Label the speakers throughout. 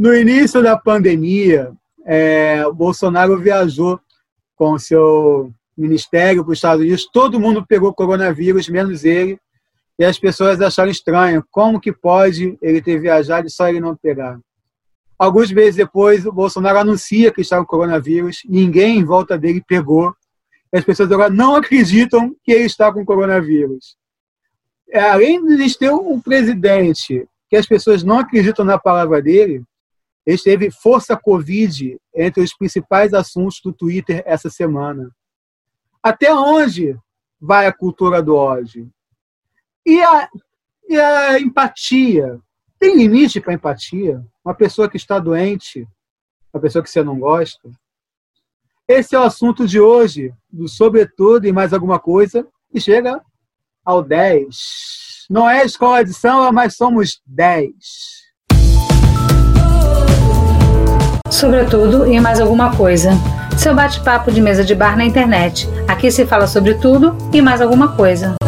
Speaker 1: No início da pandemia, é, Bolsonaro viajou com o seu ministério para os Estados Unidos, todo mundo pegou coronavírus, menos ele, e as pessoas acharam estranho. Como que pode ele ter viajado e só ele não pegar? Alguns meses depois, o Bolsonaro anuncia que está com coronavírus, ninguém em volta dele pegou, e as pessoas agora não acreditam que ele está com coronavírus. É, além de ter um presidente que as pessoas não acreditam na palavra dele, ele teve força Covid entre os principais assuntos do Twitter essa semana. Até onde vai a cultura do ódio? E a, e a empatia? Tem limite para empatia? Uma pessoa que está doente, uma pessoa que você não gosta? Esse é o assunto de hoje, do Sobretudo e mais alguma coisa, que chega ao 10. Não é escola de samba, mas somos 10.
Speaker 2: Sobretudo e mais alguma coisa seu bate-papo de mesa de bar na internet. Aqui se fala sobre tudo e mais alguma coisa.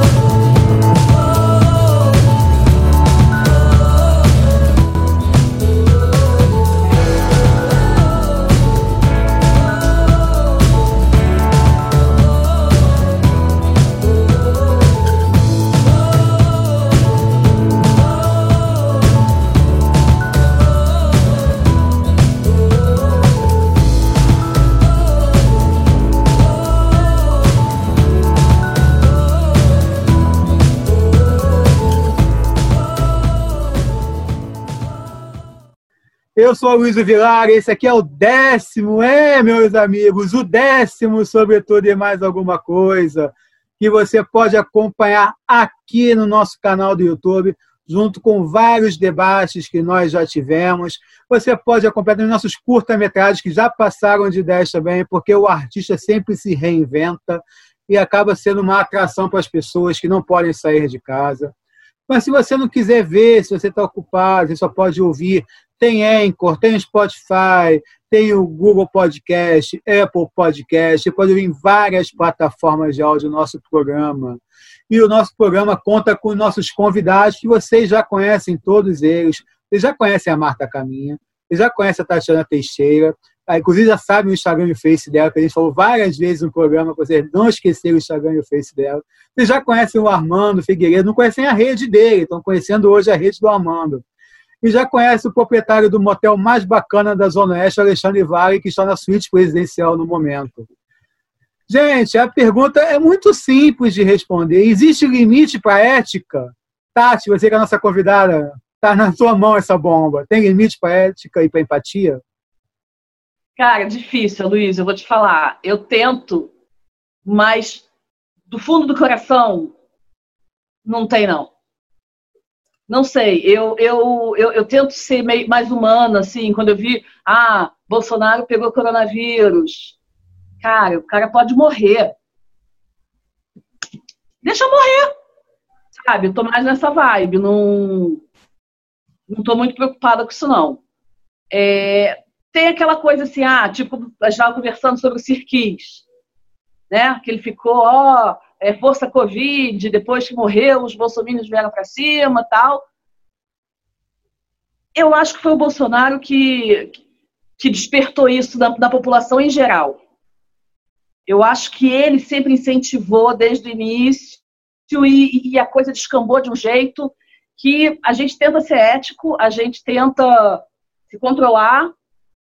Speaker 1: Eu sou o Luiz Vilar, esse aqui é o décimo, é, meus amigos, o décimo, sobretudo, e mais alguma coisa, que você pode acompanhar aqui no nosso canal do YouTube, junto com vários debates que nós já tivemos. Você pode acompanhar nos nossos curta-metragens, que já passaram de 10 também, porque o artista sempre se reinventa e acaba sendo uma atração para as pessoas que não podem sair de casa. Mas se você não quiser ver, se você está ocupado, você só pode ouvir tem Anchor, tem Spotify, tem o Google Podcast, Apple Podcast, você pode ouvir em várias plataformas de áudio o nosso programa. E o nosso programa conta com nossos convidados, que vocês já conhecem todos eles. Vocês já conhecem a Marta Caminha, vocês já conhecem a Tatiana Teixeira, ah, inclusive já sabem o Instagram e o Face dela, que a gente falou várias vezes no programa, para vocês não esquecerem o Instagram e o Face dela. Vocês já conhecem o Armando Figueiredo, não conhecem a rede dele, estão conhecendo hoje a rede do Armando e já conhece o proprietário do motel mais bacana da Zona Oeste, Alexandre Vale, que está na suíte presidencial no momento. Gente, a pergunta é muito simples de responder. Existe limite para a ética? Tati, você que é a nossa convidada, está na sua mão essa bomba. Tem limite para ética e para empatia?
Speaker 3: Cara, difícil, Luiz, eu vou te falar. Eu tento, mas do fundo do coração, não tem não. Não sei, eu, eu, eu, eu tento ser meio, mais humana, assim, quando eu vi, ah, Bolsonaro pegou coronavírus. Cara, o cara pode morrer. Deixa eu morrer. Sabe, eu tô mais nessa vibe, não, não tô muito preocupada com isso, não. É, tem aquela coisa assim, ah, tipo, a gente estava conversando sobre o Sirquis, né? Que ele ficou, ó, é, força Covid, depois que morreu, os bolsominions vieram para cima tal. Eu acho que foi o Bolsonaro que, que despertou isso na, população em geral. Eu acho que ele sempre incentivou desde o início e, e a coisa descambou de um jeito que a gente tenta ser ético, a gente tenta se controlar,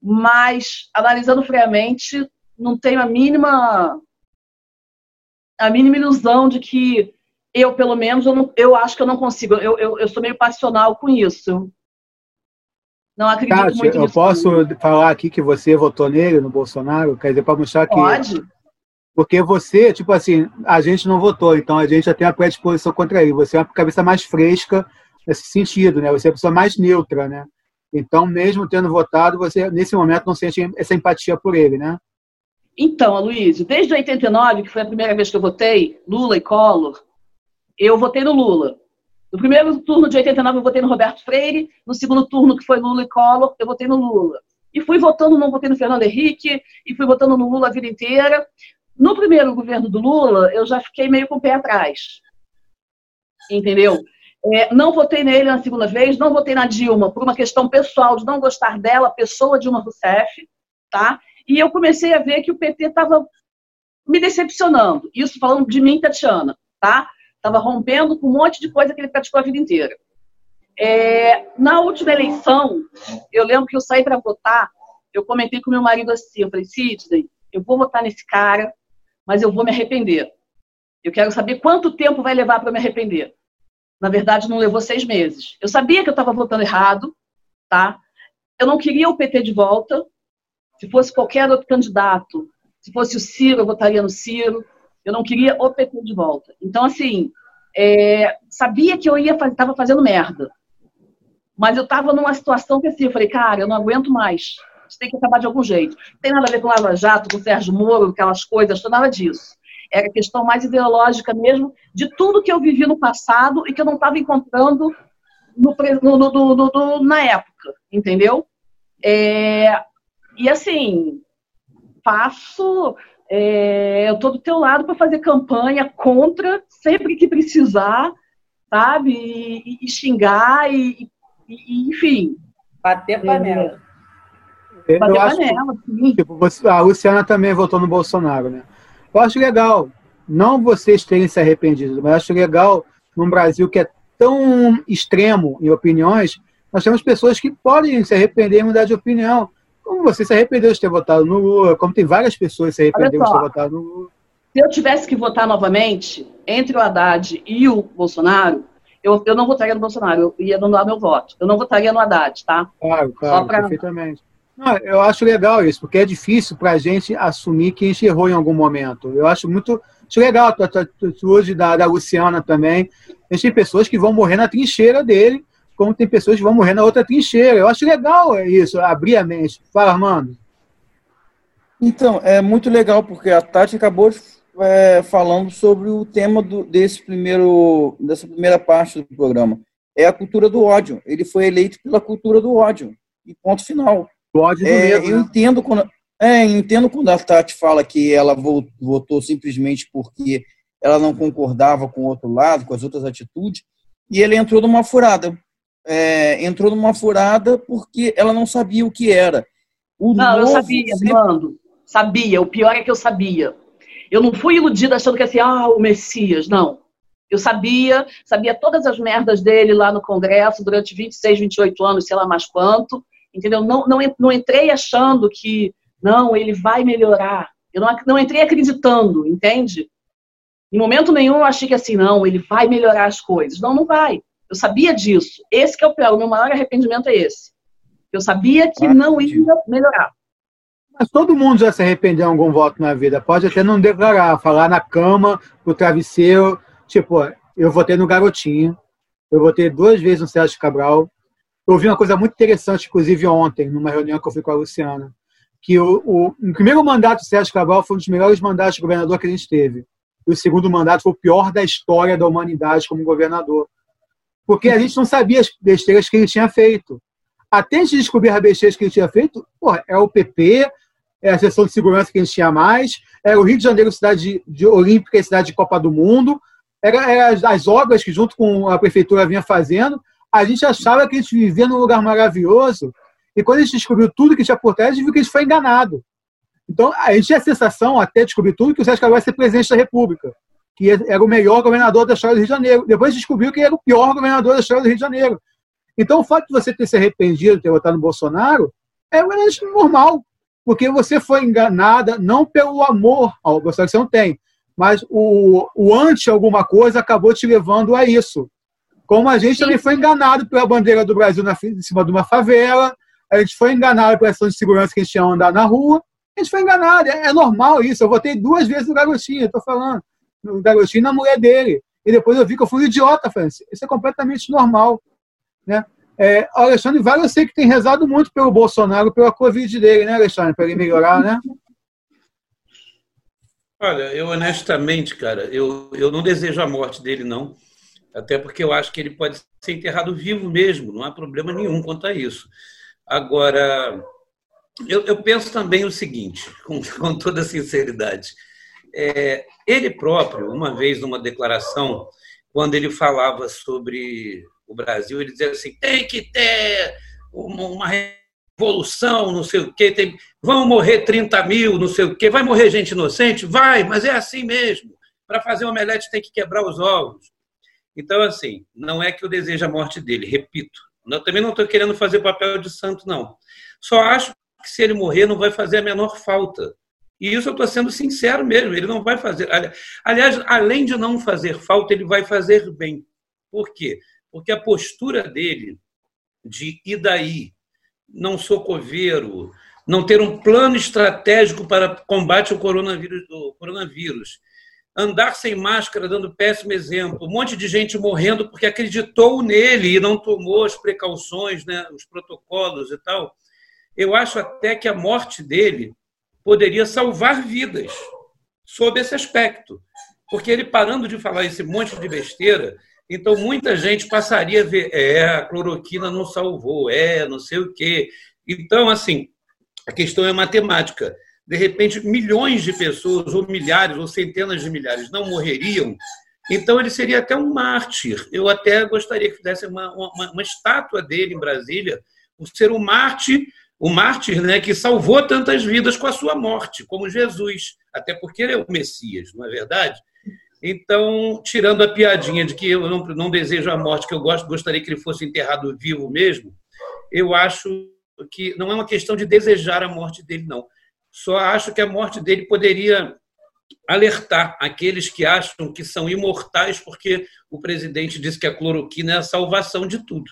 Speaker 3: mas analisando friamente, não tenho a mínima a mínima ilusão de que eu, pelo menos, eu, não, eu acho que eu não consigo. Eu, eu, eu sou meio passional com isso. Não acredito Tati, muito
Speaker 1: eu
Speaker 3: nisso.
Speaker 1: Eu posso falar aqui que você votou nele, no Bolsonaro? Quer dizer, para mostrar que.
Speaker 3: Pode.
Speaker 1: Porque você, tipo assim, a gente não votou, então a gente já tem a predisposição contra ele. Você é uma cabeça mais fresca nesse sentido, né? Você é a pessoa mais neutra, né? Então, mesmo tendo votado, você, nesse momento, não sente essa empatia por ele, né?
Speaker 3: Então, Aloysio, desde 89, que foi a primeira vez que eu votei, Lula e Collor, eu votei no Lula. No primeiro turno de 89, eu votei no Roberto Freire. No segundo turno, que foi Lula e Collor, eu votei no Lula. E fui votando, não votei no Fernando Henrique, e fui votando no Lula a vida inteira. No primeiro governo do Lula, eu já fiquei meio com o pé atrás. Entendeu? É, não votei nele na segunda vez, não votei na Dilma por uma questão pessoal de não gostar dela, pessoa Dilma Rousseff, tá? E eu comecei a ver que o PT estava me decepcionando. Isso falando de mim, Tatiana, tá? Estava rompendo com um monte de coisa que ele praticou a vida inteira. É, na última eleição, eu lembro que eu saí para votar, eu comentei com meu marido assim, eu falei, Sidney, eu vou votar nesse cara, mas eu vou me arrepender. Eu quero saber quanto tempo vai levar para me arrepender. Na verdade, não levou seis meses. Eu sabia que eu estava votando errado, tá? Eu não queria o PT de volta. Se fosse qualquer outro candidato, se fosse o Ciro, eu votaria no Ciro. Eu não queria o PT de volta. Então, assim, é, sabia que eu ia estava fazendo merda. Mas eu estava numa situação que assim, eu falei, cara, eu não aguento mais. Isso tem que acabar de algum jeito. Não tem nada a ver com Lava Jato, com Sérgio Moro, aquelas coisas, nada disso. Era questão mais ideológica mesmo, de tudo que eu vivi no passado e que eu não estava encontrando no, no, no, na época, entendeu? É, e assim, faço. É, eu estou do teu lado para fazer campanha contra sempre que precisar, sabe? E, e xingar e, e, enfim.
Speaker 4: Bater panela.
Speaker 1: É, Bater eu panela, acho, sim. Tipo, você, a Luciana também votou no Bolsonaro, né? Eu acho legal, não vocês terem se arrependido, mas acho legal num Brasil que é tão extremo em opiniões, nós temos pessoas que podem se arrepender e mudar de opinião. Como você se arrependeu de ter votado no Lula, como tem várias pessoas se arrependeram de ter votado no Lula.
Speaker 3: Se eu tivesse que votar novamente entre o Haddad e o Bolsonaro, eu, eu não votaria no Bolsonaro, eu ia anular meu voto. Eu não votaria no Haddad, tá?
Speaker 1: Claro, claro, pra... perfeitamente. Não, eu acho legal isso, porque é difícil para a gente assumir que a gente errou em algum momento. Eu acho muito acho legal a atitude da, da Luciana também. A gente tem pessoas que vão morrer na trincheira dele, como tem pessoas que vão morrer na outra trincheira. Eu acho legal isso, abrir a mente. Fala, Armando.
Speaker 5: Então, é muito legal, porque a Tati acabou é, falando sobre o tema do, desse primeiro, dessa primeira parte do programa. É a cultura do ódio. Ele foi eleito pela cultura do ódio. E ponto final.
Speaker 1: O ódio do
Speaker 5: é,
Speaker 1: medo,
Speaker 5: Eu
Speaker 1: né?
Speaker 5: entendo quando, é, entendo quando a Tati fala que ela votou simplesmente porque ela não concordava com o outro lado, com as outras atitudes, e ele entrou numa furada é, entrou numa furada porque ela não sabia o que era.
Speaker 3: O não, eu sabia, sempre... Sabia. O pior é que eu sabia. Eu não fui iludida achando que assim, ah, o Messias. Não. Eu sabia, sabia todas as merdas dele lá no Congresso durante 26, 28 anos, sei lá mais quanto. Entendeu? Não, não, não entrei achando que, não, ele vai melhorar. Eu não, não entrei acreditando, entende? Em momento nenhum eu achei que assim, não, ele vai melhorar as coisas. Não, não vai. Eu sabia disso. Esse que é o pior. O meu maior arrependimento é esse. Eu sabia que ah, não ia melhorar.
Speaker 1: Mas todo mundo já se arrependeu de algum voto na vida. Pode até não declarar, falar na cama, pro travesseiro. Tipo, eu votei no Garotinho. Eu votei duas vezes no Sérgio Cabral. Eu ouvi uma coisa muito interessante, inclusive ontem, numa reunião que eu fui com a Luciana, que o, o, o primeiro mandato do Sérgio Cabral foi um dos melhores mandatos de governador que a gente teve. E o segundo mandato foi o pior da história da humanidade como governador porque a gente não sabia as besteiras que ele tinha feito. Até a gente descobrir as besteiras que ele tinha feito, porra, é o PP, é a seção de segurança que a gente tinha mais, era o Rio de Janeiro, cidade de, de olímpica e cidade de Copa do Mundo, era, era as, as, obras que, junto com a prefeitura, vinha fazendo. A gente achava que a gente vivia num lugar maravilhoso, e quando a gente descobriu tudo que tinha por trás, a gente viu que a gente foi enganado. Então, a gente tinha a sensação, até descobrir tudo, que o Sérgio Cabral ia ser presidente da República que era o melhor governador da história do Rio de Janeiro. Depois descobriu que era o pior governador da história do Rio de Janeiro. Então, o fato de você ter se arrependido de ter votado no Bolsonaro é normal, porque você foi enganada não pelo amor ao Bolsonaro, que você não tem, mas o, o anti alguma coisa acabou te levando a isso. Como a gente Sim. também foi enganado pela bandeira do Brasil na, em cima de uma favela, a gente foi enganado pela ação de segurança que a gente tinha andar na rua, a gente foi enganado, é, é normal isso. Eu votei duas vezes no garotinho, estou falando no garotinho na mulher dele. E depois eu vi que eu fui um idiota, Francis. Isso é completamente normal. Né? É, Alexandre Vale, eu sei que tem rezado muito pelo Bolsonaro, pela Covid dele, né, Alexandre? Para ele melhorar, né?
Speaker 6: Olha, eu honestamente, cara, eu, eu não desejo a morte dele, não. Até porque eu acho que ele pode ser enterrado vivo mesmo, não há problema nenhum quanto a isso. Agora, eu, eu penso também o seguinte, com, com toda sinceridade. É, ele próprio, uma vez numa declaração, quando ele falava sobre o Brasil, ele dizia assim: tem que ter uma revolução, não sei o quê, tem, vão morrer 30 mil, não sei o quê, vai morrer gente inocente? Vai, mas é assim mesmo. Para fazer omelete tem que quebrar os ovos. Então, assim, não é que eu desejo a morte dele, repito. Eu também não estou querendo fazer papel de santo, não. Só acho que se ele morrer, não vai fazer a menor falta. E isso eu estou sendo sincero mesmo, ele não vai fazer. Aliás, além de não fazer falta, ele vai fazer bem. Por quê? Porque a postura dele de ir daí, não sou coveiro, não ter um plano estratégico para combate ao coronavírus, ao coronavírus andar sem máscara, dando péssimo exemplo, um monte de gente morrendo porque acreditou nele e não tomou as precauções, né, os protocolos e tal. Eu acho até que a morte dele poderia salvar vidas sob esse aspecto. Porque ele parando de falar esse monte de besteira, então muita gente passaria a ver, é, a cloroquina não salvou, é, não sei o quê. Então, assim, a questão é matemática de repente, milhões de pessoas, ou milhares, ou centenas de milhares, não morreriam, então ele seria até um mártir. Eu até gostaria que fizesse uma, uma, uma estátua dele em Brasília, por ser um mártir, o mártir né, que salvou tantas vidas com a sua morte, como Jesus, até porque ele é o Messias, não é verdade? Então, tirando a piadinha de que eu não, não desejo a morte, que eu gosto, gostaria que ele fosse enterrado vivo mesmo, eu acho que não é uma questão de desejar a morte dele, não. Só acho que a morte dele poderia alertar aqueles que acham que são imortais, porque o presidente disse que a cloroquina é a salvação de tudo.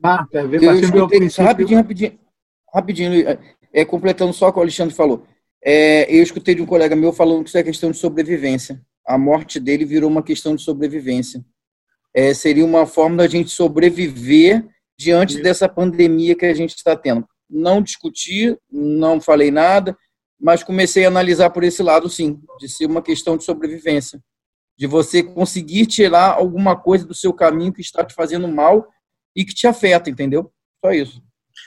Speaker 5: Marta, eu escutei, rapidinho, rapidinho, rapidinho, é, completando só o que o Alexandre falou. É, eu escutei de um colega meu falando que isso é questão de sobrevivência. A morte dele virou uma questão de sobrevivência. É, seria uma forma da gente sobreviver diante dessa pandemia que a gente está tendo não discuti, não falei nada, mas comecei a analisar por esse lado, sim, de ser uma questão de sobrevivência, de você conseguir tirar alguma coisa do seu caminho que está te fazendo mal e que te afeta, entendeu? Só isso.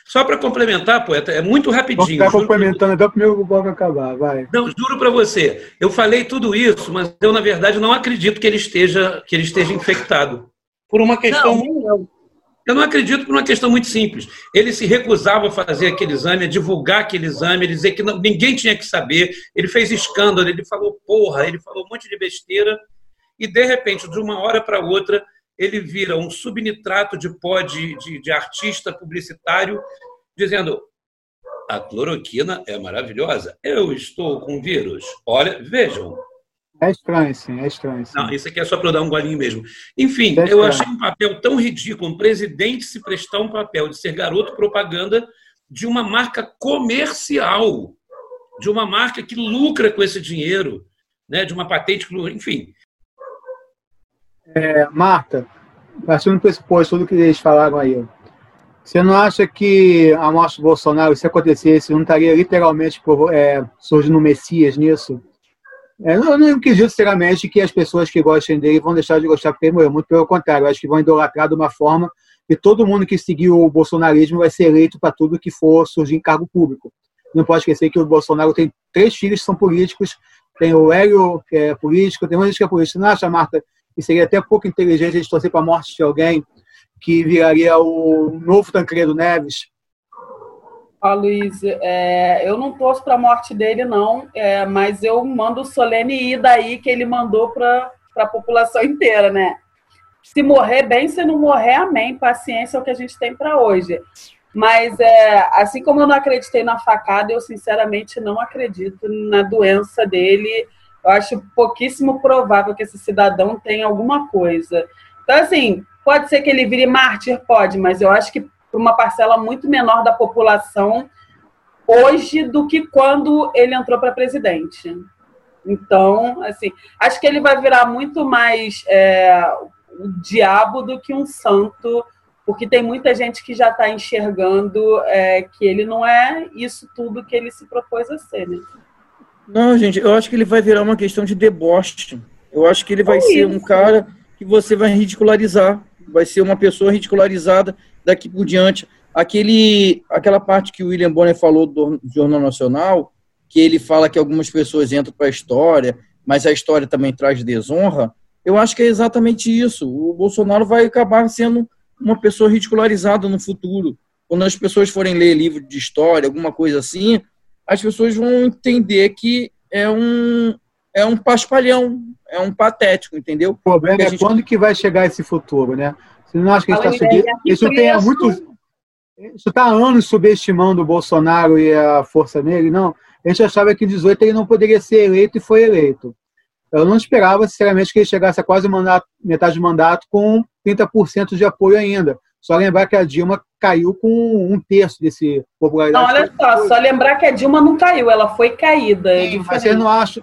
Speaker 6: Só para complementar, poeta, é muito rapidinho.
Speaker 1: Vou ficar complementando até o primeiro bloco acabar, vai.
Speaker 6: Não, juro para você, eu falei tudo isso, mas eu, na verdade, não acredito que ele esteja, que ele esteja infectado. Por uma questão. Não, não. Eu não acredito por uma questão muito simples. Ele se recusava a fazer aquele exame, a divulgar aquele exame, ele dizer que não, ninguém tinha que saber. Ele fez escândalo, ele falou porra, ele falou um monte de besteira. E, de repente, de uma hora para outra, ele vira um subnitrato de pó de, de, de artista publicitário, dizendo: a cloroquina é maravilhosa, eu estou com vírus. Olha, vejam,
Speaker 1: é estranho, sim, é estranho. Sim.
Speaker 6: Não, isso aqui é só para eu dar um golinho mesmo. Enfim, é eu achei um papel tão ridículo, um presidente se prestar um papel de ser garoto propaganda de uma marca comercial, de uma marca que lucra com esse dinheiro, né, de uma patente, enfim.
Speaker 1: É, Marta, partindo do pressuposto tudo que eles falaram aí, você não acha que a morte do Bolsonaro, se acontecesse, não estaria literalmente é, surgindo um Messias nisso? É, eu não acredito, sinceramente, que as pessoas que gostem dele vão deixar de gostar porque ele morreu. Muito pelo contrário, acho que vão idolatrar de uma forma que todo mundo que seguiu o bolsonarismo vai ser eleito para tudo que for surgir em cargo público. Não pode esquecer que o Bolsonaro tem três filhos que são políticos, tem o Hélio, que é político, tem gente que é político. Não acha, Marta, que seria até pouco inteligente a gente torcer para a morte de alguém que viraria o novo Tancredo Neves,
Speaker 4: Ó, Luiz, é, eu não torço para a morte dele, não, é, mas eu mando o solene ir daí que ele mandou para a população inteira, né? Se morrer bem, se não morrer, amém. Paciência é o que a gente tem para hoje. Mas, é, assim como eu não acreditei na facada, eu sinceramente não acredito na doença dele. Eu acho pouquíssimo provável que esse cidadão tenha alguma coisa. Então, assim, pode ser que ele vire mártir? Pode, mas eu acho que para uma parcela muito menor da população hoje do que quando ele entrou para presidente. Então, assim, acho que ele vai virar muito mais é, o diabo do que um santo, porque tem muita gente que já está enxergando é, que ele não é isso tudo que ele se propôs a ser, né?
Speaker 5: Não, gente, eu acho que ele vai virar uma questão de deboche. Eu acho que ele vai é ser um cara que você vai ridicularizar, vai ser uma pessoa ridicularizada daqui por diante. Aquele, aquela parte que o William Bonner falou do Jornal Nacional, que ele fala que algumas pessoas entram para a história, mas a história também traz desonra, Eu acho que é exatamente isso. O Bolsonaro vai acabar sendo uma pessoa ridicularizada no futuro. Quando as pessoas forem ler livro de história, alguma coisa assim, as pessoas vão entender que é um, é um paspalhão, é um patético, entendeu? O
Speaker 1: problema é gente... quando que vai chegar esse futuro, né? Você não acha que a gente está subindo? Isso tem muitos. Isso está há anos subestimando o Bolsonaro e a força nele, não. A gente achava que em 18 ele não poderia ser eleito e foi eleito. Eu não esperava, sinceramente, que ele chegasse a quase mandato, metade do mandato com 30% de apoio ainda. Só lembrar que a Dilma caiu com um terço desse popularidade.
Speaker 4: Não, olha só, só lembrar que a Dilma não caiu, ela foi caída.
Speaker 1: Sim, é mas você não acha.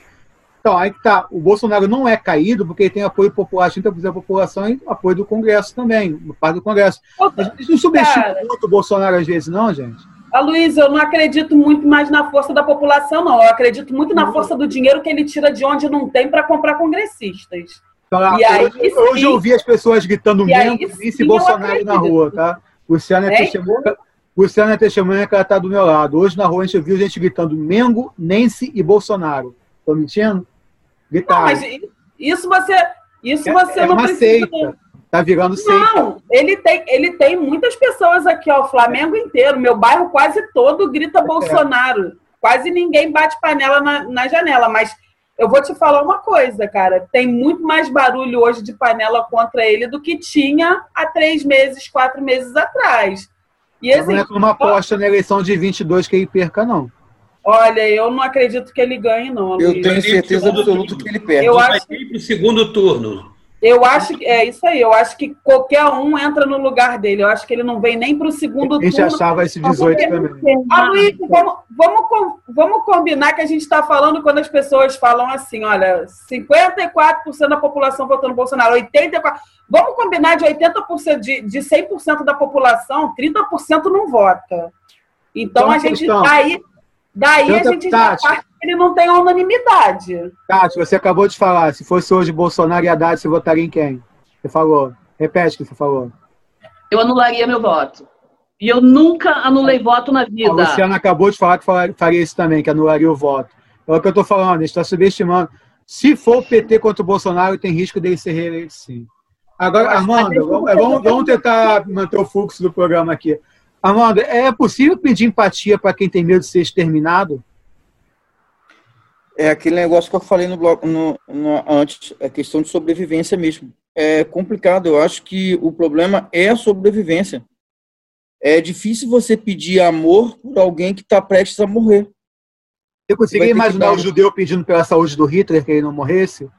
Speaker 1: Então, aí que tá. O Bolsonaro não é caído porque ele tem apoio popular, 30% da população e apoio do Congresso também, parte do Congresso. Outra, a gente não subestima muito o Bolsonaro às vezes, não, gente?
Speaker 4: A Luiz, eu não acredito muito mais na força da população, não. Eu acredito muito na força do dinheiro que ele tira de onde não tem para comprar congressistas.
Speaker 1: Então, e aí, hoje, hoje eu vi as pessoas gritando mesmo vice Bolsonaro na rua, tá? Luciana é, é testemunha, Luciana é testemunha que ela está do meu lado. Hoje na rua a gente viu gente gritando Mengo, Nense e Bolsonaro. Estou mentindo?
Speaker 4: Gritaram. Não, mas isso você, isso
Speaker 1: é,
Speaker 4: você
Speaker 1: é
Speaker 4: não
Speaker 1: precisa. Seita. Tá virando seita.
Speaker 4: Não, ele tem, ele tem muitas pessoas aqui, ó, o Flamengo inteiro, meu bairro quase todo grita é. Bolsonaro. Quase ninguém bate panela na, na janela, mas eu vou te falar uma coisa, cara. Tem muito mais barulho hoje de panela contra ele do que tinha há três meses, quatro meses atrás.
Speaker 1: E, assim, não é uma aposta na eleição de 22 que ele perca, não.
Speaker 4: Olha, eu não acredito que ele ganhe, não.
Speaker 5: Eu tenho certeza absoluta que ele perde.
Speaker 6: Eu acho... Vai ir para o segundo turno.
Speaker 4: Eu acho que é isso aí. Eu acho que qualquer um entra no lugar dele. Eu acho que ele não vem nem para o segundo turno.
Speaker 1: A gente turno, achava esse 18 também.
Speaker 4: Ah, Luiz, vamos, vamos, vamos combinar que a gente está falando quando as pessoas falam assim: olha, 54% da população votando Bolsonaro, 84%. Vamos combinar de 80%, de, de 100% da população, 30% não vota. Então, então a gente. Questão. Aí, daí a gente já parte ele não tem unanimidade.
Speaker 1: Tati, você acabou de falar, se fosse hoje Bolsonaro e Haddad, você votaria em quem? Você falou. Repete o que você falou.
Speaker 3: Eu anularia meu voto. E eu nunca anulei voto na vida. A
Speaker 1: Luciana acabou de falar que faria isso também, que anularia o voto. É o que eu estou falando, a gente está subestimando. Se for o PT contra o Bolsonaro, tem risco dele ser reeleito sim. Agora, Amanda, vamos, vamos tentar manter o fluxo do programa aqui. Amanda, é possível pedir empatia para quem tem medo de ser exterminado?
Speaker 5: é aquele negócio que eu falei no bloco no, no, antes, é questão de sobrevivência mesmo. É complicado, eu acho que o problema é a sobrevivência. É difícil você pedir amor por alguém que está prestes a morrer.
Speaker 1: Eu consegui imaginar o judeu pedindo pela saúde do Hitler que ele não morresse?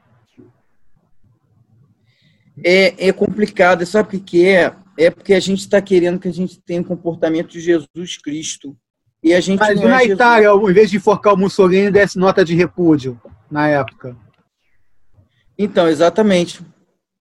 Speaker 5: É, é complicado, sabe o que é? É porque a gente está querendo que a gente tenha o comportamento de Jesus Cristo. E a gente
Speaker 1: Mas na é Itália, Jesus... em vez de enforcar o Mussolini, desse nota de repúdio na época.
Speaker 5: Então, exatamente.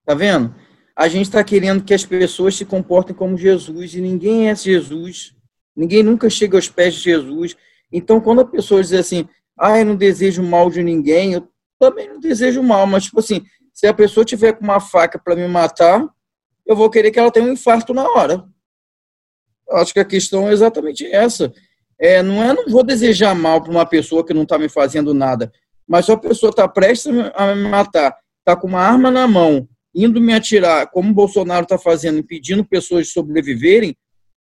Speaker 5: Tá vendo? A gente está querendo que as pessoas se comportem como Jesus e ninguém é Jesus. Ninguém nunca chega aos pés de Jesus. Então, quando a pessoa diz assim, ah, eu não desejo mal de ninguém, eu também não desejo mal, mas, tipo assim, se a pessoa tiver com uma faca para me matar, eu vou querer que ela tenha um infarto na hora. Acho que a questão é exatamente essa. É, não é, não vou desejar mal para uma pessoa que não está me fazendo nada, mas se a pessoa está prestes a me matar, está com uma arma na mão, indo me atirar, como o Bolsonaro está fazendo, impedindo pessoas de sobreviverem,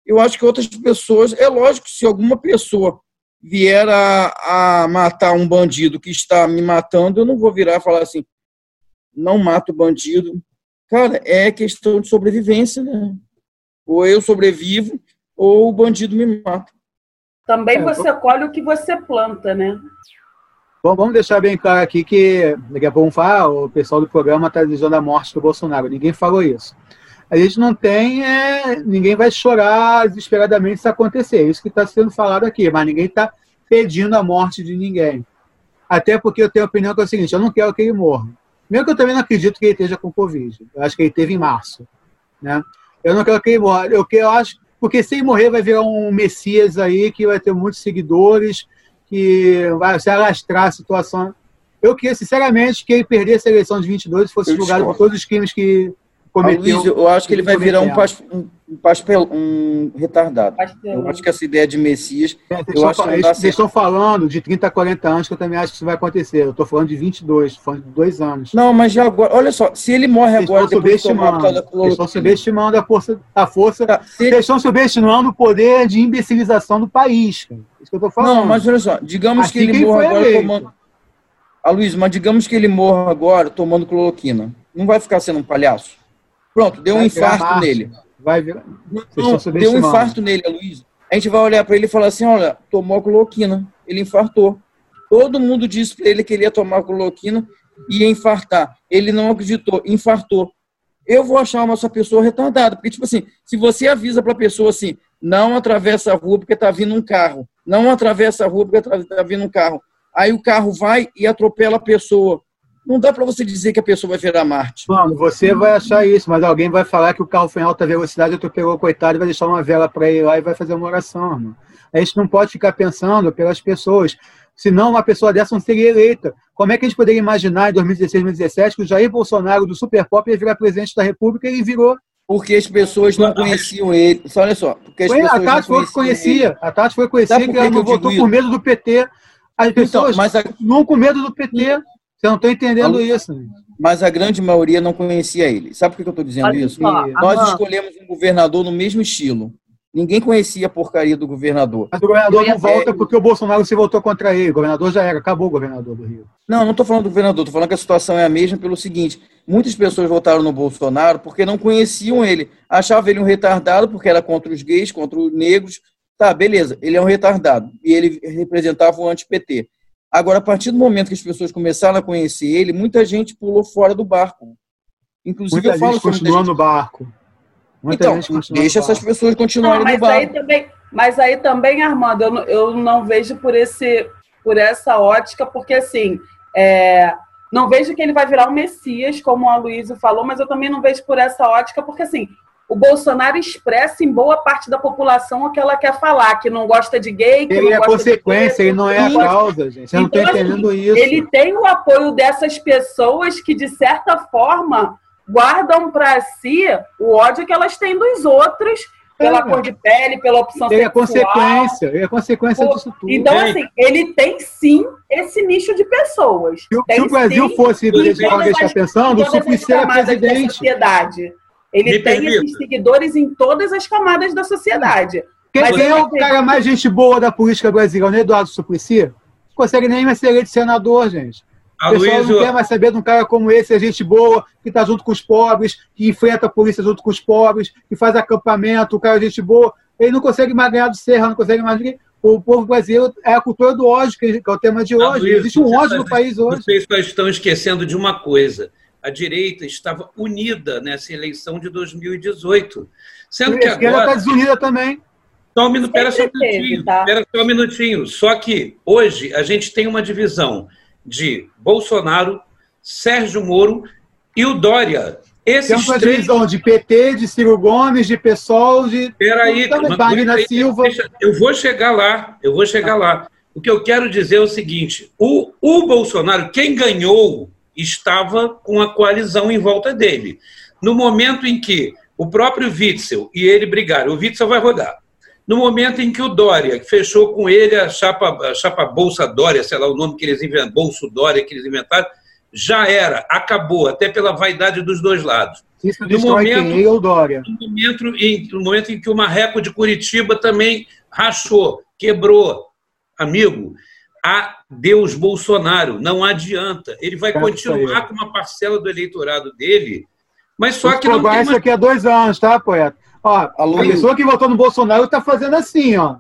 Speaker 5: eu acho que outras pessoas, é lógico, se alguma pessoa vier a, a matar um bandido que está me matando, eu não vou virar e falar assim, não mato bandido. Cara, é questão de sobrevivência, né? Ou eu sobrevivo, ou o bandido me mata.
Speaker 4: Também é, você colhe o que você planta, né?
Speaker 1: Bom, vamos deixar bem claro aqui que daqui a pouco falar, o pessoal do programa está desejando a morte do Bolsonaro. Ninguém falou isso. A gente não tem, é, ninguém vai chorar desesperadamente se acontecer. É isso que está sendo falado aqui, mas ninguém está pedindo a morte de ninguém. Até porque eu tenho a opinião que é o seguinte: eu não quero que ele morra. Mesmo que eu também não acredito que ele esteja com Covid. Eu acho que ele teve em março. Né? Eu não quero que ele morra. Eu, eu acho porque sem morrer vai virar um Messias aí que vai ter muitos seguidores, que vai se alastrar a situação. Eu queria, sinceramente, que ele perdesse a eleição de 22 e fosse julgado por todos os crimes que,
Speaker 5: cometeu. Luiz, eu acho que ele vai virar um, pas, um, paspel, um retardado. Eu acho que essa ideia de Messias. É, eu acho
Speaker 1: que eles estão falando de 30 a 40 anos, que eu também acho que isso vai acontecer. Eu estou falando de 22, falando de dois anos.
Speaker 5: Não, mas já agora, olha só, se ele morre eles agora,
Speaker 1: estão subestimando, eles estão subestimando a força, a força tá, eles estão subestimando o poder de imbecilização do país. Cara. Isso que eu estou falando. Não,
Speaker 5: mas olha só, digamos assim que ele morra agora tomando. Ah, Luiz, mas digamos que ele morra agora tomando cloroquina. Não vai ficar sendo um palhaço? Pronto, deu vai um infarto nele. Vai virar. Não, deu um infarto nele, Luiz. A gente vai olhar para ele e falar assim: olha, tomou cloroquina, ele infartou. Todo mundo disse para ele que ele ia tomar cloroquina e ia infartar. Ele não acreditou, infartou. Eu vou achar uma essa pessoa retardada, porque, tipo assim, se você avisa para a pessoa assim, não atravessa a rua porque está vindo um carro, não atravessa a rua porque está tá vindo um carro, aí o carro vai e atropela a pessoa não dá para você dizer que a pessoa vai virar Marte.
Speaker 1: Mano, você vai achar isso, mas alguém vai falar que o carro foi em alta velocidade, atropelou o coitado, vai deixar uma vela para ir lá e vai fazer uma oração, mano. A gente não pode ficar pensando pelas pessoas. Senão, uma pessoa dessa não seria eleita. Como é que a gente poderia imaginar em 2016, 2017 que o Jair Bolsonaro, do Super Pop, ia virar presidente da República e ele virou
Speaker 5: porque as pessoas não conheciam ele. Só olha só. Porque as
Speaker 1: foi, a Tati foi que conhecia. Ele. A Tati foi conhecer que ela não votou por medo do PT. As então, pessoas então, mas a... não com medo do PT. Você não está entendendo a, isso.
Speaker 5: Mas a grande maioria não conhecia ele. Sabe por que eu estou dizendo Pode isso? Falar. Nós escolhemos um governador no mesmo estilo. Ninguém conhecia a porcaria do governador.
Speaker 1: Mas o governador não volta porque o Bolsonaro se voltou contra ele. O governador já era, acabou o governador do Rio.
Speaker 5: Não, não estou falando do governador, estou falando que a situação é a mesma pelo seguinte: muitas pessoas votaram no Bolsonaro porque não conheciam ele. Achavam ele um retardado porque era contra os gays, contra os negros. Tá, beleza, ele é um retardado. E ele representava o anti-PT. Agora, a partir do momento que as pessoas começaram a conhecer ele, muita gente pulou fora do barco.
Speaker 1: Inclusive, muita eu falo gente continua no barco.
Speaker 5: Muita então, deixa essas pessoas continuarem
Speaker 4: não,
Speaker 5: no barco. Aí
Speaker 4: também, mas aí também, Armando, eu não, eu não vejo por, esse, por essa ótica, porque assim, é, não vejo que ele vai virar um Messias, como a Luísa falou, mas eu também não vejo por essa ótica, porque assim, o Bolsonaro expressa em boa parte da população o que ela quer falar, que não gosta de gay, que
Speaker 1: ele
Speaker 4: não
Speaker 1: é
Speaker 4: gosta
Speaker 1: consequência, ele não é a causa, gente. Você então, não está entendendo assim, isso.
Speaker 4: Ele tem o apoio dessas pessoas que, de certa forma, guardam para si o ódio que elas têm dos outros pela é, cor de pele, pela opção
Speaker 1: ele sexual. É consequência, ele é consequência Pô, disso tudo.
Speaker 4: Então, assim, ele tem sim esse nicho de pessoas.
Speaker 1: Se, se o Brasil sim, fosse está pensando, o Suplicy era presidente.
Speaker 4: Ele Me tem permita. esses seguidores em todas as camadas da sociedade.
Speaker 1: Quem, quem é o cara mais gente boa da política brasileira? Não Eduardo Suplicy? Não consegue nem mais ser eleito senador, gente. O pessoal não quer mais saber de um cara como esse, é gente boa, que está junto com os pobres, que enfrenta a polícia junto com os pobres, que faz acampamento, o cara é gente boa. Ele não consegue mais ganhar do Serra, não consegue mais ninguém. O povo brasileiro é a cultura do ódio, que é o tema de hoje. Existe um ódio no país hoje.
Speaker 6: Vocês só estão esquecendo de uma coisa a direita estava unida nessa eleição de 2018. Sendo que agora.
Speaker 1: está desunida também.
Speaker 6: Só um minuto, só um minutinho. Tá? só um minutinho. Só que hoje a gente tem uma divisão de Bolsonaro, Sérgio Moro e o Dória.
Speaker 1: Esses Tem uma três... divisão de PT, de Ciro Gomes, de PSOL, de.
Speaker 6: Peraí, Marina Silva. Eu vou chegar lá, eu vou chegar lá. O que eu quero dizer é o seguinte: o, o Bolsonaro, quem ganhou estava com a coalizão em volta dele. No momento em que o próprio Witzel e ele brigaram, o Witzel vai rodar. No momento em que o Dória fechou com ele a chapa, a chapa Bolsa Dória, sei lá o nome que eles inventaram, Bolso Dória que eles inventaram, já era, acabou, até pela vaidade dos dois lados.
Speaker 1: Isso no momento, quem, ou Dória.
Speaker 6: No momento, em, no momento em que o Marreco de Curitiba também rachou, quebrou, amigo, a Deus Bolsonaro. Não adianta. Ele vai continuar com uma parcela do eleitorado dele, mas só que não
Speaker 1: tem. Isso aqui há dois anos, tá, poeta? Ó, a pessoa que votou no Bolsonaro está fazendo assim, ó.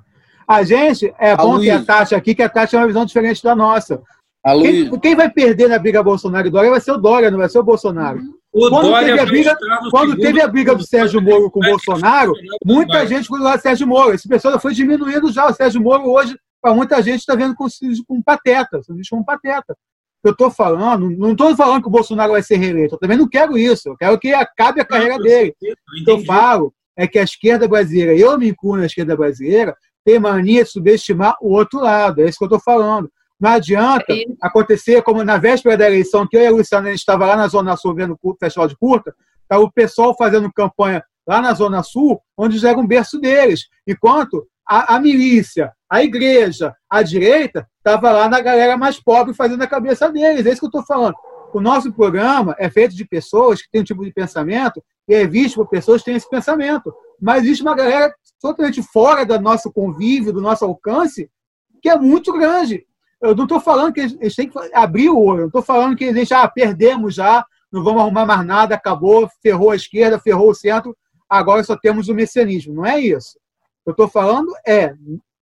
Speaker 1: A gente, é bom ter a Tati aqui, que a Tati é uma visão diferente da nossa. Quem, quem, vai perder na briga Bolsonaro e Dória vai ser o Dória, não vai ser o Bolsonaro. O quando Dória teve a briga, quando teve a briga do Sérgio Moro com o Bolsonaro, muita gente foi lá Sérgio Moro. Esse pessoal foi diminuindo já. O Sérgio Moro hoje para muita gente está vendo com, com um pateta, se como um pateta. Eu estou falando, não estou falando que o Bolsonaro vai ser reeleito, eu também não quero isso, eu quero que acabe a carreira não, dele. O que eu falo é que a esquerda brasileira, eu me incluo na esquerda brasileira, tem mania de subestimar o outro lado, é isso que eu estou falando. Não adianta acontecer como na véspera da eleição, que eu e a Luciana estava lá na Zona Sul vendo o Festival de Curta, Tá o pessoal fazendo campanha lá na Zona Sul, onde já era um berço deles. Enquanto a, a milícia, a igreja, a direita, estava lá na galera mais pobre fazendo a cabeça deles. É isso que eu estou falando. O nosso programa é feito de pessoas que têm um tipo de pensamento e é visto por pessoas que têm esse pensamento. Mas existe uma galera totalmente fora do nosso convívio, do nosso alcance, que é muito grande. Eu não estou falando que eles têm que abrir o olho, não estou falando que eles já ah, perdemos já, não vamos arrumar mais nada, acabou, ferrou a esquerda, ferrou o centro, agora só temos o messianismo. Não é isso. Eu estou falando é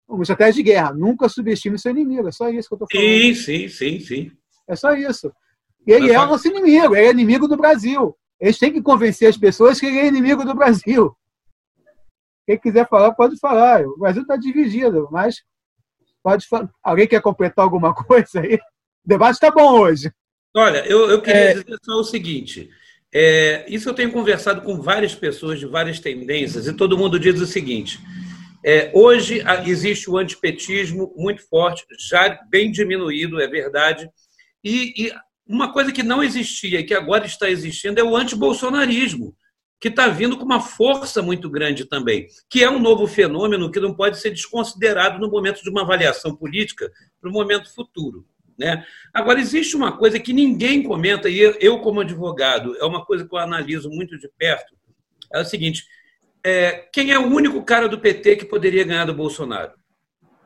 Speaker 1: uma estratégia de guerra. Nunca subestime seu inimigo. É só isso que eu estou falando.
Speaker 6: Sim, sim, sim, sim.
Speaker 1: É só isso. Ele é o nosso inimigo, ele é inimigo do Brasil. Eles têm que convencer as pessoas que ele é inimigo do Brasil. Quem quiser falar, pode falar. O Brasil está dividido, mas pode falar. Alguém quer completar alguma coisa aí? O debate está bom hoje.
Speaker 6: Olha, eu, eu queria é... dizer só o seguinte. É, isso eu tenho conversado com várias pessoas de várias tendências e todo mundo diz o seguinte: é, hoje existe o antipetismo muito forte, já bem diminuído, é verdade, e, e uma coisa que não existia e que agora está existindo é o antibolsonarismo, que está vindo com uma força muito grande também, que é um novo fenômeno que não pode ser desconsiderado no momento de uma avaliação política para o momento futuro. Né? Agora, existe uma coisa que ninguém comenta, e eu, como advogado, é uma coisa que eu analiso muito de perto, é o seguinte, é, quem é o único cara do PT que poderia ganhar do Bolsonaro?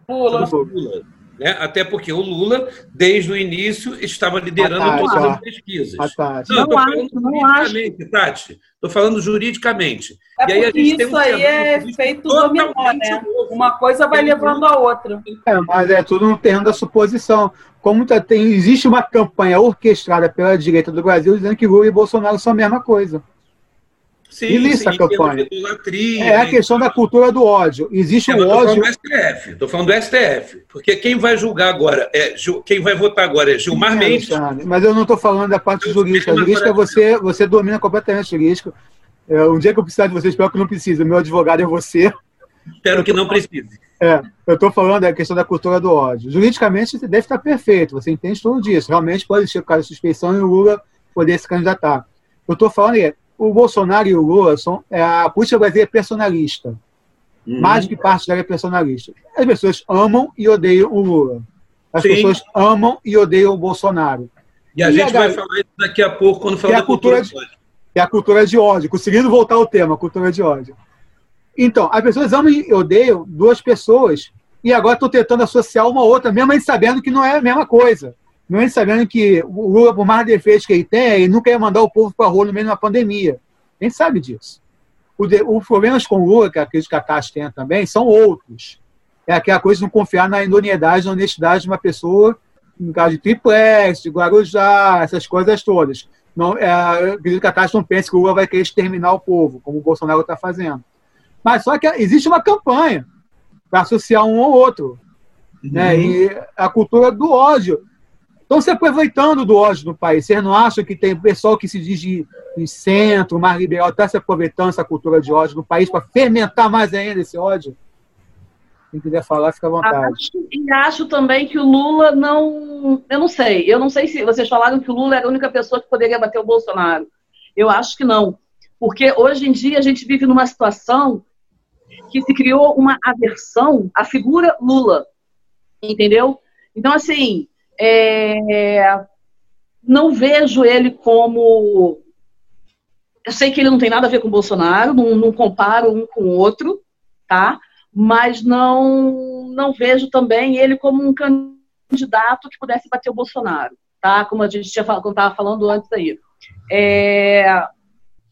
Speaker 4: Lula. Lula.
Speaker 6: Né? Até porque o Lula, desde o início, estava liderando Tati, todas as pesquisas.
Speaker 4: Tati. Não, estou falando acho,
Speaker 6: juridicamente, Tati. Estou falando juridicamente.
Speaker 4: É e aí a gente isso tem um aí é feito dominó, né? Uma coisa vai levando a outra.
Speaker 1: É, mas é tudo no terreno da suposição. Como tá, tem, existe uma campanha orquestrada pela direita do Brasil dizendo que Lula e Bolsonaro são a mesma coisa. Sim, Ilícita sim, a campanha. É a questão da cultura do ódio. Existe o ódio.
Speaker 6: Estou falando do STF. Estou falando do STF. Porque quem vai julgar agora, é, quem vai votar agora é Gilmar Mendes.
Speaker 1: Mas eu não estou falando da parte jurídica. A jurídica você, você domina completamente jurídico. É, um dia que eu precisar de você, espero que não precise. O meu advogado é você.
Speaker 6: Espero que não precise.
Speaker 1: É, eu estou falando da questão da cultura do ódio. Juridicamente, você deve estar perfeito, você entende tudo disso. Realmente pode ser o caso de suspeição e o Lula poder se candidatar. Eu estou falando é, o Bolsonaro e o Lula são. É, a política brasileira é personalista. Hum. Mais que parte dela é personalista. As pessoas amam e odeiam o Lula. As Sim. pessoas amam e odeiam o Bolsonaro.
Speaker 6: E a e gente a, vai falar isso daqui a pouco quando falar da cultura, cultura de, ódio.
Speaker 1: É a cultura de ódio. Conseguindo voltar ao tema, cultura de ódio. Então, as pessoas amam e odeiam duas pessoas e agora estão tentando associar uma a outra, mesmo sabendo que não é a mesma coisa mesmo sabendo que o Lula, por mais defeitos que ele tem, ele nunca ia mandar o povo para a rua no meio de uma pandemia. A gente sabe disso. Os problemas com o Lula, que que a Caixa tem também, são outros. É aquela coisa de não confiar na idoneidade, na honestidade de uma pessoa, no caso de triplex, de Guarujá, essas coisas todas. Não, é, a Caixa não pense que o Lula vai querer exterminar o povo, como o Bolsonaro está fazendo. Mas só que existe uma campanha para associar um ao outro. Né? Uhum. Né? E a cultura do ódio estão se aproveitando do ódio no país. Vocês não acham que tem pessoal que se diz de, de centro, mais liberal, está se aproveitando dessa cultura de ódio no país para fermentar mais ainda esse ódio? Quem quiser falar, fica à vontade.
Speaker 3: Acho, e acho também que o Lula não. Eu não sei. Eu não sei se vocês falaram que o Lula era a única pessoa que poderia bater o Bolsonaro. Eu acho que não. Porque hoje em dia a gente vive numa situação que se criou uma aversão à figura Lula. Entendeu? Então, assim, é, não vejo ele como. Eu sei que ele não tem nada a ver com o Bolsonaro, não, não comparo um com o outro, tá? Mas não, não vejo também ele como um candidato que pudesse bater o Bolsonaro, tá? Como a gente tinha estava falando antes aí. É,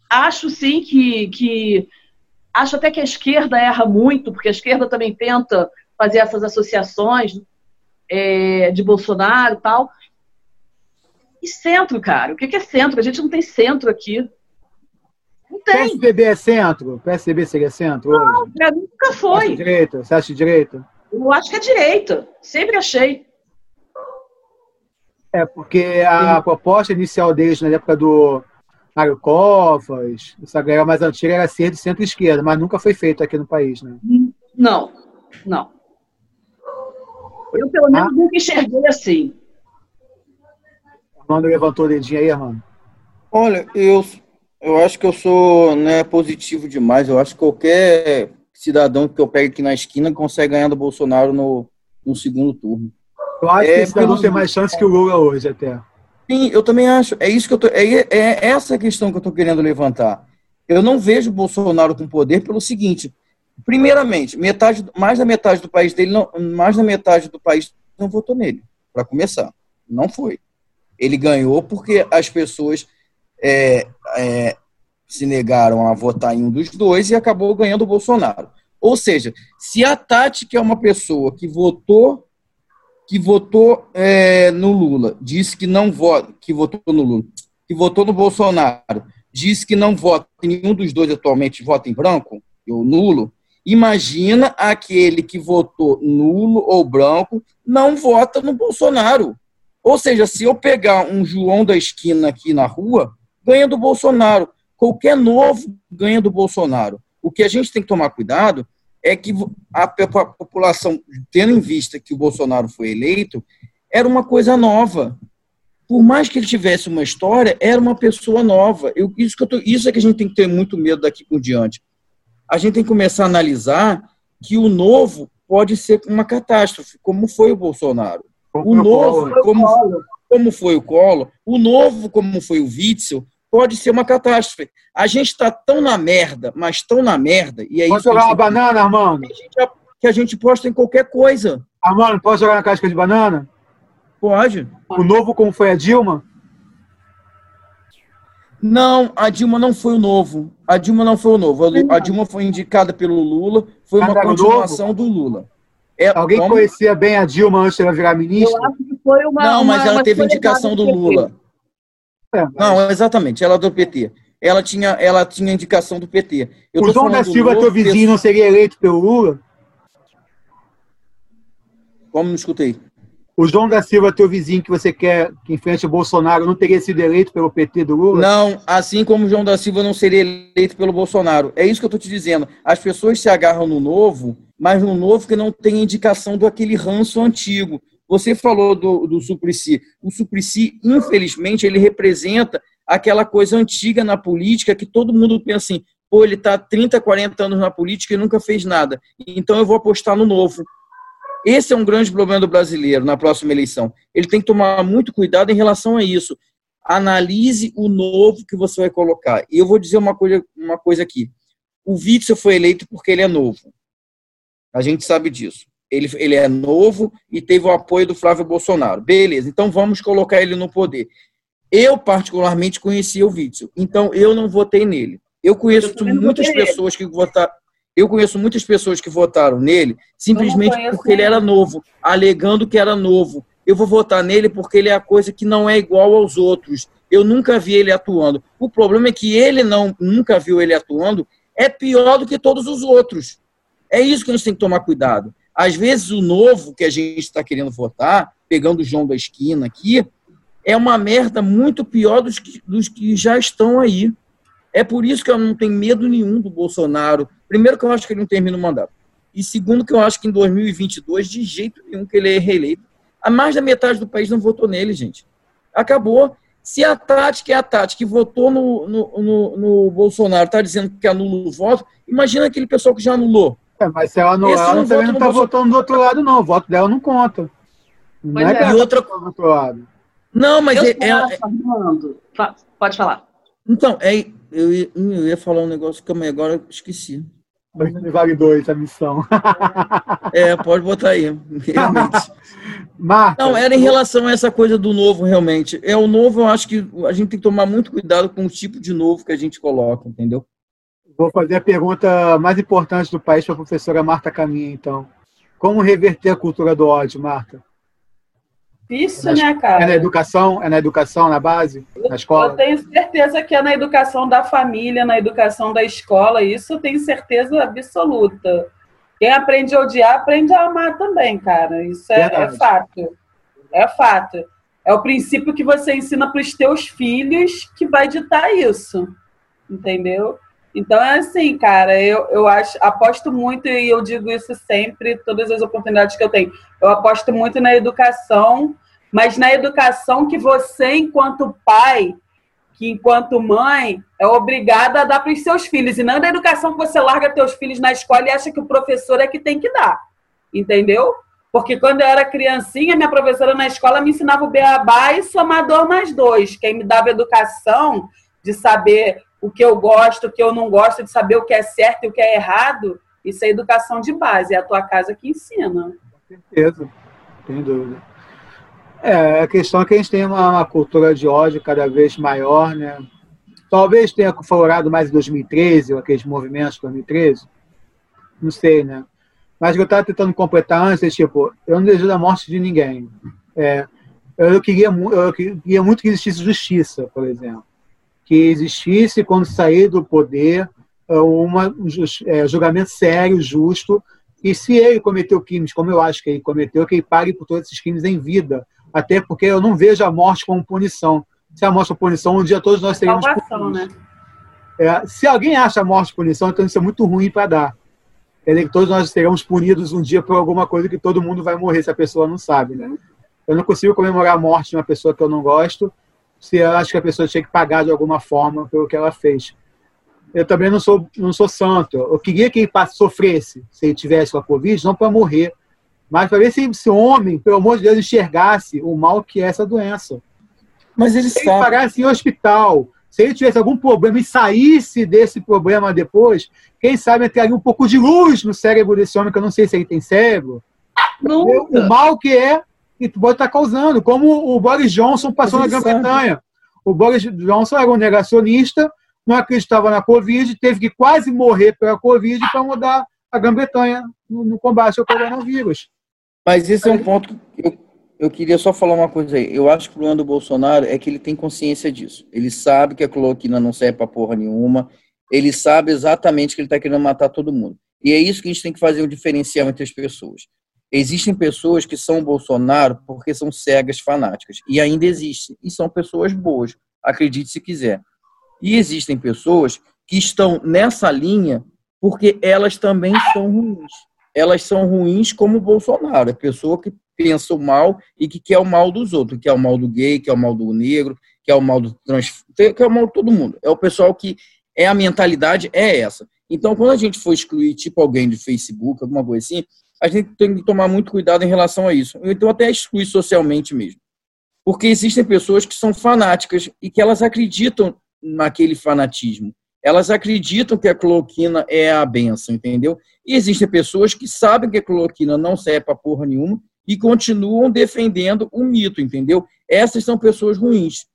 Speaker 3: acho sim que, que acho até que a esquerda erra muito, porque a esquerda também tenta fazer essas associações é, de Bolsonaro e tal. E centro, cara? O que é centro? A gente não tem centro aqui.
Speaker 1: Não tem. PSDB é centro? PSDB seria centro
Speaker 3: não, hoje? nunca foi. Você acha
Speaker 1: direita? Você acha direita?
Speaker 3: Eu acho que é direita. Sempre achei.
Speaker 1: É, porque a Sim. proposta inicial deles, na época do Mário Covas, essa galera mais antiga, era ser de centro-esquerda, mas nunca foi feito aqui no país, né?
Speaker 3: Não, não. Eu, pelo menos, ah. nunca enxerguei assim.
Speaker 1: Armando levantou o dedinho aí, Armando.
Speaker 5: Olha, eu, eu acho que eu sou né, positivo demais. Eu acho que qualquer cidadão que eu pegue aqui na esquina consegue ganhar do Bolsonaro no, no segundo turno.
Speaker 1: Eu acho é, que esse cidadão tem mais chance que o Lula hoje até.
Speaker 5: Sim, eu também acho. É isso que eu tô, é, é essa questão que eu estou querendo levantar. Eu não vejo o Bolsonaro com poder pelo seguinte: primeiramente, metade, mais da metade do país dele, não, mais da metade do país não votou nele, para começar. Não foi. Ele ganhou porque as pessoas é, é, se negaram a votar em um dos dois e acabou ganhando o Bolsonaro. Ou seja, se a Tati, que é uma pessoa que votou que votou é, no Lula, disse que não vota, que votou no Lula, que votou no Bolsonaro, disse que não vota nenhum dos dois atualmente vota em branco, ou nulo, imagina aquele que votou nulo ou branco não vota no Bolsonaro. Ou seja, se eu pegar um João da esquina aqui na rua, ganha do Bolsonaro. Qualquer novo ganha do Bolsonaro. O que a gente tem que tomar cuidado é que a população, tendo em vista que o Bolsonaro foi eleito, era uma coisa nova. Por mais que ele tivesse uma história, era uma pessoa nova. Eu, isso, que eu tô, isso é que a gente tem que ter muito medo daqui por diante. A gente tem que começar a analisar que o novo pode ser uma catástrofe, como foi o Bolsonaro. O novo, como, como foi o Collor, o novo, como foi o Witzel, pode ser uma catástrofe. A gente está tão na merda, mas tão na merda. E
Speaker 1: é Pode jogar uma banana, Armando?
Speaker 5: Que a, gente, que a gente posta em qualquer coisa.
Speaker 1: Armando, pode jogar na casca de banana?
Speaker 5: Pode.
Speaker 1: O novo, como foi a Dilma?
Speaker 5: Não, a Dilma não foi o novo. A Dilma não foi o novo. A Dilma foi indicada pelo Lula, foi uma continuação do Lula.
Speaker 1: É, Alguém como... conhecia bem a Dilma antes de ela virar ministra? Eu acho
Speaker 5: que foi uma. Não, mas uma, ela uma teve indicação do Lula. É, mas... Não, exatamente, ela é do PT. Ela tinha, ela tinha indicação do PT.
Speaker 1: Eu o João da Silva, teu vizinho, não seria eleito pelo Lula?
Speaker 5: Como não escutei?
Speaker 1: O João da Silva, teu vizinho, que você quer que enfrente o Bolsonaro, não teria sido eleito pelo PT do Lula?
Speaker 5: Não, assim como o João da Silva não seria eleito pelo Bolsonaro. É isso que eu estou te dizendo. As pessoas se agarram no novo, mas no novo que não tem indicação do aquele ranço antigo. Você falou do, do Suplicy. O Suplicy, infelizmente, ele representa aquela coisa antiga na política que todo mundo pensa assim, pô, ele está 30, 40 anos na política e nunca fez nada. Então eu vou apostar no novo. Esse é um grande problema do brasileiro na próxima eleição. Ele tem que tomar muito cuidado em relação a isso. Analise o novo que você vai colocar. E eu vou dizer uma coisa, uma coisa aqui. O Witzel foi eleito porque ele é novo. A gente sabe disso ele, ele é novo e teve o apoio do Flávio Bolsonaro. Beleza, então vamos colocar ele no poder. Eu, particularmente, conheci o Witzel, então eu não votei nele. Eu conheço eu muitas pessoas que votaram. Eu conheço muitas pessoas que votaram nele simplesmente porque ele era novo, alegando que era novo. Eu vou votar nele porque ele é a coisa que não é igual aos outros. Eu nunca vi ele atuando. O problema é que ele não nunca viu ele atuando é pior do que todos os outros. É isso que a gente tem que tomar cuidado. Às vezes, o novo que a gente está querendo votar, pegando o João da esquina aqui, é uma merda muito pior dos que, dos que já estão aí. É por isso que eu não tenho medo nenhum do Bolsonaro. Primeiro, que eu acho que ele não termina o mandato. E segundo, que eu acho que em 2022, de jeito nenhum que ele é reeleito. A mais da metade do país não votou nele, gente. Acabou. Se a Tati, que é a Tati, que votou no, no, no, no Bolsonaro, está dizendo que anula o voto, imagina aquele pessoal que já anulou.
Speaker 1: É, mas se ela não, ela não também não está votando do outro lado, não. O voto dela não conta.
Speaker 5: Não mas é, é. e outra... do outro lado. Não, mas é, é, é...
Speaker 3: Pode falar.
Speaker 5: Então, é, eu, ia, eu ia falar um negócio que agora eu esqueci.
Speaker 1: Vale dois a missão.
Speaker 5: É, pode botar aí, realmente. Marta, não, era em relação a essa coisa do novo, realmente. É o novo, eu acho que a gente tem que tomar muito cuidado com o tipo de novo que a gente coloca, entendeu?
Speaker 1: Vou fazer a pergunta mais importante do país para a professora Marta Caminha, então. Como reverter a cultura do ódio, Marta?
Speaker 4: Isso, é né, cara?
Speaker 1: É na educação? É na educação, na base, na escola?
Speaker 4: Eu tenho certeza que é na educação da família, na educação da escola. Isso eu tenho certeza absoluta. Quem aprende a odiar, aprende a amar também, cara. Isso é, é fato. É fato. É o princípio que você ensina para os teus filhos que vai ditar isso. Entendeu? Então é assim, cara, eu, eu acho, aposto muito, e eu digo isso sempre, todas as oportunidades que eu tenho. Eu aposto muito na educação, mas na educação que você, enquanto pai, que enquanto mãe é obrigada a dar para os seus filhos e não da educação que você larga teus filhos na escola e acha que o professor é que tem que dar, entendeu? Porque quando eu era criancinha, minha professora na escola me ensinava o beabá e somador mais dois. Quem me dava educação de saber o que eu gosto, o que eu não gosto, de saber o que é certo e o que é errado, isso é educação de base, é a tua casa que ensina.
Speaker 1: Com certeza, sem dúvida. É, a questão é que a gente tem uma, uma, cultura de ódio cada vez maior, né? Talvez tenha florado mais em 2013, aqueles movimentos de 2013. Não sei, né? Mas o que eu estava tentando completar antes é, tipo, eu não desejo a morte de ninguém. É, eu, queria, eu queria muito que existisse justiça, por exemplo. Que existisse, quando sair do poder, uma, um é, julgamento sério, justo, e se ele cometeu crimes, como eu acho que ele cometeu, que ele pague por todos esses crimes em vida, até porque eu não vejo a morte como punição. Se a morte é punição, um dia todos nós teremos
Speaker 4: Salvação, né?
Speaker 1: É, se alguém acha a morte punição, então isso é muito ruim para dar. Que todos nós seremos punidos um dia por alguma coisa que todo mundo vai morrer se a pessoa não sabe, né? Eu não consigo comemorar a morte de uma pessoa que eu não gosto se eu acho que a pessoa tinha que pagar de alguma forma pelo que ela fez. Eu também não sou, não sou santo. Eu queria que ele sofresse se ele tivesse com a Covid, não para morrer, mas para ver se esse homem, pelo amor de Deus, enxergasse o mal que é essa doença.
Speaker 5: Mas ele
Speaker 1: se ele pagasse em hospital, se ele tivesse algum problema e saísse desse problema depois, quem sabe entraria um pouco de luz no cérebro desse homem, que eu não sei se ele tem cérebro. Nunca. O mal que é que pode estar causando, como o Boris Johnson passou na Grã-Bretanha. O Boris Johnson era um negacionista, não acreditava na Covid, teve que quase morrer pela Covid para mudar a Grã-Bretanha no, no combate ao coronavírus.
Speaker 5: Mas esse é um ponto que eu, eu queria só falar uma coisa aí. Eu acho que o problema do Bolsonaro é que ele tem consciência disso. Ele sabe que a cloroquina não serve para porra nenhuma. Ele sabe exatamente que ele está querendo matar todo mundo. E é isso que a gente tem que fazer um diferencial entre as pessoas. Existem pessoas que são Bolsonaro porque são cegas fanáticas. E ainda existem. E são pessoas boas. Acredite se quiser. E existem pessoas que estão nessa linha porque elas também são ruins elas são ruins como o Bolsonaro, a pessoa que pensa o mal e que quer o mal dos outros, que é o mal do gay, que é o mal do negro, que é o mal do trans, que é o mal de todo mundo. É o pessoal que é a mentalidade é essa. Então, quando a gente for excluir tipo alguém do Facebook, alguma coisa assim, a gente tem que tomar muito cuidado em relação a isso. Então, até excluir socialmente mesmo. Porque existem pessoas que são fanáticas e que elas acreditam naquele fanatismo elas acreditam que a cloroquina é a benção, entendeu? E existem pessoas que sabem que a cloroquina não serve para porra nenhuma e continuam defendendo o mito, entendeu? Essas são pessoas ruins.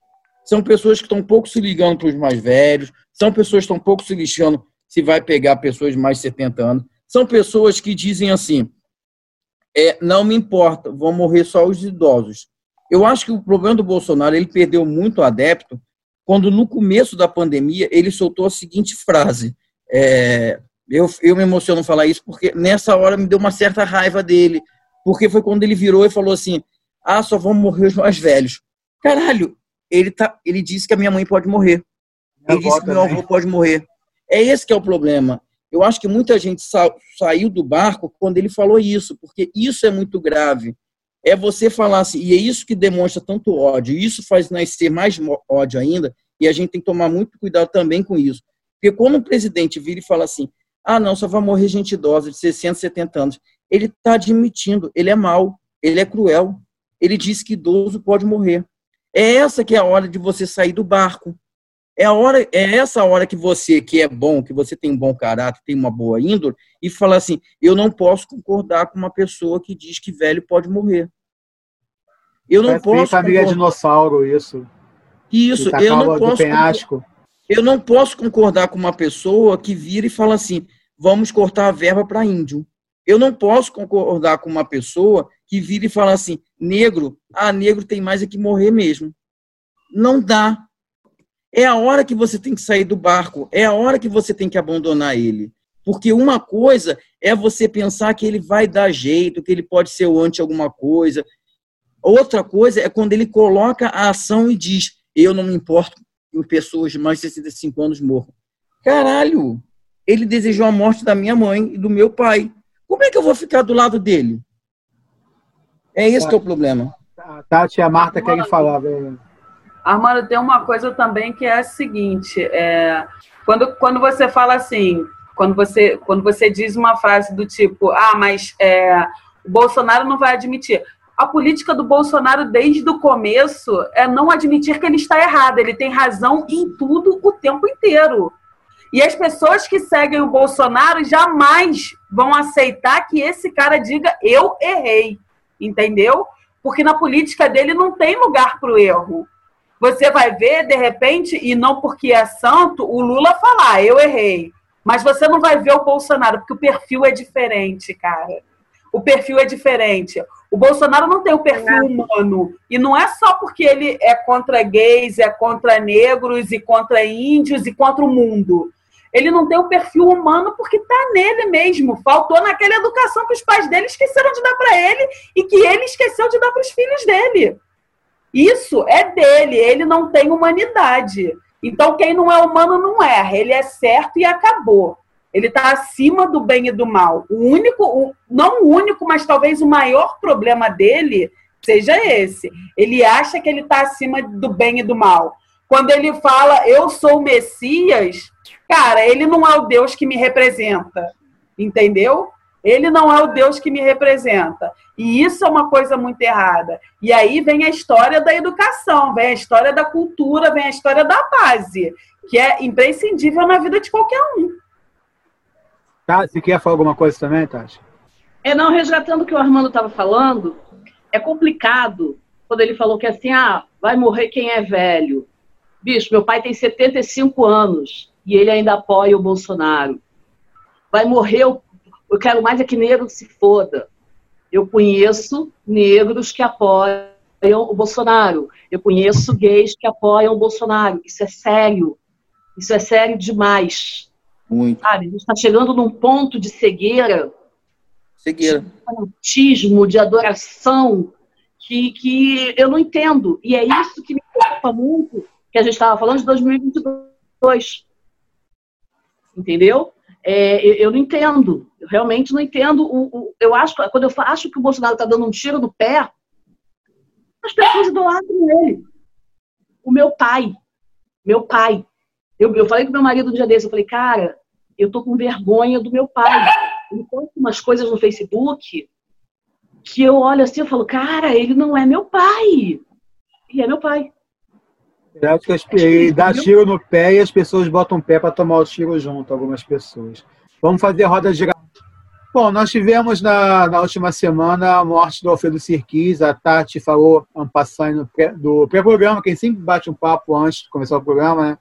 Speaker 5: São pessoas que estão pouco se ligando para os mais velhos, são pessoas que estão pouco se lixando se vai pegar pessoas de mais de 70 anos. São pessoas que dizem assim: é, não me importa, vão morrer só os idosos. Eu acho que o problema do Bolsonaro, ele perdeu muito adepto quando no começo da pandemia ele soltou a seguinte frase. É, eu, eu me emociono falar isso porque nessa hora me deu uma certa raiva dele, porque foi quando ele virou e falou assim: ah, só vão morrer os mais velhos. Caralho, ele, tá, ele disse que a minha mãe pode morrer. Ele disse que meu avô pode morrer. É esse que é o problema. Eu acho que muita gente sa saiu do barco quando ele falou isso, porque isso é muito grave é você falar assim, e é isso que demonstra tanto ódio, isso faz nascer mais ódio ainda, e a gente tem que tomar muito cuidado também com isso. Porque quando o presidente vira e fala assim, ah, não, só vai morrer gente idosa de 60, 70 anos, ele está admitindo, ele é mau, ele é cruel, ele diz que idoso pode morrer. É essa que é a hora de você sair do barco. É a hora, é essa hora que você, que é bom, que você tem um bom caráter, tem uma boa índole, e fala assim: eu não posso concordar com uma pessoa que diz que velho pode morrer. Eu não posso.
Speaker 1: Família concordar... dinossauro, isso.
Speaker 5: Isso, eu não posso. Eu não posso concordar com uma pessoa que vira e fala assim: vamos cortar a verba para índio. Eu não posso concordar com uma pessoa que vira e fala assim: negro, ah, negro tem mais é que morrer mesmo. Não dá. É a hora que você tem que sair do barco, é a hora que você tem que abandonar ele. Porque uma coisa é você pensar que ele vai dar jeito, que ele pode ser o anti alguma coisa, Outra coisa é quando ele coloca a ação e diz: Eu não me importo que pessoas de mais de 65 anos morram. Caralho! Ele desejou a morte da minha mãe e do meu pai. Como é que eu vou ficar do lado dele? É esse tá. que é o problema.
Speaker 1: A Tati e a Marta querem falar, velho.
Speaker 4: Armando, tem uma coisa também que é a seguinte: é, quando, quando você fala assim, quando você, quando você diz uma frase do tipo, ah, mas é, o Bolsonaro não vai admitir. A política do Bolsonaro, desde o começo, é não admitir que ele está errado. Ele tem razão em tudo o tempo inteiro. E as pessoas que seguem o Bolsonaro jamais vão aceitar que esse cara diga eu errei. Entendeu? Porque na política dele não tem lugar para o erro. Você vai ver, de repente, e não porque é santo, o Lula falar, eu errei. Mas você não vai ver o Bolsonaro, porque o perfil é diferente, cara. O perfil é diferente. O Bolsonaro não tem o perfil humano. E não é só porque ele é contra gays, é contra negros, e contra índios, e contra o mundo. Ele não tem o perfil humano porque está nele mesmo. Faltou naquela educação que os pais dele esqueceram de dar para ele e que ele esqueceu de dar para os filhos dele. Isso é dele, ele não tem humanidade. Então, quem não é humano não erra, ele é certo e acabou. Ele está acima do bem e do mal. O único, o, não o único, mas talvez o maior problema dele seja esse. Ele acha que ele está acima do bem e do mal. Quando ele fala, eu sou o Messias, cara, ele não é o Deus que me representa. Entendeu? Ele não é o Deus que me representa. E isso é uma coisa muito errada. E aí vem a história da educação, vem a história da cultura, vem a história da base, que é imprescindível na vida de qualquer um.
Speaker 1: Tá, você quer falar alguma coisa também, Tati?
Speaker 3: É, não, resgatando o que o Armando estava falando, é complicado quando ele falou que assim, ah, vai morrer quem é velho. Bicho, meu pai tem 75 anos e ele ainda apoia o Bolsonaro. Vai morrer o eu quero mais é que negro se foda. Eu conheço negros que apoiam o Bolsonaro. Eu conheço gays que apoiam o Bolsonaro. Isso é sério. Isso é sério demais.
Speaker 5: Muito.
Speaker 3: Sabe? A gente está chegando num ponto de cegueira.
Speaker 5: Cegueira.
Speaker 3: De fanatismo, de adoração, que, que eu não entendo. E é isso que me preocupa muito, que a gente estava falando de 2022. Entendeu? É, eu, eu, não entendo, eu realmente não entendo. O, o, eu acho, quando eu acho que o Bolsonaro está dando um tiro no pé, as pessoas idolatram ele. O meu pai, meu pai. Eu, eu falei com meu marido um dia desse, eu falei, cara, eu tô com vergonha do meu pai. Ele posta umas coisas no Facebook que eu olho assim e falo, cara, ele não é meu pai. E é meu pai.
Speaker 1: Acho que ele dá tiro no pé e as pessoas botam o pé para tomar o tiro junto, algumas pessoas. Vamos fazer roda de Bom, nós tivemos na, na última semana a morte do Alfredo Sirquis. A Tati falou, passando do pré-programa, quem sempre bate um papo antes de começar o programa, né?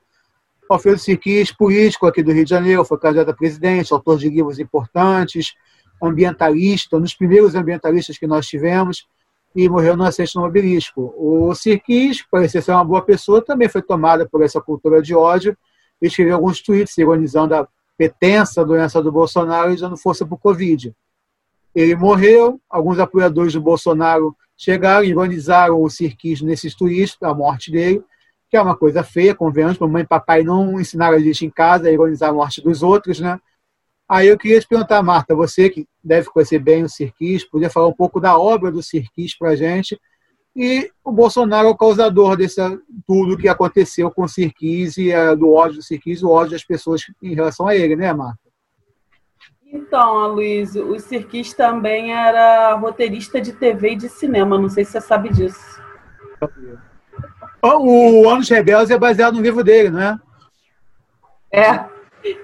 Speaker 1: Alfredo Sirquis, político aqui do Rio de Janeiro, foi candidato a presidente, autor de livros importantes, ambientalista, um dos primeiros ambientalistas que nós tivemos e morreu no acidente automobilístico. O Sirquis, parecia ser uma boa pessoa, também foi tomada por essa cultura de ódio escreveu alguns tweets ironizando a petença doença do Bolsonaro e dando força para o Covid. Ele morreu, alguns apoiadores do Bolsonaro chegaram e ironizaram o Sirquis nesses tweets, a morte dele, que é uma coisa feia, convenhamos, mamãe e papai não ensinaram a gente em casa a ironizar a morte dos outros, né? Aí eu queria te perguntar, Marta, você que deve conhecer bem o Sirquis, podia falar um pouco da obra do Sirquis para a gente. E o Bolsonaro é o causador desse tudo que aconteceu com o e uh, do ódio do Sirquis, o ódio das pessoas em relação a ele, né, Marta?
Speaker 4: Então, Luiz, o Sirquis também era roteirista de TV e de cinema, não sei se você sabe disso.
Speaker 1: O Anos Rebeldes é baseado no livro dele, não é?
Speaker 4: É,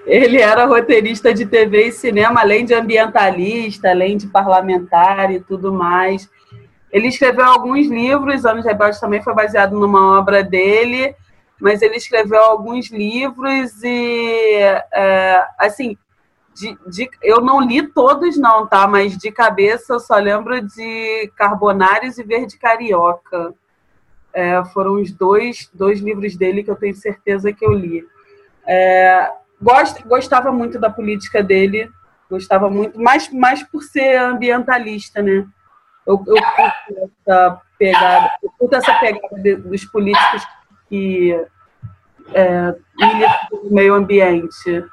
Speaker 4: ele era roteirista de TV e cinema, além de ambientalista, além de parlamentar e tudo mais. Ele escreveu alguns livros, Anos Rebeldes também foi baseado numa obra dele, mas ele escreveu alguns livros e, é, assim, de, de, eu não li todos não, tá? Mas de cabeça eu só lembro de Carbonários e Verde Carioca. É, foram os dois, dois livros dele que eu tenho certeza que eu li. É, gost, gostava muito da política dele, gostava muito, mais, mais por ser ambientalista, né? Eu, eu curto essa pegada, eu curto essa pegada de, dos políticos que é, do meio ambiente.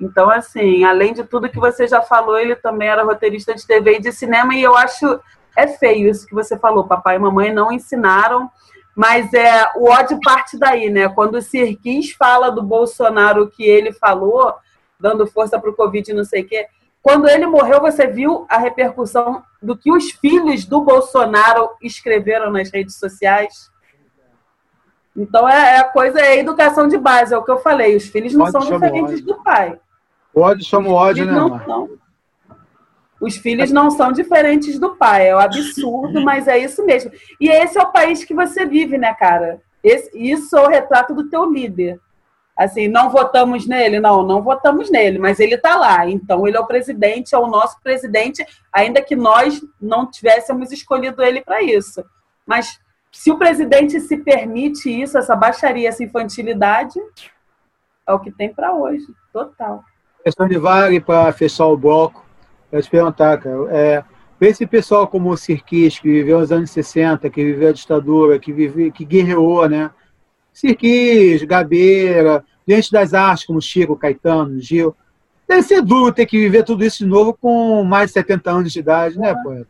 Speaker 4: Então, assim, além de tudo que você já falou, ele também era roteirista de TV e de cinema, e eu acho é feio isso que você falou. Papai e mamãe não ensinaram Mas é, o ódio parte daí, né? Quando o Sirquis fala do Bolsonaro que ele falou, dando força para o Covid não sei o quê. Quando ele morreu, você viu a repercussão do que os filhos do Bolsonaro escreveram nas redes sociais? Então é, é a coisa, é a educação de base, é o que eu falei. Os filhos não são diferentes do pai.
Speaker 1: Ódio chama ódio, né? Não são.
Speaker 4: Os filhos não são diferentes do pai. É um absurdo, mas é isso mesmo. E esse é o país que você vive, né, cara? Esse, isso é o retrato do teu líder. Assim, não votamos nele? Não, não votamos nele, mas ele está lá. Então, ele é o presidente, é o nosso presidente, ainda que nós não tivéssemos escolhido ele para isso. Mas se o presidente se permite isso, essa baixaria, essa infantilidade, é o que tem para hoje. Total.
Speaker 1: Questão de vale para fechar o bloco. Eu te perguntar, cara. É, esse pessoal como o Sirquis, que viveu nos anos 60, que viveu a ditadura, que, vive, que guerreou, né? Sirquis, Gabeira, gente das artes como Chico, Caetano, Gil. Deve ser duro ter que viver tudo isso de novo com mais de 70 anos de idade, né, poeta?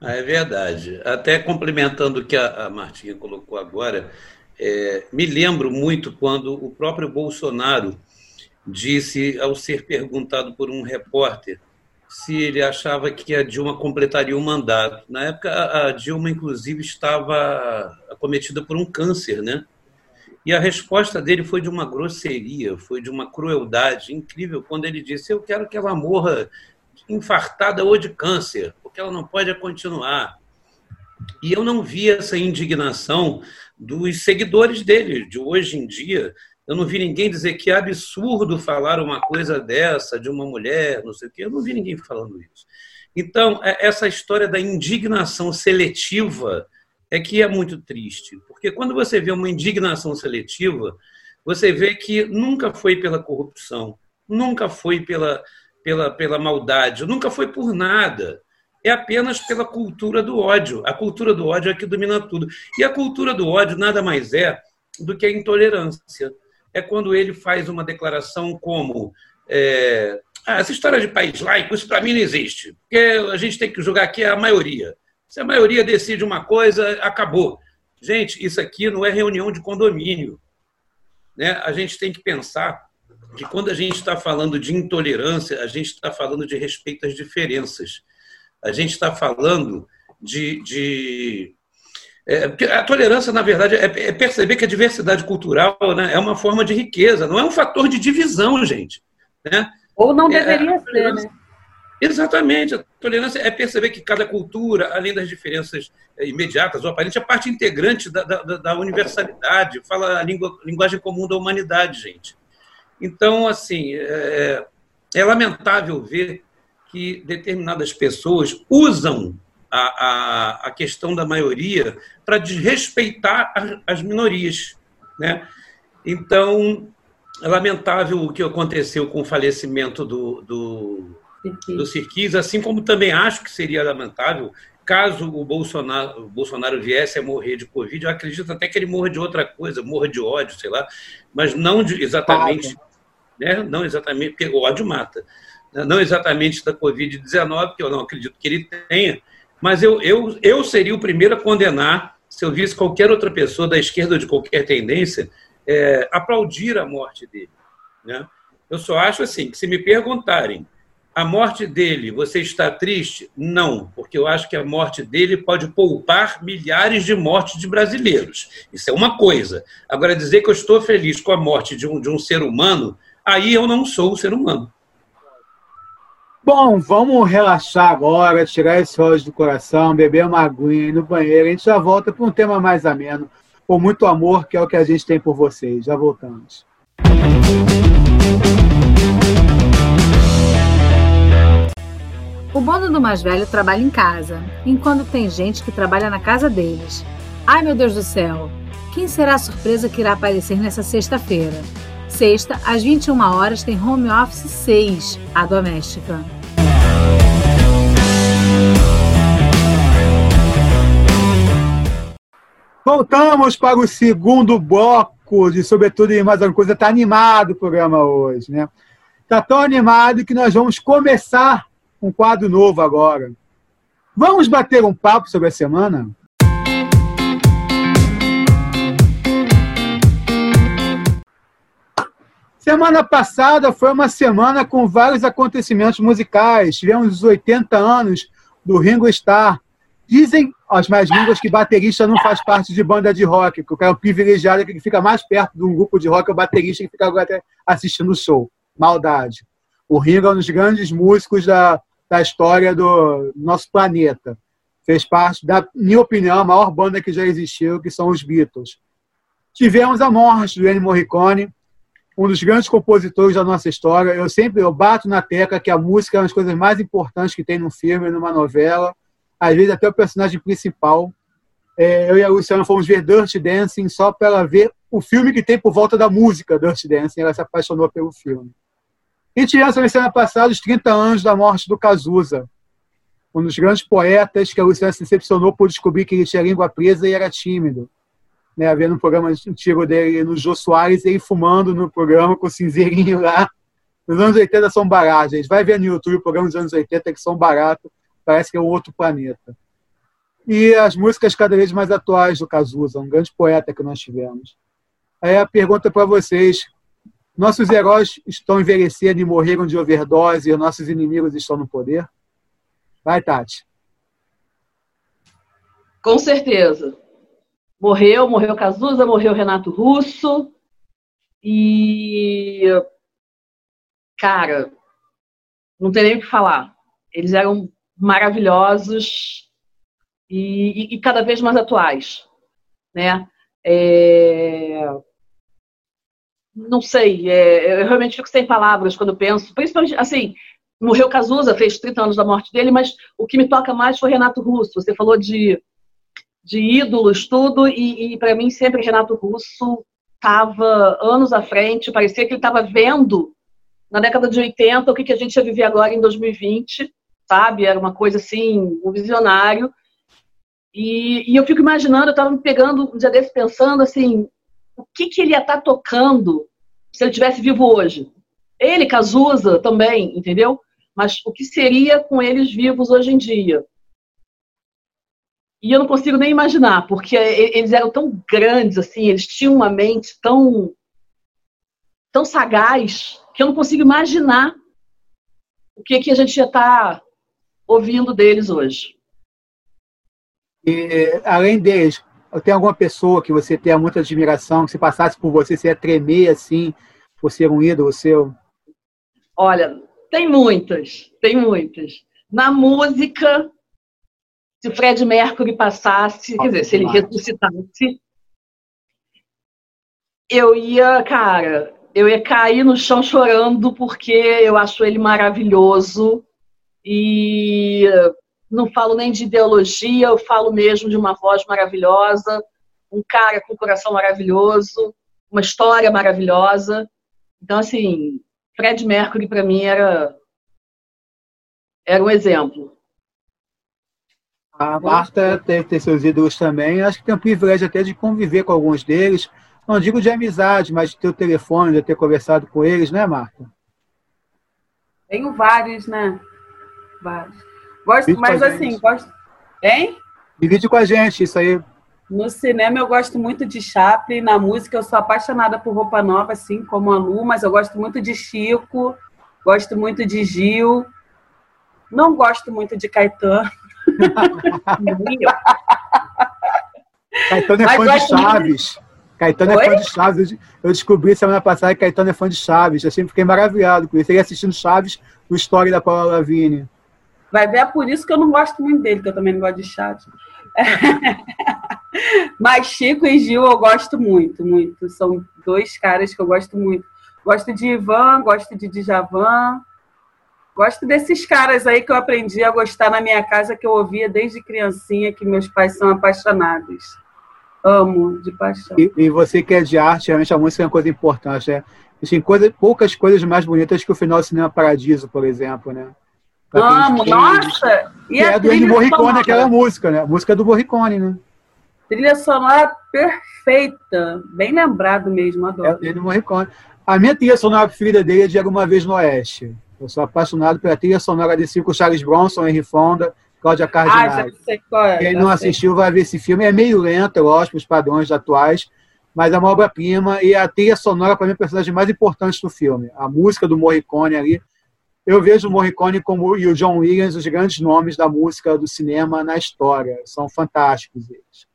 Speaker 6: Ah, é verdade. Até complementando o que a, a Martinha colocou agora, é, me lembro muito quando o próprio Bolsonaro disse, ao ser perguntado por um repórter, se ele achava que a Dilma completaria o mandato. Na época, a Dilma, inclusive, estava acometida por um câncer, né? E a resposta dele foi de uma grosseria, foi de uma crueldade incrível, quando ele disse: Eu quero que ela morra infartada ou de câncer, porque ela não pode continuar. E eu não vi essa indignação dos seguidores dele, de hoje em dia. Eu não vi ninguém dizer que é absurdo falar uma coisa dessa de uma mulher, não sei o quê. Eu não vi ninguém falando isso. Então, é, essa história da indignação seletiva é que é muito triste, porque quando você vê uma indignação seletiva, você vê que nunca foi pela corrupção, nunca foi pela, pela, pela maldade, nunca foi por nada. É apenas pela cultura do ódio. A cultura do ódio é que domina tudo. E a cultura do ódio nada mais é do que a intolerância. É quando ele faz uma declaração como é, ah, essa história de país laico, isso para mim não existe. Porque a gente tem que julgar aqui a maioria. Se a maioria decide uma coisa, acabou. Gente, isso aqui não é reunião de condomínio. Né? A gente tem que pensar que quando a gente está falando de intolerância, a gente está falando de respeito às diferenças. A gente está falando de. de é, a tolerância, na verdade, é, é, perceber que a diversidade cultural né, é uma forma de riqueza, não é um fator de divisão, gente. Né?
Speaker 4: Ou não é, deveria é, ser, né?
Speaker 6: Exatamente. A tolerância é perceber que cada cultura, além das diferenças eh, imediatas ou aparentes, é parte integrante da, da, da universalidade, fala a língua, linguagem comum da humanidade, gente. Então, assim, é, é lamentável ver que determinadas pessoas usam a, a, a questão da maioria para desrespeitar as minorias. Né? Então, é lamentável o que aconteceu com o falecimento do, do do Sirquis, assim como também acho que seria lamentável caso o Bolsonaro, o Bolsonaro viesse a morrer de Covid, eu acredito até que ele morra de outra coisa, morra de ódio, sei lá, mas não de, exatamente, né? não exatamente, porque o ódio mata, né? não exatamente da Covid-19, que eu não acredito que ele tenha, mas eu, eu, eu seria o primeiro a condenar, se eu visse qualquer outra pessoa da esquerda ou de qualquer tendência, é, aplaudir a morte dele. Né? Eu só acho assim, que se me perguntarem a morte dele, você está triste? Não, porque eu acho que a morte dele pode poupar milhares de mortes de brasileiros. Isso é uma coisa. Agora, dizer que eu estou feliz com a morte de um, de um ser humano, aí eu não sou um ser humano.
Speaker 1: Bom, vamos relaxar agora, tirar esse ódio do coração, beber uma aguinha no banheiro. A gente já volta para um tema mais ameno, com muito amor, que é o que a gente tem por vocês. Já voltamos.
Speaker 2: O bando do mais velho trabalha em casa, enquanto tem gente que trabalha na casa deles. Ai meu Deus do céu! Quem será a surpresa que irá aparecer nessa sexta-feira? Sexta, às 21 horas, tem Home Office 6, a doméstica.
Speaker 1: Voltamos para o segundo bloco de Sobretudo e Mais Alguma Coisa. Está animado o programa hoje, né? Está tão animado que nós vamos começar um quadro novo agora. Vamos bater um papo sobre a semana? Semana passada foi uma semana com vários acontecimentos musicais. Tivemos os 80 anos do Ringo Starr. Dizem as mais línguas que baterista não faz parte de banda de rock, que o cara é um privilegiado que fica mais perto de um grupo de rock é o baterista que fica assistindo o show. Maldade. O Ringo é um dos grandes músicos da, da história do nosso planeta. Fez parte, da minha opinião, a maior banda que já existiu, que são os Beatles. Tivemos a morte do Ennio Morricone, um dos grandes compositores da nossa história. Eu sempre eu bato na tecla que a música é uma das coisas mais importantes que tem num filme, numa novela. Às vezes até o personagem principal. É, eu e a Luciana fomos ver Dirty Dancing só para ver o filme que tem por volta da música Dirty Dancing. Ela se apaixonou pelo filme. E tivemos na semana passada os 30 anos da morte do Cazuza, um dos grandes poetas que a Luciana se decepcionou por descobrir que ele tinha língua presa e era tímido né, havendo um programa antigo dele no Jô Soares, ele fumando no programa com o cinzeirinho lá. Os anos 80 são baratos, gente. Vai ver no YouTube o programa dos anos 80 que são baratos, parece que é outro planeta. E as músicas cada vez mais atuais do Cazuza, um grande poeta que nós tivemos. Aí a pergunta para vocês: nossos heróis estão envelhecendo e morreram de overdose e nossos inimigos estão no poder? Vai, Tati.
Speaker 3: Com certeza. Morreu, morreu Cazuza, morreu Renato Russo. E. Cara, não tem nem o que falar. Eles eram maravilhosos e, e, e cada vez mais atuais. Né? É... Não sei, é... eu realmente fico sem palavras quando penso, principalmente assim. Morreu Cazuza, fez 30 anos da morte dele, mas o que me toca mais foi Renato Russo. Você falou de de ídolos, tudo, e, e para mim sempre Renato Russo estava anos à frente, parecia que ele estava vendo na década de 80 o que, que a gente ia viver agora em 2020, sabe? Era uma coisa assim, um visionário. E, e eu fico imaginando, eu estava me pegando um dia desse pensando assim, o que, que ele ia estar tá tocando se ele tivesse vivo hoje? Ele, Cazuza, também, entendeu? Mas o que seria com eles vivos hoje em dia? E eu não consigo nem imaginar, porque eles eram tão grandes, assim, eles tinham uma mente tão, tão sagaz, que eu não consigo imaginar o que, que a gente ia estar tá ouvindo deles hoje.
Speaker 1: E, além deles, tem alguma pessoa que você tenha muita admiração, que se passasse por você, você ia tremer assim, por ser um ídolo seu?
Speaker 3: Olha, tem muitas, tem muitas. Na música, se o Fred Mercury passasse, quer dizer, se ele ressuscitasse, eu ia, cara, eu ia cair no chão chorando porque eu acho ele maravilhoso e não falo nem de ideologia, eu falo mesmo de uma voz maravilhosa, um cara com um coração maravilhoso, uma história maravilhosa. Então, assim, Fred Mercury para mim era era um exemplo.
Speaker 1: A Marta deve ter seus ídolos também. Acho que tem o privilégio até de conviver com alguns deles. Não digo de amizade, mas de ter o telefone, de ter conversado com eles, né, Marta?
Speaker 4: Tenho vários, né? Vários. Gosto, mas assim, gente. gosto. Hein?
Speaker 1: Divide com a gente, isso aí.
Speaker 4: No cinema eu gosto muito de Chaplin, na música eu sou apaixonada por roupa nova, assim como a Lu, mas eu gosto muito de Chico, gosto muito de Gil, não gosto muito de Caetano.
Speaker 1: Caetano é fã de Chaves. Caetano Oi? é fã de Chaves. Eu descobri semana passada que Caetano é fã de Chaves. Eu sempre fiquei maravilhado com isso. Ele assistindo Chaves no Story da Paula Lavigne.
Speaker 4: Vai ver, é por isso que eu não gosto muito dele, que eu também não gosto de Chaves. Mas Chico e Gil eu gosto muito, muito. São dois caras que eu gosto muito. Gosto de Ivan, gosto de Djavan, Gosto desses caras aí que eu aprendi a gostar na minha casa, que eu ouvia desde criancinha, que meus pais são apaixonados. Amo, de paixão.
Speaker 1: E, e você que é de arte, realmente a música é uma coisa importante, né? Tem coisa, poucas coisas mais bonitas que o final do Cinema Paradiso, por exemplo, né?
Speaker 4: Amo, nossa!
Speaker 1: E que é do Ennio Morricone, aquela música, né? A música do Morricone, né?
Speaker 4: Trilha sonora perfeita, bem lembrado mesmo, adoro.
Speaker 1: É, Ennio Morricone. A minha trilha sonora preferida dele é de Alguma Vez no Oeste. Eu sou apaixonado pela trilha sonora desse com Charles Bronson, Henry Fonda, Cláudia Cardinale. Ah, já sei qual é. Quem não assistiu vai ver esse filme. É meio lento, lógico, os padrões atuais, mas é uma obra-prima e a trilha sonora, para mim, é o personagem mais importante do filme. A música do Morricone ali. Eu vejo o Morricone como, e o John Williams os grandes nomes da música do cinema na história. São fantásticos eles.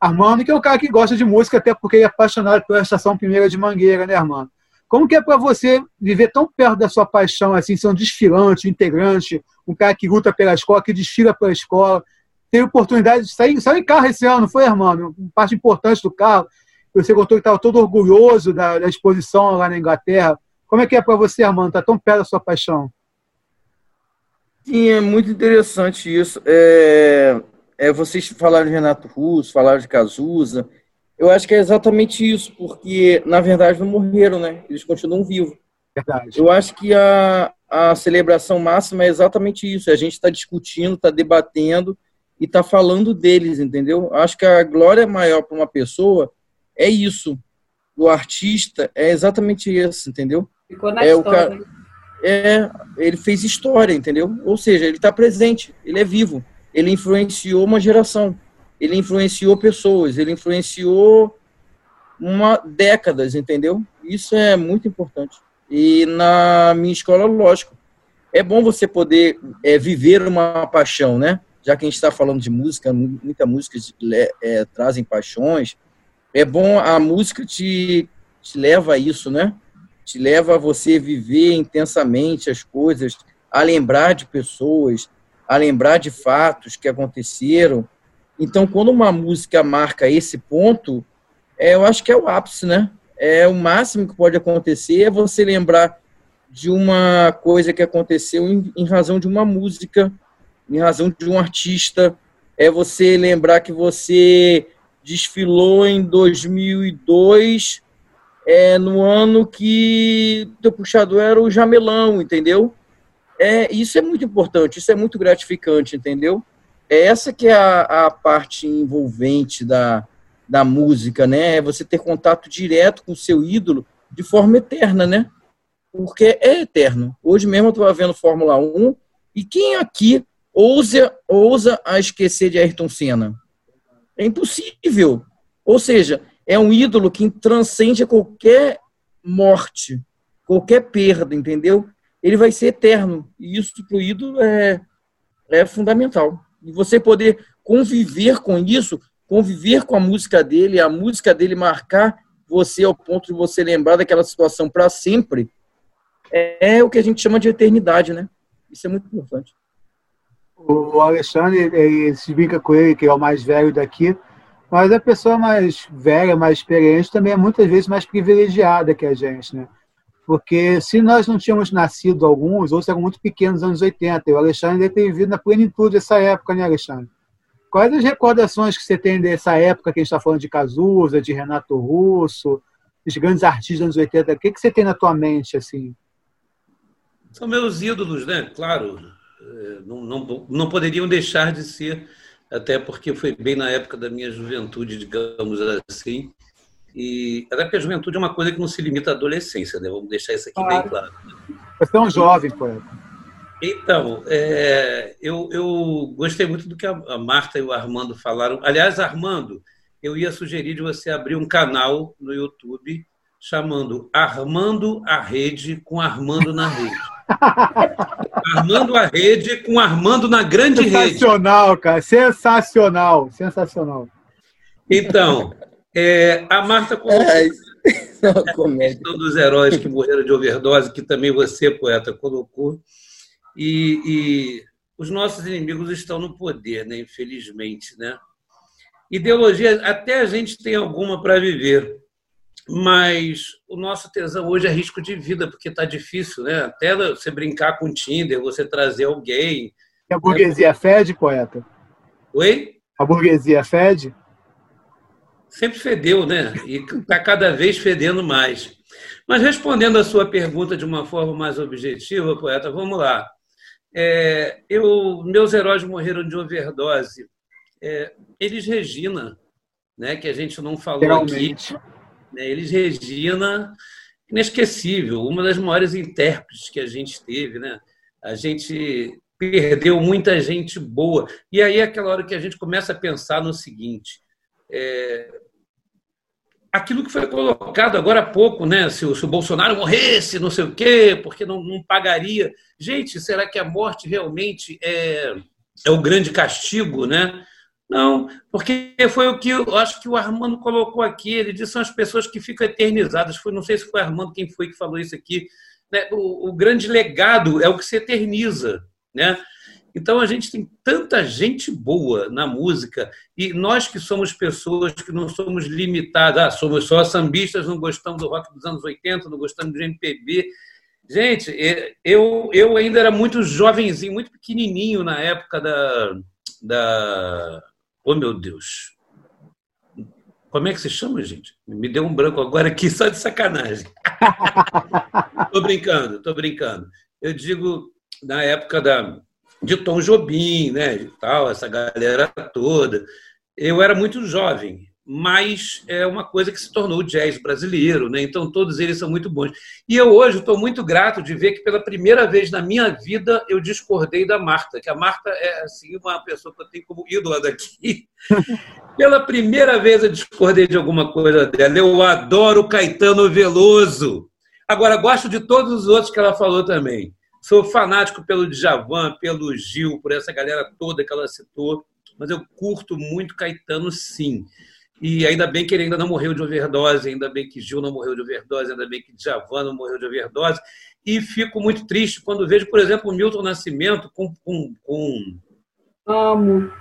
Speaker 1: Armando, que é um cara que gosta de música, até porque é apaixonado pela Estação Primeira de Mangueira, né, Armando? Como que é para você viver tão perto da sua paixão, assim, ser um desfilante, um integrante, um cara que luta pela escola, que desfila pela escola, teve oportunidade de sair, saiu em carro esse ano, foi, Armando? Uma parte importante do carro. Você contou que estava todo orgulhoso da, da, exposição lá na Inglaterra. Como é que é para você, Armando? Está tão perto da sua paixão?
Speaker 5: Sim, é muito interessante isso. É, é, vocês falaram de Renato Russo, falaram de Cazuza. Eu acho que é exatamente isso, porque, na verdade, não morreram, né? Eles continuam vivos. Verdade. Eu acho que a, a celebração máxima é exatamente isso. A gente está discutindo, está debatendo e está falando deles, entendeu? Acho que a glória maior para uma pessoa é isso. Do artista é exatamente isso, entendeu?
Speaker 4: Ficou na é, história.
Speaker 5: É, ele fez história, entendeu? Ou seja, ele está presente, ele é vivo. Ele influenciou uma geração, ele influenciou pessoas, ele influenciou uma décadas, entendeu? Isso é muito importante. E na minha escola, lógico, é bom você poder é, viver uma paixão, né? Já que a gente está falando de música, muita música é, trazem paixões, é bom, a música te, te leva a isso, né? Te leva a você viver intensamente as coisas, a lembrar de pessoas, a lembrar de fatos que aconteceram. Então, quando uma música marca esse ponto, é, eu acho que é o ápice, né? É o máximo que pode acontecer é você lembrar de uma coisa que aconteceu em, em razão de uma música, em razão de um artista. É você lembrar que você desfilou em 2002, é, no ano que o puxador era o Jamelão, entendeu? É, isso é muito importante, isso é muito gratificante, entendeu? É essa que é a, a parte envolvente da, da música, né? É você ter contato direto com o seu ídolo de forma eterna, né? Porque é eterno. Hoje mesmo eu estava vendo Fórmula 1 e quem aqui ousa, ousa a esquecer de Ayrton Senna? É impossível. Ou seja, é um ídolo que transcende qualquer morte, qualquer perda, entendeu? Ele vai ser eterno. E isso para o ídolo é, é fundamental. E você poder conviver com isso, conviver com a música dele, a música dele marcar você ao ponto de você lembrar daquela situação para sempre, é, é o que a gente chama de eternidade, né? Isso é muito importante
Speaker 1: o Alexandre, ele se brinca com ele, que é o mais velho daqui, mas a pessoa mais velha, mais experiente, também é muitas vezes mais privilegiada que a gente, né? Porque se nós não tínhamos nascido alguns, ou se eram muito pequenos nos anos 80, e o Alexandre ter vivido na plenitude dessa época, né, Alexandre? Quais as recordações que você tem dessa época que a gente está falando de Cazuza, de Renato Russo, dos grandes artistas dos anos 80? O que, que você tem na tua mente, assim?
Speaker 6: São meus ídolos, né? Claro, é, não, não, não poderiam deixar de ser, até porque foi bem na época da minha juventude, digamos assim. E até porque a juventude é uma coisa que não se limita à adolescência, né? Vamos deixar isso aqui claro. bem claro.
Speaker 1: Você é um jovem, poeta.
Speaker 6: Então, é, eu, eu gostei muito do que a Marta e o Armando falaram. Aliás, Armando, eu ia sugerir de você abrir um canal no YouTube chamando Armando a Rede com Armando na Rede. Armando a rede com Armando na grande
Speaker 1: sensacional,
Speaker 6: rede.
Speaker 1: Sensacional, cara. Sensacional. Sensacional.
Speaker 6: Então, é, a Marta colocou é, a questão dos heróis que morreram de overdose, que também você, poeta, colocou. E, e os nossos inimigos estão no poder, né? infelizmente. Né? Ideologia, até a gente tem alguma para viver mas o nosso tesão hoje é risco de vida, porque está difícil, né? Até você brincar com o Tinder, você trazer alguém.
Speaker 1: E a burguesia é... fede, poeta?
Speaker 6: Oi?
Speaker 1: A burguesia fede?
Speaker 6: Sempre fedeu, né? E está cada vez fedendo mais. Mas respondendo a sua pergunta de uma forma mais objetiva, poeta, vamos lá. É, eu, meus heróis morreram de overdose. É, Elis Regina, né, que a gente não falou Realmente. aqui né? Elis Regina, inesquecível, uma das maiores intérpretes que a gente teve. Né? A gente perdeu muita gente boa. E aí é aquela hora que a gente começa a pensar no seguinte: é, aquilo que foi colocado agora há pouco, né? Se o, se o Bolsonaro morresse, não sei o quê, porque não, não, pagaria. Gente, será que a morte realmente é, é o grande castigo, né? Não, porque foi o que eu acho que o Armando colocou aqui. Ele disse são as pessoas que ficam eternizadas. Foi, não sei se foi o Armando quem foi que falou isso aqui. Né? O, o grande legado é o que se eterniza, né? Então a gente tem tanta gente boa na música e nós que somos pessoas que não somos limitadas, ah, somos só sambistas, não gostamos do rock dos anos 80, não gostamos de MPB. Gente, eu, eu ainda era muito jovenzinho, muito pequenininho na época da, da... Oh, meu Deus! Como é que se chama, gente? Me deu um branco agora aqui só de sacanagem. tô brincando, tô brincando. Eu digo, na época da de Tom Jobim, né, tal, essa galera toda. Eu era muito jovem, mas é uma coisa que se tornou o jazz brasileiro, né? Então todos eles são muito bons. E eu hoje estou muito grato de ver que pela primeira vez na minha vida eu discordei da Marta, que a Marta é assim uma pessoa que eu tenho como ídola daqui. pela primeira vez eu discordei de alguma coisa dela. Eu adoro Caetano Veloso. Agora gosto de todos os outros que ela falou também. Sou fanático pelo Djavan, pelo Gil, por essa galera toda que ela citou, mas eu curto muito Caetano, sim. E ainda bem que ele ainda não morreu de overdose, ainda bem que Gil não morreu de overdose, ainda bem que Djavan não morreu de overdose. E fico muito triste quando vejo, por exemplo, o Milton Nascimento com, com, com,
Speaker 4: Amo.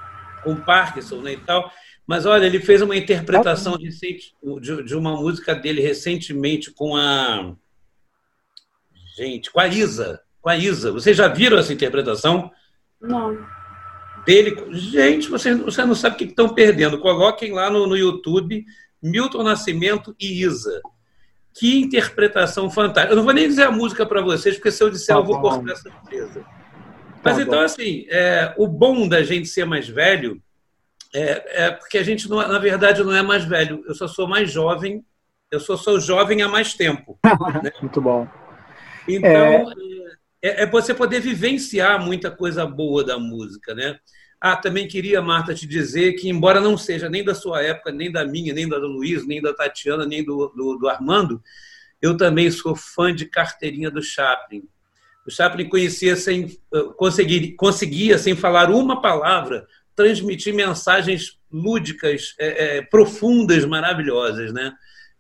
Speaker 6: com Parkinson né, e tal. Mas olha, ele fez uma interpretação recente, de, de uma música dele recentemente com a. Gente, com a Isa com a Isa. Vocês já viram essa interpretação?
Speaker 4: Não.
Speaker 6: Dele. Gente, vocês, você não sabem o que estão perdendo. Coloquem lá no, no YouTube Milton Nascimento e Isa. Que interpretação fantástica. Eu não vou nem dizer a música para vocês, porque se eu disser, tá eu vou cortar essa surpresa. Mas tá então, bom. assim, é, o bom da gente ser mais velho é, é, porque a gente, não, na verdade, não é mais velho. Eu só sou mais jovem. Eu só sou jovem há mais tempo.
Speaker 1: né? Muito bom.
Speaker 6: Então, é é, você poder vivenciar muita coisa boa da música, né? Ah, também queria, Marta, te dizer que, embora não seja nem da sua época, nem da minha, nem da do Luiz, nem da Tatiana, nem do, do, do Armando, eu também sou fã de carteirinha do Chaplin. O Chaplin conhecia sem, eh, conseguir, conseguia, sem falar uma palavra, transmitir mensagens lúdicas, é, é, profundas, maravilhosas, né?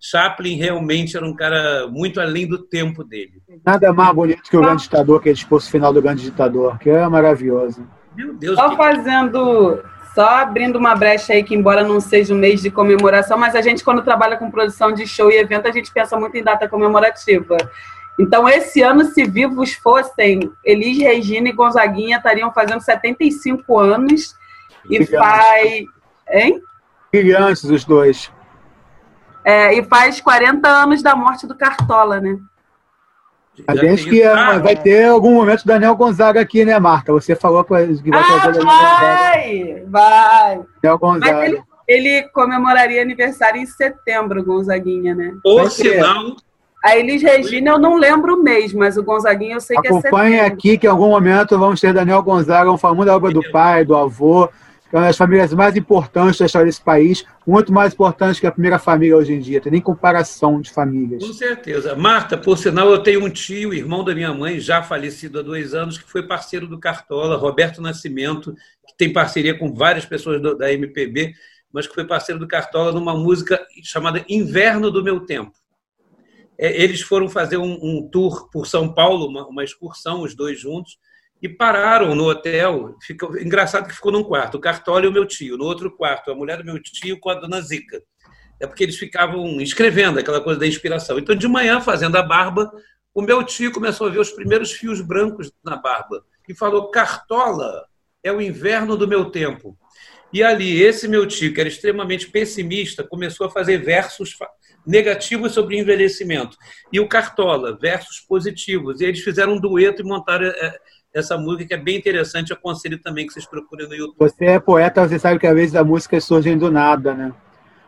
Speaker 6: Chaplin realmente era um cara muito além do tempo dele.
Speaker 1: Nada mais bonito que o Grande Ditador, que é o discurso final do Grande Ditador, que é maravilhoso.
Speaker 4: Meu Deus. Só que... fazendo, só abrindo uma brecha aí, que embora não seja um mês de comemoração, mas a gente, quando trabalha com produção de show e evento, a gente pensa muito em data comemorativa. Então, esse ano, se vivos fossem, Elis Regina e Gonzaguinha estariam fazendo 75 anos. E faz. Hein?
Speaker 1: Brilhantes os dois.
Speaker 4: É, e faz 40 anos da morte do Cartola, né?
Speaker 1: A gente que é, vai ter algum momento Daniel Gonzaga aqui, né, Marta? Você falou que vai
Speaker 4: ah, trazer vai, vai.
Speaker 1: Daniel Gonzaga.
Speaker 4: Ele, ele, comemoraria aniversário em setembro, Gonzaguinha, né?
Speaker 6: Por sinal.
Speaker 4: A Elis Regina eu não lembro o mês, mas o Gonzaguinha eu sei que é
Speaker 1: setembro. Acompanhe aqui que em algum momento vamos ter Daniel Gonzaga, um famoso da obra do pai, do avô, é uma das famílias mais importantes da história desse país, muito mais importante que a primeira família hoje em dia, tem nem comparação de famílias.
Speaker 6: Com certeza. Marta, por sinal, eu tenho um tio, irmão da minha mãe, já falecido há dois anos, que foi parceiro do Cartola, Roberto Nascimento, que tem parceria com várias pessoas da MPB, mas que foi parceiro do Cartola numa música chamada Inverno do Meu Tempo. É, eles foram fazer um, um, tour por São Paulo, uma, uma excursão, os dois juntos, e pararam no hotel. Ficou, engraçado que ficou num quarto, o Cartola e o meu tio. No outro quarto, a mulher do meu tio com a dona Zica. É porque eles ficavam escrevendo, aquela coisa da inspiração. Então, de manhã, fazendo a barba, o meu tio começou a ver os primeiros fios brancos na barba e falou: Cartola é o inverno do meu tempo. E ali, esse meu tio, que era extremamente pessimista, começou a fazer versos negativos sobre envelhecimento. E o Cartola, versos positivos. E eles fizeram um dueto e montaram é, essa música que é bem interessante. Eu aconselho também que vocês procurem no YouTube.
Speaker 1: Você é poeta, você sabe que às vezes as músicas surgem do nada, né?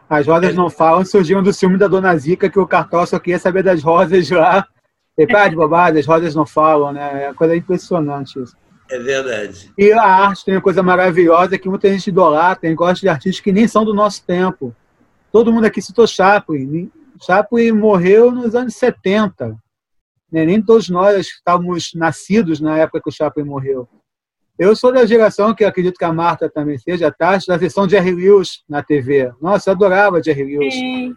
Speaker 1: As rosas é. não falam, surgiram do ciúme da Dona Zica, que o Cartol só queria saber das rosas lá. E pá, de bobagem, as rosas não falam, né? É uma coisa impressionante isso.
Speaker 6: É verdade.
Speaker 1: E a arte tem uma coisa maravilhosa que muita gente idolatra, tem gosta de artistas que nem são do nosso tempo. todo mundo aqui citou Chaplin. Chaplin morreu nos anos 70. Né? Nem todos nós estávamos nascidos na época que o Chaplin morreu. Eu sou da geração que acredito que a Marta também seja, tá? da versão de Jerry Lewis na TV. Nossa, eu adorava Jerry Lewis. Sim.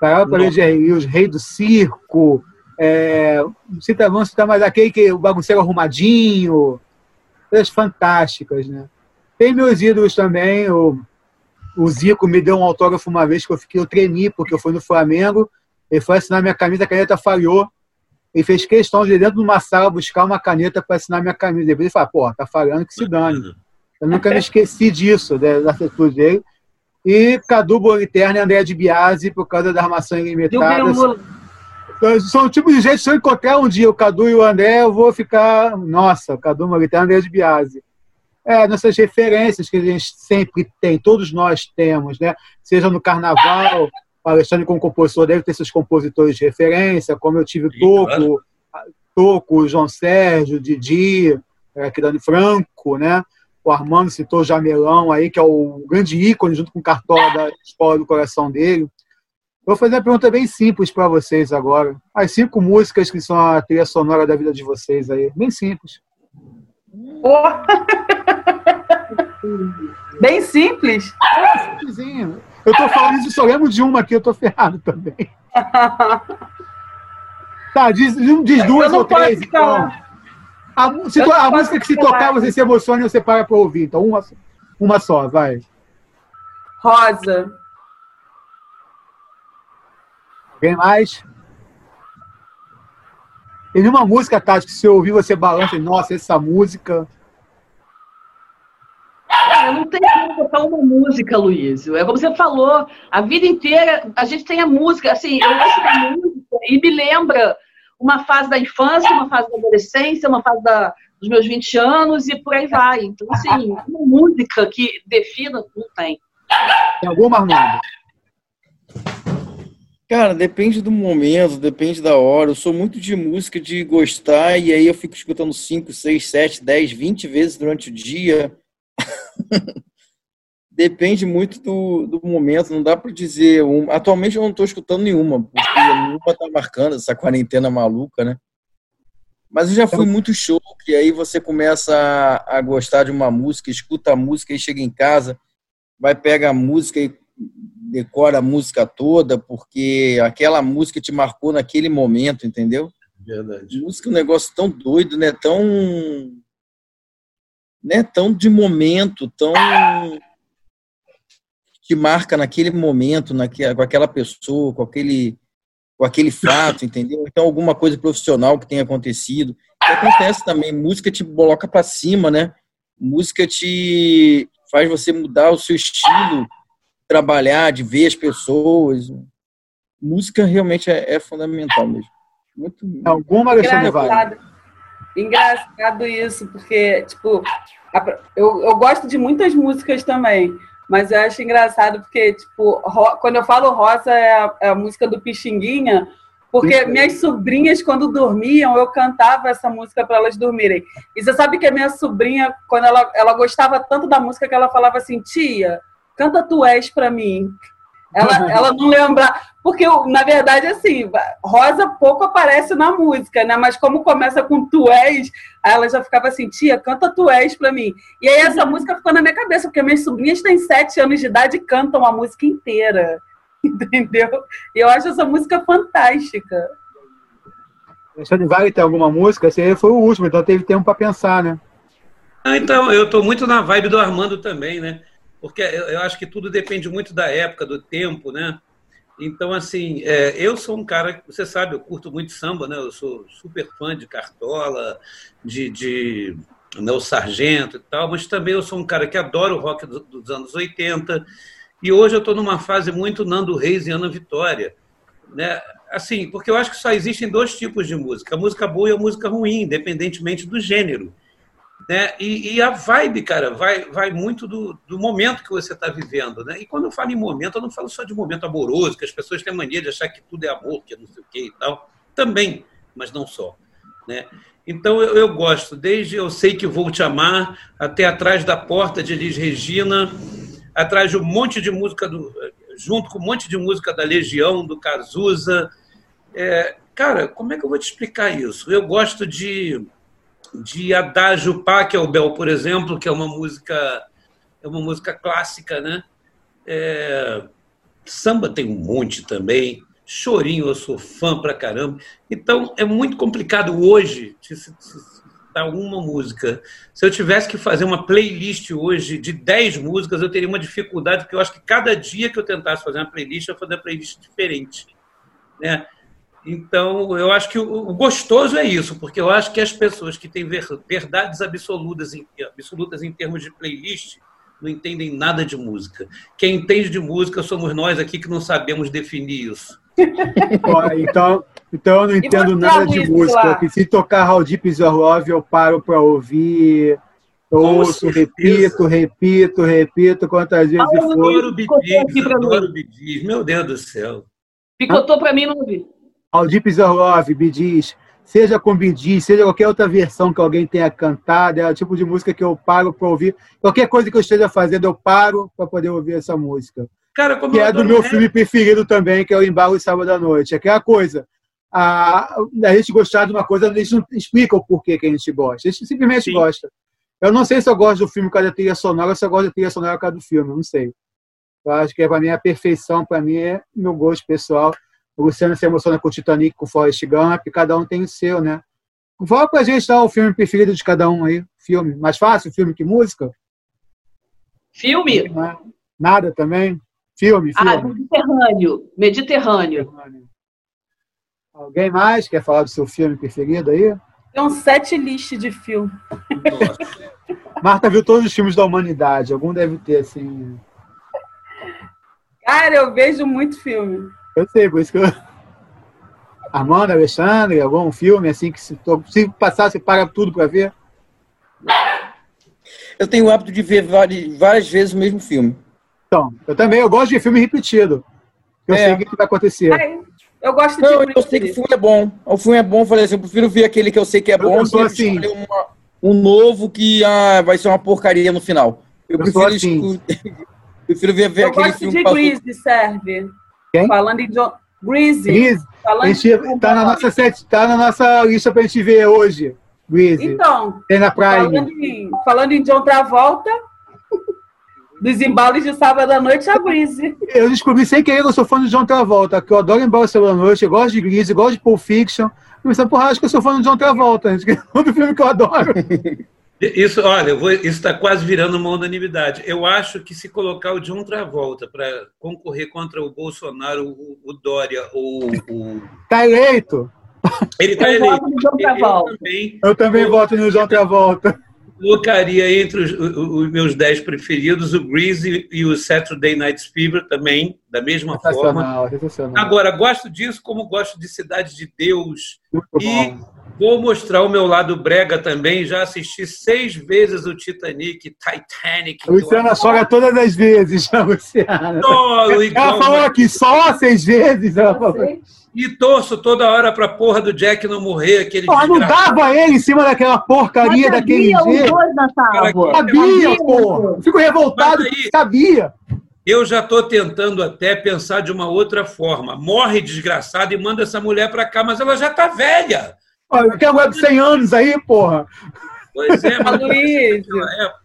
Speaker 1: Parava para ver Jerry Lewis, Rei do Circo. É, cita, vamos citar mais aquele que o bagunceiro arrumadinho. Coisas fantásticas, né? Tem meus ídolos também. O, o Zico me deu um autógrafo uma vez que eu fiquei, eu tremi, porque eu fui no Flamengo. Ele foi assinar minha camisa, a caneta falhou ele fez questão de, dentro de uma sala, buscar uma caneta para assinar minha camisa. Depois ele falou, pô, tá falando que se dane. Eu nunca me esqueci disso, da atitude dele. E Cadu Boliterno e André de Biasi, por causa da armação ilimitada. São o tipo de gente, se eu encontrar um dia o Cadu e o André, eu vou ficar, nossa, Cadu Boliterno e André de Biasi. É, nossas referências que a gente sempre tem, todos nós temos, né? Seja no carnaval, o Alexandre, como compositor, deve ter seus compositores de referência, como eu tive Toco, Toco, João Sérgio, Didi, é, Dani Franco, né? O Armando citou o Jamelão aí, que é o grande ícone, junto com o Cartola da Escola do Coração dele. vou fazer uma pergunta bem simples para vocês agora. As cinco músicas que são a trilha sonora da vida de vocês aí. Bem simples.
Speaker 4: Oh. bem simples?
Speaker 1: É, simplesinho. Eu tô falando isso, só lembro de uma aqui, eu tô ferrado também. tá, diz, diz duas ou três, então. A, se to, a música que se tocar, você se emociona e você para pra ouvir. Então, uma, uma só, vai.
Speaker 4: Rosa.
Speaker 1: Alguém mais? Tem nenhuma música, Tati, que se ouvir você balança e, nossa, essa música
Speaker 3: eu não tenho como tocar uma música, Luísio. É como você falou, a vida inteira a gente tem a música. Assim, eu gosto da música e me lembra uma fase da infância, uma fase da adolescência, uma fase da, dos meus 20 anos e por aí vai. Então, assim, uma música que defina, não tem.
Speaker 1: Tem alguma, Armando?
Speaker 5: Cara, depende do momento, depende da hora. Eu sou muito de música, de gostar, e aí eu fico escutando 5, 6, 7, 10, 20 vezes durante o dia. Depende muito do, do momento, não dá para dizer. Um, atualmente eu não estou escutando nenhuma, porque nenhuma está marcando essa quarentena maluca, né? Mas eu já fui muito show, que aí você começa a, a gostar de uma música, escuta a música e chega em casa, vai pegar a música e decora a música toda, porque aquela música te marcou naquele momento, entendeu?
Speaker 6: Verdade.
Speaker 5: Música é um negócio tão doido, né? Tão né, tão de momento, tão que marca naquele momento, naquela, com aquela pessoa, com aquele, com aquele fato, entendeu? Então, alguma coisa profissional que tenha acontecido. Que acontece também, música te coloca para cima, né? Música te faz você mudar o seu estilo, trabalhar, de ver as pessoas. Música realmente é, é fundamental mesmo.
Speaker 1: Muito, Alguma, Alexandre Vale?
Speaker 4: Engraçado isso, porque, tipo, eu, eu gosto de muitas músicas também, mas eu acho engraçado porque, tipo, quando eu falo rosa é a, é a música do Pixinguinha, porque isso. minhas sobrinhas, quando dormiam, eu cantava essa música para elas dormirem. E você sabe que a minha sobrinha, quando ela, ela gostava tanto da música que ela falava assim, tia, canta Tu És para mim. Ela, ela não lembra. Porque, na verdade, assim, Rosa pouco aparece na música, né? Mas como começa com Tu És, ela já ficava assim, tia, canta Tu És pra mim. E aí essa música ficou na minha cabeça, porque minhas sobrinhas têm sete anos de idade e cantam a música inteira. Entendeu? E eu acho essa música fantástica.
Speaker 1: Alexandre Vale tem alguma música? Esse aí foi o último, então teve tempo para pensar, né?
Speaker 6: Ah, então, eu estou muito na vibe do Armando também, né? porque eu acho que tudo depende muito da época, do tempo, né? Então, assim, é, eu sou um cara, você sabe, eu curto muito samba, né? Eu sou super fã de Cartola, de, de né, o Sargento e tal, mas também eu sou um cara que adora o rock dos anos 80. E hoje eu estou numa fase muito Nando Reis e Ana Vitória. Né? Assim, porque eu acho que só existem dois tipos de música: a música boa e a música ruim, independentemente do gênero. Né? E, e, a vibe, cara, vai, vai muito do, do momento que você está vivendo. Né? E quando eu falo em momento, eu não falo só de momento amoroso, que as pessoas têm mania de achar que tudo é amor, que não sei o que e tal. Também, mas não só. Né? Então eu, eu, gosto, desde Eu Sei Que Vou Te Amar, até Atrás da Porta de Elis Regina, atrás de um monte de música do. junto com um monte de música da Legião, do Cazuza. É, cara, como é que eu vou te explicar isso? Eu gosto de, de Adágio Pachelbel, por exemplo, que é uma música é uma música clássica, né? É, samba tem um monte também. Chorinho, eu sou fã pra caramba. Então, é muito complicado hoje citar uma música. Se eu tivesse que fazer uma playlist hoje de 10 músicas, eu teria uma dificuldade, porque eu acho que cada dia que eu tentasse fazer uma playlist, eu ia fazer uma playlist diferente. Né? Então, eu acho que o, gostoso é isso, porque eu acho que as pessoas que têm verdades absolutas em, absolutas em termos de playlist não entendem nada de música. Quem entende de música somos nós aqui que não sabemos definir isso.
Speaker 1: então, então eu não entendo nada de música. Lá. Se tocar How Deep Is Your Love, eu paro para ouvir. Eu ouço, repito, repito, repito, quantas vezes
Speaker 6: ah, for. Adoro Bidis, adoro Bidis. Meu Deus do céu.
Speaker 3: Picotou para mim, não ouvi.
Speaker 1: Is Your Love, Bidis seja com Bidi, seja qualquer outra versão que alguém tenha cantado, é o tipo de música que eu paro para ouvir. Qualquer coisa que eu esteja fazendo, eu paro para poder ouvir essa música. Cara, que é do meu filme preferido também, que é o Embalo Sábado à Noite. É aquela coisa. A, a gente gostar de uma coisa, a gente não explica o porquê que a gente gosta. A gente simplesmente Sim. gosta. Eu não sei se eu gosto do filme por causa da trilha sonora ou se eu gosto da trilha sonora por causa do filme, não sei. Eu acho que é, para mim a perfeição, para mim é meu gosto pessoal. O Luciano se emociona com o Titanic, com o Forrest Gump, cada um tem o seu, né? Fala pra gente tá, o filme preferido de cada um aí. Filme. Mais fácil, filme que música?
Speaker 3: Filme?
Speaker 1: Nada também? Filme,
Speaker 3: ah, filme. Ah, Mediterrâneo. Mediterrâneo. Mediterrâneo.
Speaker 1: Alguém mais quer falar do seu filme preferido aí?
Speaker 4: Tem um sete list de filme.
Speaker 1: Marta viu todos os filmes da humanidade. Algum deve ter, assim.
Speaker 4: Cara, eu vejo muito filme.
Speaker 1: Eu sei, por isso que eu. Armando, Alexandre, algum filme assim que se, se passar, você paga tudo para ver?
Speaker 5: Eu tenho o hábito de ver várias, várias vezes o mesmo filme.
Speaker 1: Então, eu também, eu gosto de filme repetido. Eu é. sei o que vai acontecer.
Speaker 4: eu gosto de.
Speaker 5: Não, eu sei que o filme é bom. O filme é bom, eu falei assim, eu prefiro ver aquele que eu sei que é bom, do assim. uma, um novo que ah, vai ser uma porcaria no final. Eu, eu prefiro, assim. prefiro ver, ver
Speaker 4: eu
Speaker 5: aquele
Speaker 4: filme. Eu gosto de Grease, serve. Quem? Falando em John. Greasy.
Speaker 1: Greasy. Falando a gente, tá, na nossa set, tá na nossa lista pra gente ver hoje. Greasy.
Speaker 4: Então.
Speaker 1: Tem na praia.
Speaker 4: Falando em, falando em John Travolta. Dos embalos de sábado à noite, a Greasy.
Speaker 1: Eu descobri sem querer que eu sou fã de John Travolta, que eu adoro embalos de sábado à noite, eu gosto de Greasy, gosto de Pulp Fiction. Eu pensei, porra, acho que eu sou fã de John Travolta, gente, que é outro filme que eu adoro.
Speaker 6: Isso, olha, vou, isso está quase virando uma unanimidade. Eu acho que se colocar o John Travolta para concorrer contra o Bolsonaro, o, o Dória ou o.
Speaker 1: Está eleito!
Speaker 6: Ele está eleito.
Speaker 1: Eu também, eu também voto no John Travolta.
Speaker 6: Colocaria entre os, os, meus dez preferidos o Greasy e o Saturday Night Fever também, da mesma forma. Agora, gosto disso como gosto de Cidade de Deus. Muito e bom Vou mostrar o meu lado brega também. Já assisti seis vezes o Titanic, Titanic.
Speaker 1: A Luciana chora todas as vezes, já, Luciana. Tolo, ela falou aqui só seis vezes. Ela falou.
Speaker 6: E torço toda hora pra porra do Jack não morrer. Aquele
Speaker 1: Pô, não dava ele em cima daquela porcaria Mas daquele jeito. Sabia, porra. Fico revoltado, aí, sabia.
Speaker 6: Eu já estou tentando até pensar de uma outra forma. Morre desgraçado e manda essa mulher para cá, mas ela já está velha.
Speaker 1: Olha, quer mulher de 100 anos aí, porra?
Speaker 6: Pois é, mas...
Speaker 4: Luiz,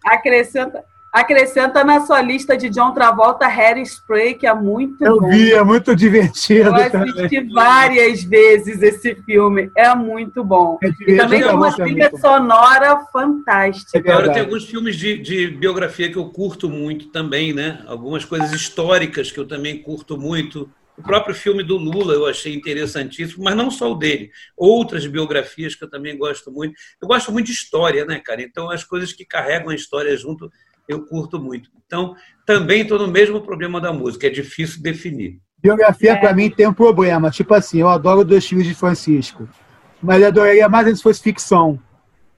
Speaker 4: acrescenta, acrescenta na sua lista de John Travolta Harry Spray, que é muito
Speaker 1: Eu bom. vi, é muito divertido. Eu
Speaker 4: assisti várias vezes esse filme, é muito bom. É e também tem uma trilha sonora fantástica.
Speaker 6: É Agora tem alguns filmes de, de biografia que eu curto muito também, né? Algumas coisas históricas que eu também curto muito. O próprio filme do Lula eu achei interessantíssimo, mas não só o dele. Outras biografias que eu também gosto muito. Eu gosto muito de história, né, cara? Então, as coisas que carregam a história junto, eu curto muito. Então, também estou no mesmo problema da música, é difícil definir.
Speaker 1: Biografia, é. para mim, tem um problema. Tipo assim, eu adoro Dois Filhos de Francisco, mas eu adoraria mais se fosse ficção.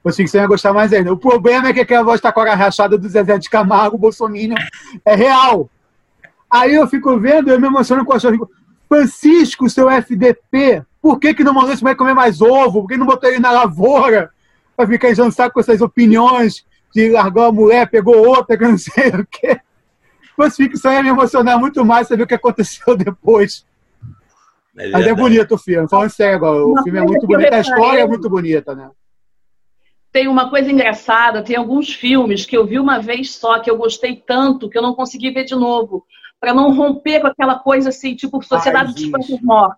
Speaker 1: Se ficção, eu ia gostar mais ainda. O problema é que aquela voz tá com a rachada do Zezé de Camargo, Bolsonaro, é real. Aí eu fico vendo, eu me emociono com a sua. Francisco, seu FDP, por que, que não mandou esse moleque comer mais ovo? Por que não botou ele na lavoura? Pra ficar enchendo saco com essas opiniões de largar a mulher, pegou outra, que eu não sei o quê. fosse ficção, ia me emocionar muito mais saber o que aconteceu depois. É Mas é bonito o filme, falando sério agora. O filme é muito bonito, a história é muito bonita, né?
Speaker 3: Tem uma coisa engraçada, tem alguns filmes que eu vi uma vez só, que eu gostei tanto, que eu não consegui ver de novo, para não romper com aquela coisa assim, tipo Sociedade dos Fantasmas Mortos.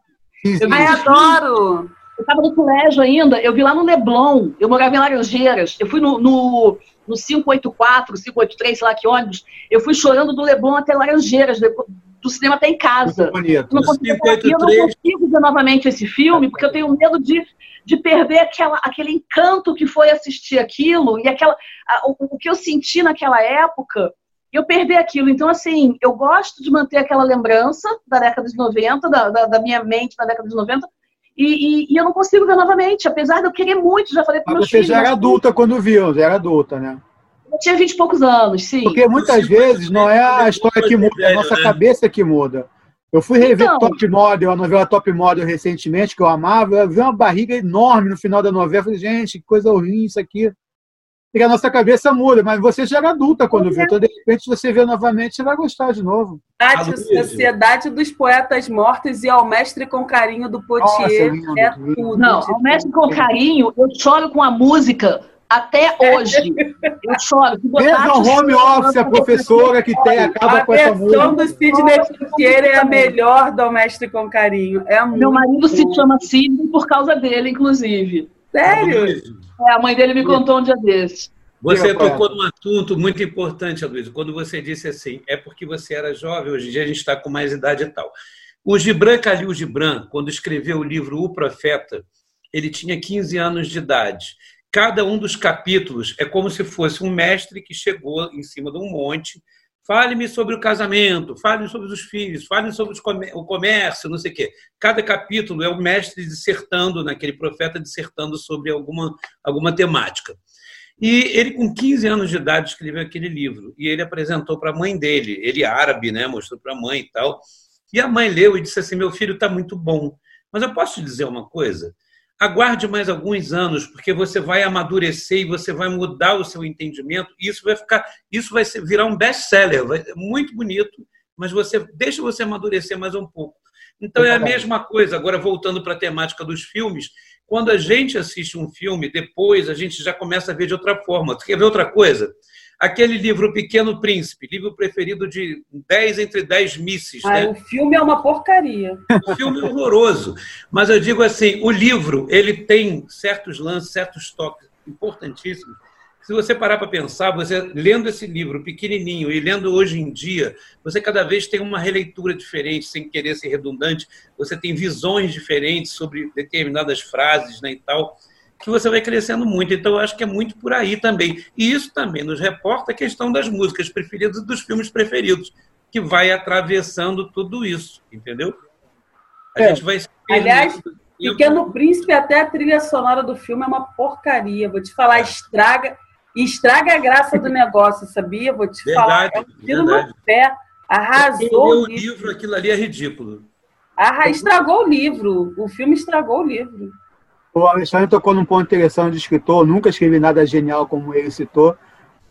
Speaker 4: Ai, adoro!
Speaker 3: Eu estava no colégio ainda, eu vi lá no Leblon, eu morava em Laranjeiras, eu fui no, no, no 584, 583, sei lá que ônibus, eu fui chorando do Leblon até Laranjeiras, do cinema até em casa. Eu não, consigo, eu não consigo ver novamente esse filme, porque eu tenho medo de, de perder aquela, aquele encanto que foi assistir aquilo, e aquela, o, o que eu senti naquela época, eu perder aquilo. Então, assim, eu gosto de manter aquela lembrança da década de 90, da, da, da minha mente na década de 90, e, e, e, eu não consigo ver novamente, apesar de eu querer muito, já falei para meus
Speaker 1: você filhos. Você já era adulta quando viu, já era adulta, né?
Speaker 3: Eu tinha vinte e poucos anos, sim.
Speaker 1: Porque muitas vezes não é a história que muda, é a nossa né? cabeça que muda. Eu fui rever então, Top Model, a novela Top Model recentemente, que eu amava, eu vi uma barriga enorme no final da novela. Eu falei, gente, que coisa ruim isso aqui. E a nossa cabeça muda, mas você já era adulta quando viu. Então, de repente, você vê novamente, você vai gostar de novo.
Speaker 4: A Sociedade dos Poetas Mortos e Ao Mestre com Carinho do Potier. Nossa, é tudo.
Speaker 3: Não, Ao Mestre com Carinho, eu choro com a música até hoje. Eu choro.
Speaker 1: Mesmo o home office, a professora que tem, acaba com essa música. A
Speaker 4: versão do Sidney Poitier é a melhor do Mestre com Carinho. É
Speaker 3: Meu marido se chama Sidney por causa dele, inclusive.
Speaker 4: Sério?
Speaker 3: É, a mãe dele me contou um dia desses.
Speaker 6: Você tocou num assunto muito importante, Luiz, quando você disse assim, é porque você era jovem, hoje em dia a gente está com mais idade e tal. O Gibran Khalil Gibran, quando escreveu o livro O Profeta, ele tinha 15 anos de idade. Cada um dos capítulos é como se fosse um mestre que chegou em cima de um monte Fale-me sobre o casamento, fale sobre os filhos, fale sobre o comércio, não sei o quê. Cada capítulo é o mestre dissertando, naquele profeta dissertando sobre alguma, alguma temática. E ele, com 15 anos de idade, escreveu aquele livro. E ele apresentou para a mãe dele. Ele árabe, né? Mostrou para a mãe e tal. E a mãe leu e disse assim: Meu filho está muito bom. Mas eu posso te dizer uma coisa? Aguarde mais alguns anos, porque você vai amadurecer e você vai mudar o seu entendimento, e isso vai ficar, isso vai virar um best-seller, muito bonito, mas você deixa você amadurecer mais um pouco. Então é a mesma coisa, agora voltando para a temática dos filmes, quando a gente assiste um filme, depois a gente já começa a ver de outra forma. Tu quer ver outra coisa? Aquele livro Pequeno Príncipe, livro preferido de 10 entre 10 misses. Ah,
Speaker 4: né? O filme é uma porcaria.
Speaker 6: O filme é horroroso. Mas eu digo assim, o livro ele tem certos lances, certos toques importantíssimos. Se você parar para pensar, você lendo esse livro pequenininho e lendo hoje em dia, você cada vez tem uma releitura diferente, sem querer ser redundante. Você tem visões diferentes sobre determinadas frases né, e tal que você vai crescendo muito. Então, eu acho que é muito por aí também. E isso também nos reporta a questão das músicas preferidas e dos filmes preferidos, que vai atravessando tudo isso, entendeu?
Speaker 4: A é. gente vai. Aliás, Pequeno Príncipe, até a trilha sonora do filme é uma porcaria. Vou te falar, estraga, estraga a graça do negócio, sabia? Vou te verdade, falar. É um no pé. Arrasou.
Speaker 6: O livro, aquilo ali é ridículo.
Speaker 4: Arra... Estragou o livro. O filme estragou o livro.
Speaker 1: O Alexandre tocou num ponto interessante de escritor, nunca escrevi nada genial como ele citou,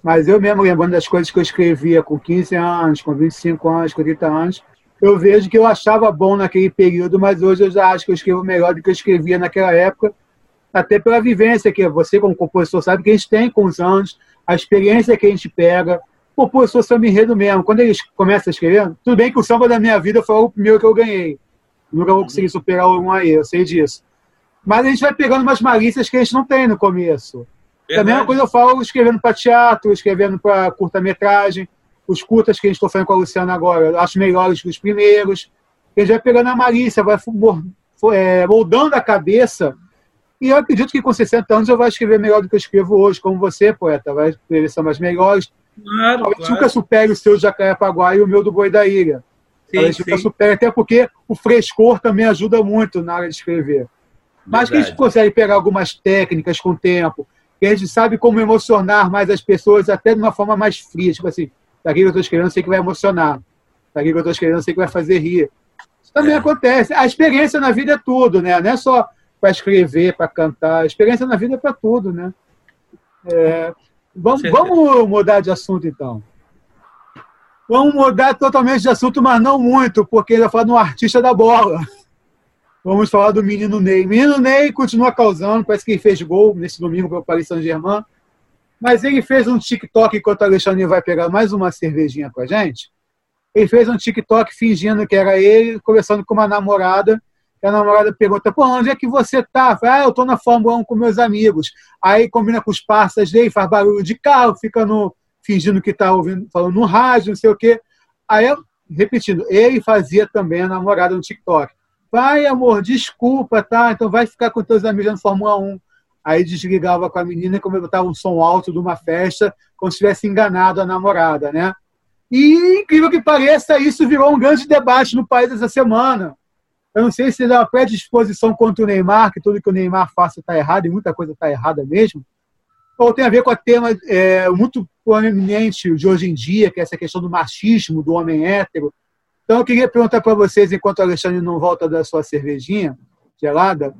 Speaker 1: mas eu mesmo lembrando das coisas que eu escrevia com 15 anos, com 25 anos, com 30 anos, eu vejo que eu achava bom naquele período, mas hoje eu já acho que eu escrevo melhor do que eu escrevia naquela época, até pela vivência que você, como compositor, sabe que a gente tem com os anos, a experiência que a gente pega. O compositor samba enredo mesmo. Quando eles começam a escrever, tudo bem que o samba da minha vida foi o primeiro que eu ganhei. Nunca vou conseguir superar um aí, eu sei disso. Mas a gente vai pegando umas malícias que a gente não tem no começo. Verdade. É uma coisa eu falo escrevendo para teatro, escrevendo para curta-metragem. Os curtas que a gente está fazendo com a Luciana agora, acho melhores que os primeiros. A gente vai pegando a malícia, vai é, moldando a cabeça. E eu acredito que com 60 anos eu vou escrever melhor do que eu escrevo hoje, como você, poeta. Vai escrever sambas melhores. Claro, Talvez claro. nunca supere o seu Jacarepaguá e o meu do Boi da Ilha. Sim, Talvez nunca supere, até porque o frescor também ajuda muito na hora de escrever. Mas Verdade. que a gente consegue pegar algumas técnicas com o tempo, que a gente sabe como emocionar mais as pessoas, até de uma forma mais fria. Tipo assim, daqui que eu estou escrevendo, sei que vai emocionar. Daqui que eu estou escrevendo, sei que vai fazer rir. Isso também é. acontece. A experiência na vida é tudo, né? Não é só para escrever, para cantar. A experiência na vida é para tudo, né? É... Vamos, vamos mudar de assunto, então. Vamos mudar totalmente de assunto, mas não muito, porque ele vai falar de um artista da bola. Vamos falar do menino Ney. Menino Ney continua causando, parece que ele fez gol nesse domingo para o Paris Saint-Germain. Mas ele fez um TikTok enquanto o Alexandre vai pegar mais uma cervejinha com a gente. Ele fez um TikTok fingindo que era ele, conversando com uma namorada. E a namorada pergunta: Pô, onde é que você tá? Ah, eu tô na Fórmula 1 com meus amigos. Aí combina com os parceiros dele, faz barulho de carro, fica no, fingindo que está ouvindo, falando no rádio, não sei o quê. Aí, repetindo, ele fazia também a namorada no TikTok. Vai, amor, desculpa, tá? Então vai ficar com teus amigos no Fórmula 1. Aí desligava com a menina e começava um som alto de uma festa, como se tivesse enganado a namorada, né? E, incrível que pareça, isso virou um grande debate no país essa semana. Eu não sei se é uma predisposição contra o Neymar, que tudo que o Neymar faça está errado, e muita coisa está errada mesmo, ou tem a ver com o tema é, muito proeminente de hoje em dia, que é essa questão do machismo, do homem hétero. Então, eu queria perguntar para vocês, enquanto o Alexandre não volta da sua cervejinha gelada,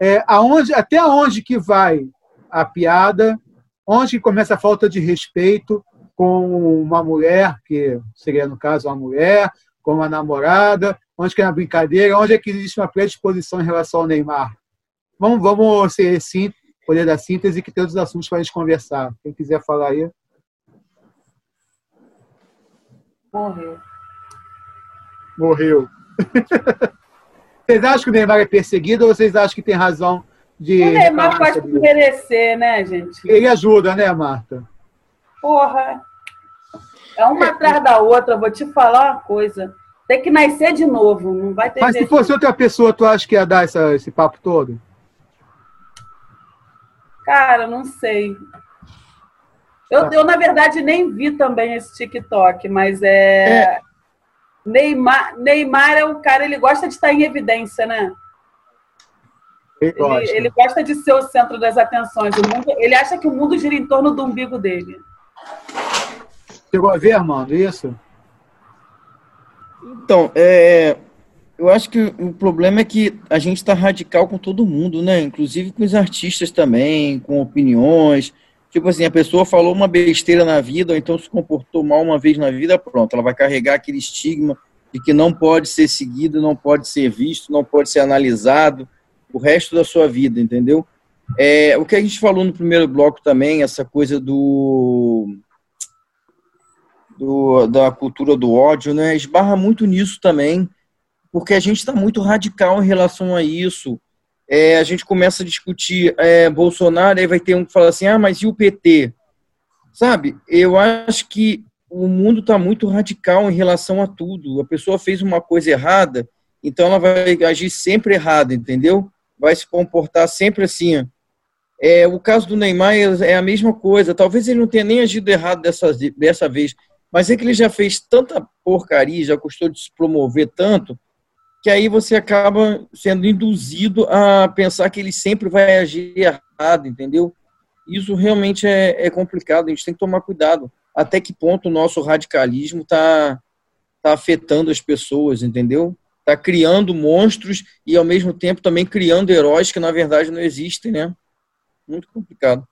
Speaker 1: é, aonde, até onde que vai a piada, onde começa a falta de respeito com uma mulher, que seria, no caso, uma mulher, com uma namorada, onde que é uma brincadeira, onde é que existe uma predisposição em relação ao Neymar. Vamos, vamos ser sim, poder da síntese, que tem outros assuntos para a gente conversar. Quem quiser falar aí.
Speaker 4: Morreu.
Speaker 1: Morreu. vocês acham que o Neymar é perseguido ou vocês acham que tem razão de.
Speaker 4: O Neymar pode merecer, né, gente?
Speaker 1: Ele ajuda, né, Marta?
Speaker 4: Porra. É uma é, atrás da outra, vou te falar uma coisa. Tem que nascer de novo, não vai ter
Speaker 1: Mas se fosse outra pessoa, tu acha que ia dar essa, esse papo todo?
Speaker 4: Cara, não sei. Eu, tá. eu, na verdade, nem vi também esse TikTok, mas é... é. Neymar, Neymar é o cara, ele gosta de estar em evidência, né? Ele gosta. Ele, ele gosta de ser o centro das atenções. O mundo, ele acha que o mundo gira em torno do umbigo dele.
Speaker 1: Chegou a ver, Armando, isso?
Speaker 5: Então, é, eu acho que o problema é que a gente está radical com todo mundo, né? Inclusive com os artistas também, com opiniões. Tipo assim, a pessoa falou uma besteira na vida, ou então se comportou mal uma vez na vida, pronto, ela vai carregar aquele estigma de que não pode ser seguido, não pode ser visto, não pode ser analisado o resto da sua vida, entendeu? É, o que a gente falou no primeiro bloco também, essa coisa do, do da cultura do ódio, né? Esbarra muito nisso também porque a gente está muito radical em relação a isso. É, a gente começa a discutir é, Bolsonaro, aí vai ter um que fala assim, ah, mas e o PT? Sabe, eu acho que o mundo está muito radical em relação a tudo. A pessoa fez uma coisa errada, então ela vai agir sempre errada, entendeu? Vai se comportar sempre assim. É, o caso do Neymar é a mesma coisa. Talvez ele não tenha nem agido errado dessa, dessa vez, mas é que ele já fez tanta porcaria, já custou de se promover tanto, que aí você acaba sendo induzido a pensar que ele sempre vai agir errado, entendeu? Isso realmente é, é complicado, a gente tem que tomar cuidado. Até que ponto o nosso radicalismo está tá afetando as pessoas, entendeu? Está criando monstros e, ao mesmo tempo, também criando heróis que, na verdade, não existem, né? Muito complicado.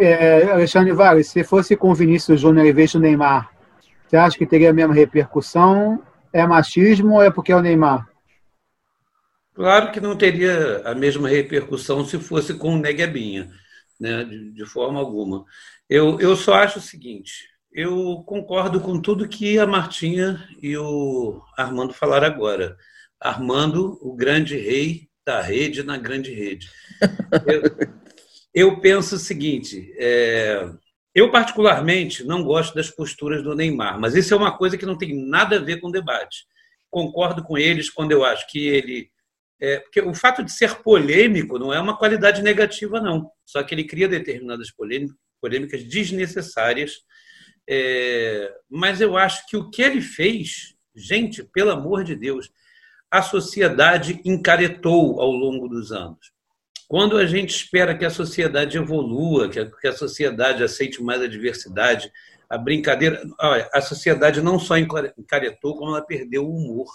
Speaker 1: É, Alexandre Vargas, se fosse com o Vinícius Júnior em vez Neymar, você acha que teria a mesma repercussão é machismo ou é porque é o Neymar?
Speaker 6: Claro que não teria a mesma repercussão se fosse com o Neguebinha, né? de, de forma alguma. Eu, eu só acho o seguinte: eu concordo com tudo que a Martinha e o Armando falaram agora. Armando, o grande rei da rede na grande rede. Eu, eu penso o seguinte: é, eu, particularmente, não gosto das posturas do Neymar, mas isso é uma coisa que não tem nada a ver com debate. Concordo com eles quando eu acho que ele. É, porque o fato de ser polêmico não é uma qualidade negativa, não. Só que ele cria determinadas polêmicas desnecessárias. É, mas eu acho que o que ele fez, gente, pelo amor de Deus, a sociedade encaretou ao longo dos anos. Quando a gente espera que a sociedade evolua, que a, a sociedade aceite mais a diversidade, a brincadeira. Olha, a sociedade não só encaretou, como ela perdeu o humor.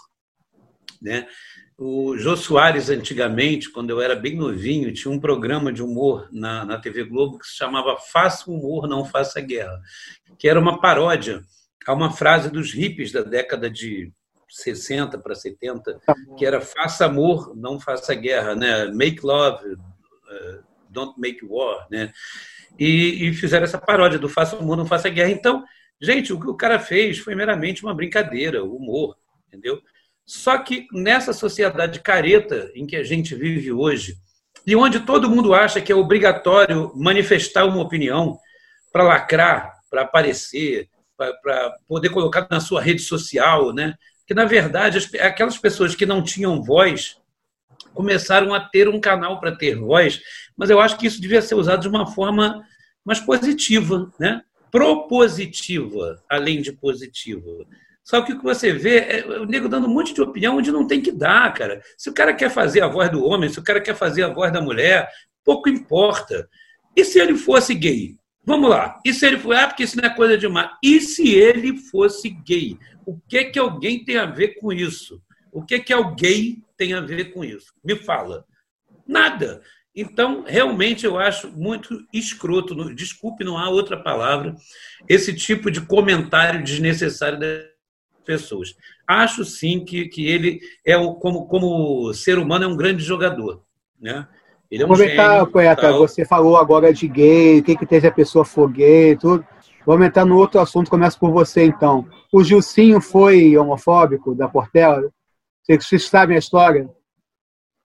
Speaker 6: Né? O Jô Soares, antigamente, quando eu era bem novinho, tinha um programa de humor na, na TV Globo que se chamava Faça Humor, Não Faça Guerra, que era uma paródia há uma frase dos hippies da década de 60 para 70, que era faça amor, não faça guerra, né? Make love, don't make war, né? E, e, fizeram essa paródia do faça amor, não faça guerra. Então, gente, o que o cara fez foi meramente uma brincadeira, humor, entendeu? Só que nessa sociedade careta em que a gente vive hoje, e onde todo mundo acha que é obrigatório manifestar uma opinião para lacrar, para aparecer, para poder colocar na sua rede social, né? Que na verdade aquelas pessoas que não tinham voz começaram a ter um canal para ter voz, mas eu acho que isso devia ser usado de uma forma mais positiva, né? Propositiva, além de positiva. Só que o que você vê é o nego dando um monte de opinião onde não tem que dar, cara. Se o cara quer fazer a voz do homem, se o cara quer fazer a voz da mulher, pouco importa. E se ele fosse gay? Vamos lá. E se ele for, ah, porque isso não é coisa de mar. E se ele fosse gay? O que que alguém tem a ver com isso? O que que alguém tem a ver com isso? Me fala. Nada. Então, realmente, eu acho muito escroto, desculpe, não há outra palavra, esse tipo de comentário desnecessário das pessoas. Acho sim que, que ele é, como, como ser humano, é um grande jogador. Né?
Speaker 1: Ele é um Aproveitar, gênio, poeta, tal. você falou agora de gay, o que, que tem se a pessoa for gay, tudo. Vamos entrar no outro assunto, começa por você então. O Gilcinho foi homofóbico da Portela? Vocês sabem a história?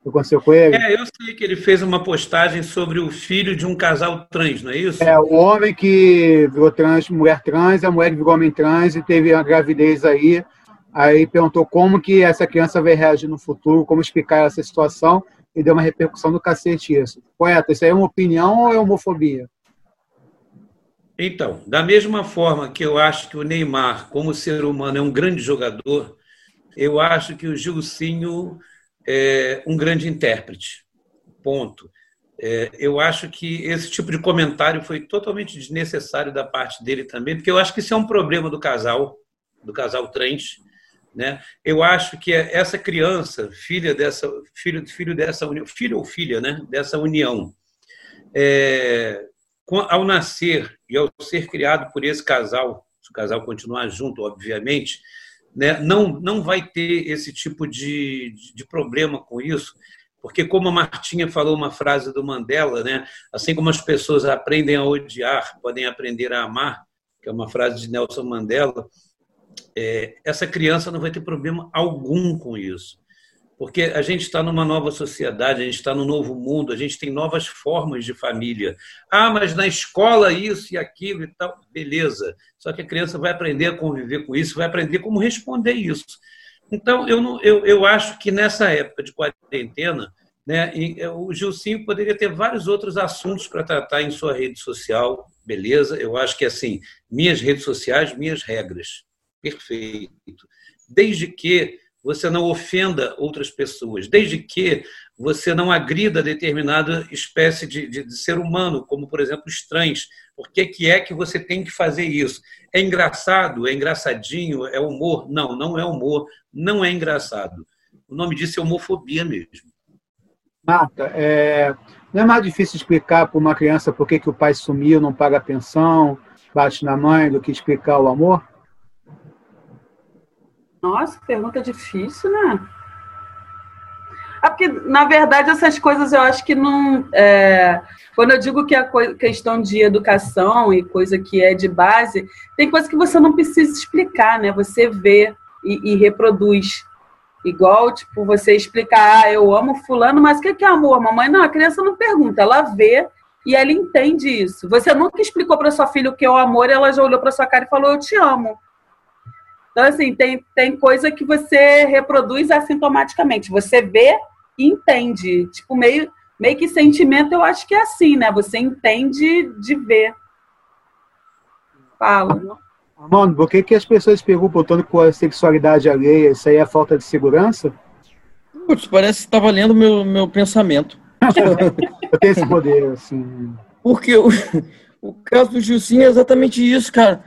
Speaker 1: Que aconteceu com ele?
Speaker 6: É, eu sei que ele fez uma postagem sobre o filho de um casal trans, não é isso?
Speaker 1: É, o homem que virou trans, mulher trans, a mulher que virou homem trans e teve a gravidez aí. Aí perguntou como que essa criança vai reagir no futuro, como explicar essa situação e deu uma repercussão do cacete isso. Poeta, isso aí é uma opinião ou é homofobia?
Speaker 6: Então, da mesma forma que eu acho que o Neymar, como ser humano, é um grande jogador, eu acho que o Gilcinho é um grande intérprete. Ponto. É, eu acho que esse tipo de comentário foi totalmente desnecessário da parte dele também, porque eu acho que isso é um problema do casal, do casal trans, né? Eu acho que essa criança, filha dessa, filho, filho dessa união, filho ou filha, né? Dessa união, é, ao nascer e ao ser criado por esse casal, se o casal continuar junto, obviamente, né, não, não vai ter esse tipo de, de problema com isso, porque como a Martinha falou uma frase do Mandela, né, assim como as pessoas aprendem a odiar, podem aprender a amar, que é uma frase de Nelson Mandela, é, essa criança não vai ter problema algum com isso. Porque a gente está numa nova sociedade, a gente está num novo mundo, a gente tem novas formas de família. Ah, mas na escola isso e aquilo e tal. Beleza. Só que a criança vai aprender a conviver com isso, vai aprender como responder isso. Então, eu, não, eu, eu acho que nessa época de quarentena, né, é, o Gilcinho poderia ter vários outros assuntos para tratar em sua rede social, beleza? Eu acho que, assim, minhas redes sociais, minhas regras perfeito. Desde que você não ofenda outras pessoas, desde que você não agrida determinada espécie de, de, de ser humano, como, por exemplo, estranhos. Por que, que é que você tem que fazer isso? É engraçado? É engraçadinho? É humor? Não, não é humor, não é engraçado. O nome disso é homofobia mesmo.
Speaker 1: Marta, é... não é mais difícil explicar para uma criança por que, que o pai sumiu, não paga pensão, bate na mãe, do que explicar o amor?
Speaker 4: Nossa, pergunta difícil, né? É porque, na verdade, essas coisas eu acho que não. É, quando eu digo que a questão de educação e coisa que é de base, tem coisa que você não precisa explicar, né? Você vê e, e reproduz. Igual, tipo, você explicar, ah, eu amo fulano, mas o que é amor? Mamãe, não, a criança não pergunta, ela vê e ela entende isso. Você nunca explicou para sua filha o que é o amor e ela já olhou para sua cara e falou, eu te amo. Então, assim, tem, tem coisa que você reproduz assintomaticamente. Você vê e entende. Tipo, meio, meio que sentimento, eu acho que é assim, né? Você entende de ver. Fala.
Speaker 1: Mano, por que, que as pessoas perguntam tanto com a sexualidade alheia? Isso aí é falta de segurança?
Speaker 5: Putz, parece que está valendo meu, meu pensamento.
Speaker 1: eu tenho esse poder, assim.
Speaker 5: Porque o, o caso do Gilcinho é exatamente isso, cara.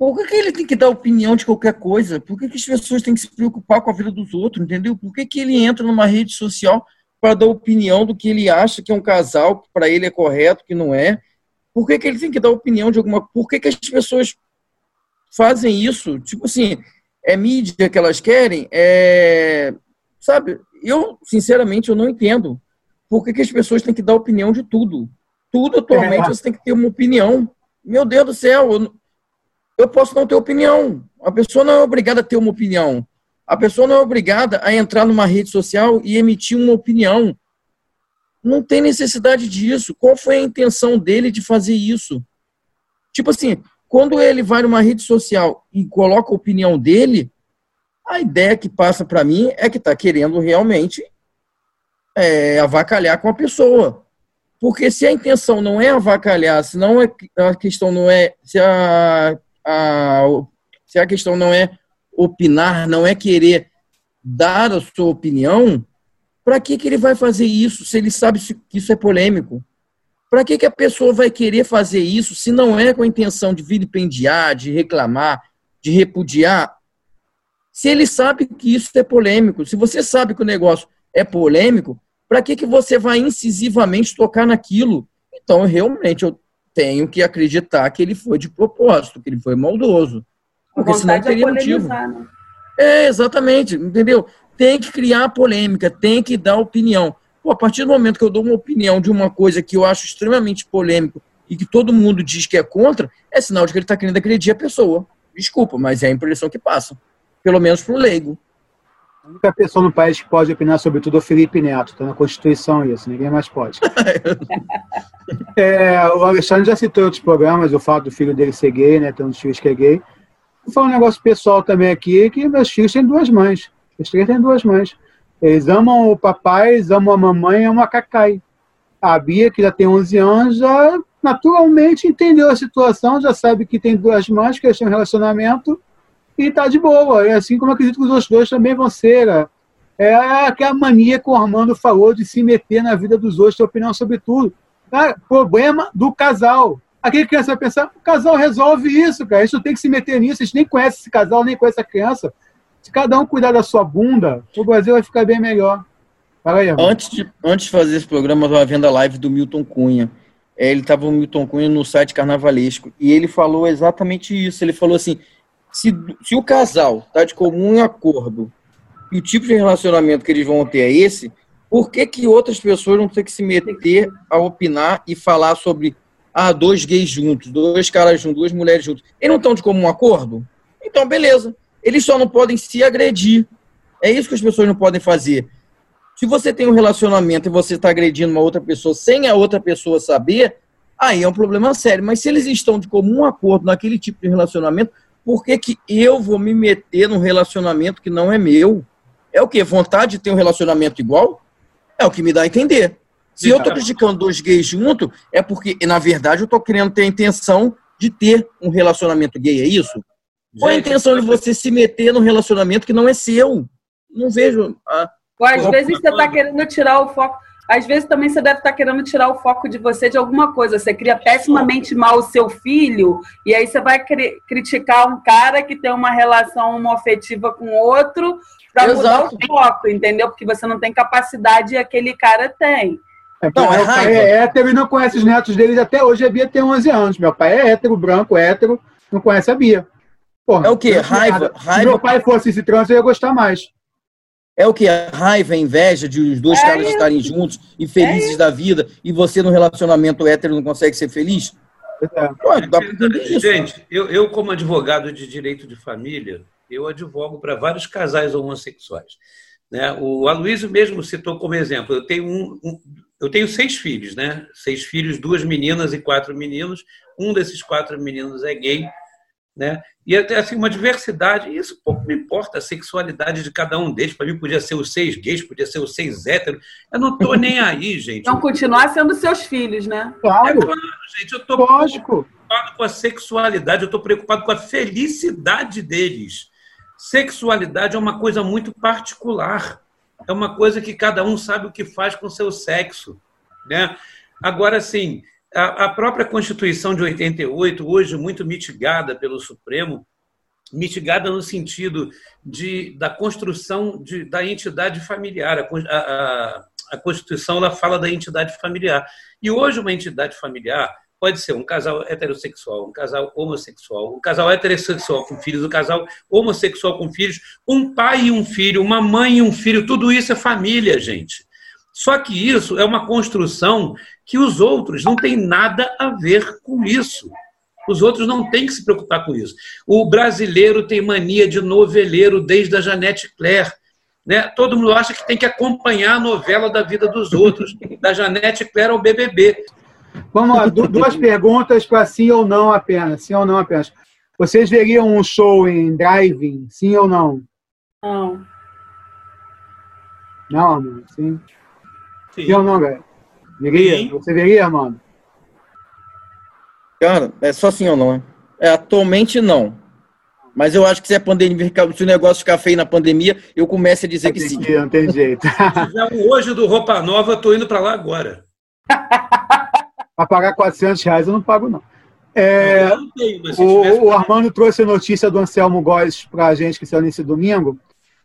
Speaker 5: Por que, que, ele tem que dar opinião de qualquer coisa? Por que, que, as pessoas têm que se preocupar com a vida dos outros, entendeu? Por que, que ele entra numa rede social para dar opinião do que ele acha que é um casal, que para ele é correto, que não é? Por que, que ele tem que dar opinião de alguma Por que, que as pessoas fazem isso, tipo assim, é mídia que elas querem, é, sabe? Eu, sinceramente, eu não entendo por que, que as pessoas têm que dar opinião de tudo. Tudo atualmente é. você tem que ter uma opinião. Meu Deus do céu, eu, eu posso não ter opinião. A pessoa não é obrigada a ter uma opinião. A pessoa não é obrigada a entrar numa rede social e emitir uma opinião. Não tem necessidade disso. Qual foi a intenção dele de fazer isso? Tipo assim, quando ele vai numa rede social e coloca a opinião dele, a ideia que passa para mim é que está querendo realmente é, avacalhar com a pessoa. Porque se a intenção não é avacalhar, se não é, a questão não é se a, a, se a questão não é opinar, não é querer dar a sua opinião, para que, que ele vai fazer isso se ele sabe que isso é polêmico? Para que, que a pessoa vai querer fazer isso se não é com a intenção de vilipendiar, de reclamar, de repudiar? Se ele sabe que isso é polêmico, se você sabe que o negócio é polêmico, para que, que você vai incisivamente tocar naquilo? Então, realmente, eu tenho que acreditar que ele foi de propósito, que ele foi maldoso. Porque senão é teria motivo. Né? É, exatamente, entendeu? Tem que criar polêmica, tem que dar opinião. Pô, a partir do momento que eu dou uma opinião de uma coisa que eu acho extremamente polêmico e que todo mundo diz que é contra, é sinal de que ele está querendo agredir a pessoa. Desculpa, mas é a impressão que passa. Pelo menos para o leigo.
Speaker 1: A única pessoa no país que pode opinar sobre tudo é o Felipe Neto. Está na Constituição isso, ninguém mais pode. é, o Alexandre já citou outros programas o fato do filho dele ser gay, né? Tem um dos filhos que é gay. Vou falar um negócio pessoal também aqui, que meus filhos têm duas mães. Os três têm duas mães. Eles amam o papai, eles amam a mamãe, amam a Cacai. A Bia, que já tem 11 anos, já naturalmente entendeu a situação, já sabe que tem duas mães, que eles têm um relacionamento e está de boa. E assim como acredito que os outros dois também vão ser. Né? É aquela mania que o Armando falou de se meter na vida dos outros, ter opinião sobre tudo. Cara, problema do casal. Aquele criança vai pensar, o casal resolve isso, cara. A gente não tem que se meter nisso, a gente nem conhece esse casal, nem conhece a criança. Se cada um cuidar da sua bunda, o Brasil vai ficar bem melhor.
Speaker 5: Aí, antes de, antes de fazer esse programa, eu estava vendo a live do Milton Cunha. É, ele estava o Milton Cunha no site carnavalesco. E ele falou exatamente isso. Ele falou assim: se, se o casal está de comum acordo e o tipo de relacionamento que eles vão ter é esse, por que, que outras pessoas vão ter que se meter a opinar e falar sobre ah, dois gays juntos, dois caras juntos, duas mulheres juntos? Eles não estão de comum acordo? Então, beleza. Eles só não podem se agredir. É isso que as pessoas não podem fazer. Se você tem um relacionamento e você está agredindo uma outra pessoa sem a outra pessoa saber, aí é um problema sério. Mas se eles estão de comum acordo naquele tipo de relacionamento, por que, que eu vou me meter num relacionamento que não é meu? É o quê? Vontade de ter um relacionamento igual? É o que me dá a entender. Se eu estou criticando dois gays juntos, é porque, na verdade, eu estou querendo ter a intenção de ter um relacionamento gay, é isso? Qual a intenção de você se meter num relacionamento que não é seu? Não vejo.
Speaker 4: A... Ou às vezes você está querendo tirar o foco. Às vezes também você deve estar querendo tirar o foco de você de alguma coisa. Você cria pessimamente mal o seu filho, e aí você vai criticar um cara que tem uma relação homoafetiva com outro para mudar o foco, entendeu? Porque você não tem capacidade e aquele cara tem.
Speaker 1: É, não, meu pai é hétero e não conhece os netos deles até hoje. A Bia tem 11 anos. Meu pai é hétero, branco, hétero, não conhece a Bia.
Speaker 5: Porra, é o quê? Raiva, raiva. Se
Speaker 1: meu pai fosse esse trans, eu ia gostar mais.
Speaker 5: É o que? Raiva, inveja de os dois é caras isso. estarem juntos e felizes é da vida e você no relacionamento hétero não consegue ser feliz?
Speaker 6: É. Pode, dá pra entender isso. Gente, eu, eu, como advogado de direito de família, eu advogo para vários casais homossexuais. Né? O Aloysio mesmo citou como exemplo. Eu tenho, um, um, eu tenho seis filhos, né? Seis filhos, duas meninas e quatro meninos. Um desses quatro meninos é gay né? E até assim, uma diversidade, isso pouco me importa a sexualidade de cada um deles. Para mim, podia ser os seis gays, podia ser os seis héteros. Eu não estou nem aí, gente.
Speaker 4: Então, continuar sendo seus filhos, né?
Speaker 1: Claro. É claro,
Speaker 6: gente. Eu estou preocupado com a sexualidade, eu estou preocupado com a felicidade deles. Sexualidade é uma coisa muito particular. É uma coisa que cada um sabe o que faz com o seu sexo. Né? Agora, sim, a, própria Constituição de 88, hoje muito mitigada pelo Supremo, mitigada no sentido de, da construção de, da entidade familiar. A, a, a Constituição ela fala da entidade familiar. E hoje uma entidade familiar pode ser um casal heterossexual, um casal homossexual, um casal heterossexual com filhos, um casal homossexual com filhos, um pai e um filho, uma mãe e um filho, tudo isso é família, gente. Só que isso é uma construção que os outros não têm nada a ver com isso. Os outros não têm que se preocupar com isso. O brasileiro tem mania de noveleiro desde a Janete Claire. Né? Todo mundo acha que tem que acompanhar a novela da vida dos outros, da Janete Claire ao BBB.
Speaker 1: Vamos lá, duas perguntas para sim ou não apenas. Sim ou não apenas. Vocês veriam um show em driving, sim ou não?
Speaker 4: Não.
Speaker 1: Não, amor, sim. Sim, sim ou não, velho? Veria? Sim. Você veria, Armando?
Speaker 5: Cara, é só sim ou não, né? É, atualmente não. Mas eu acho que se a pandemia, se o negócio ficar feio na pandemia, eu começo a dizer que sim.
Speaker 1: Não tem jeito.
Speaker 6: Se hoje do Roupa Nova, eu tô indo para lá agora.
Speaker 1: Para pagar 400 reais eu não pago, não. É, não, não tenho, o, o, Armando trouxe a notícia do Anselmo Góes para a gente, que saiu nesse domingo,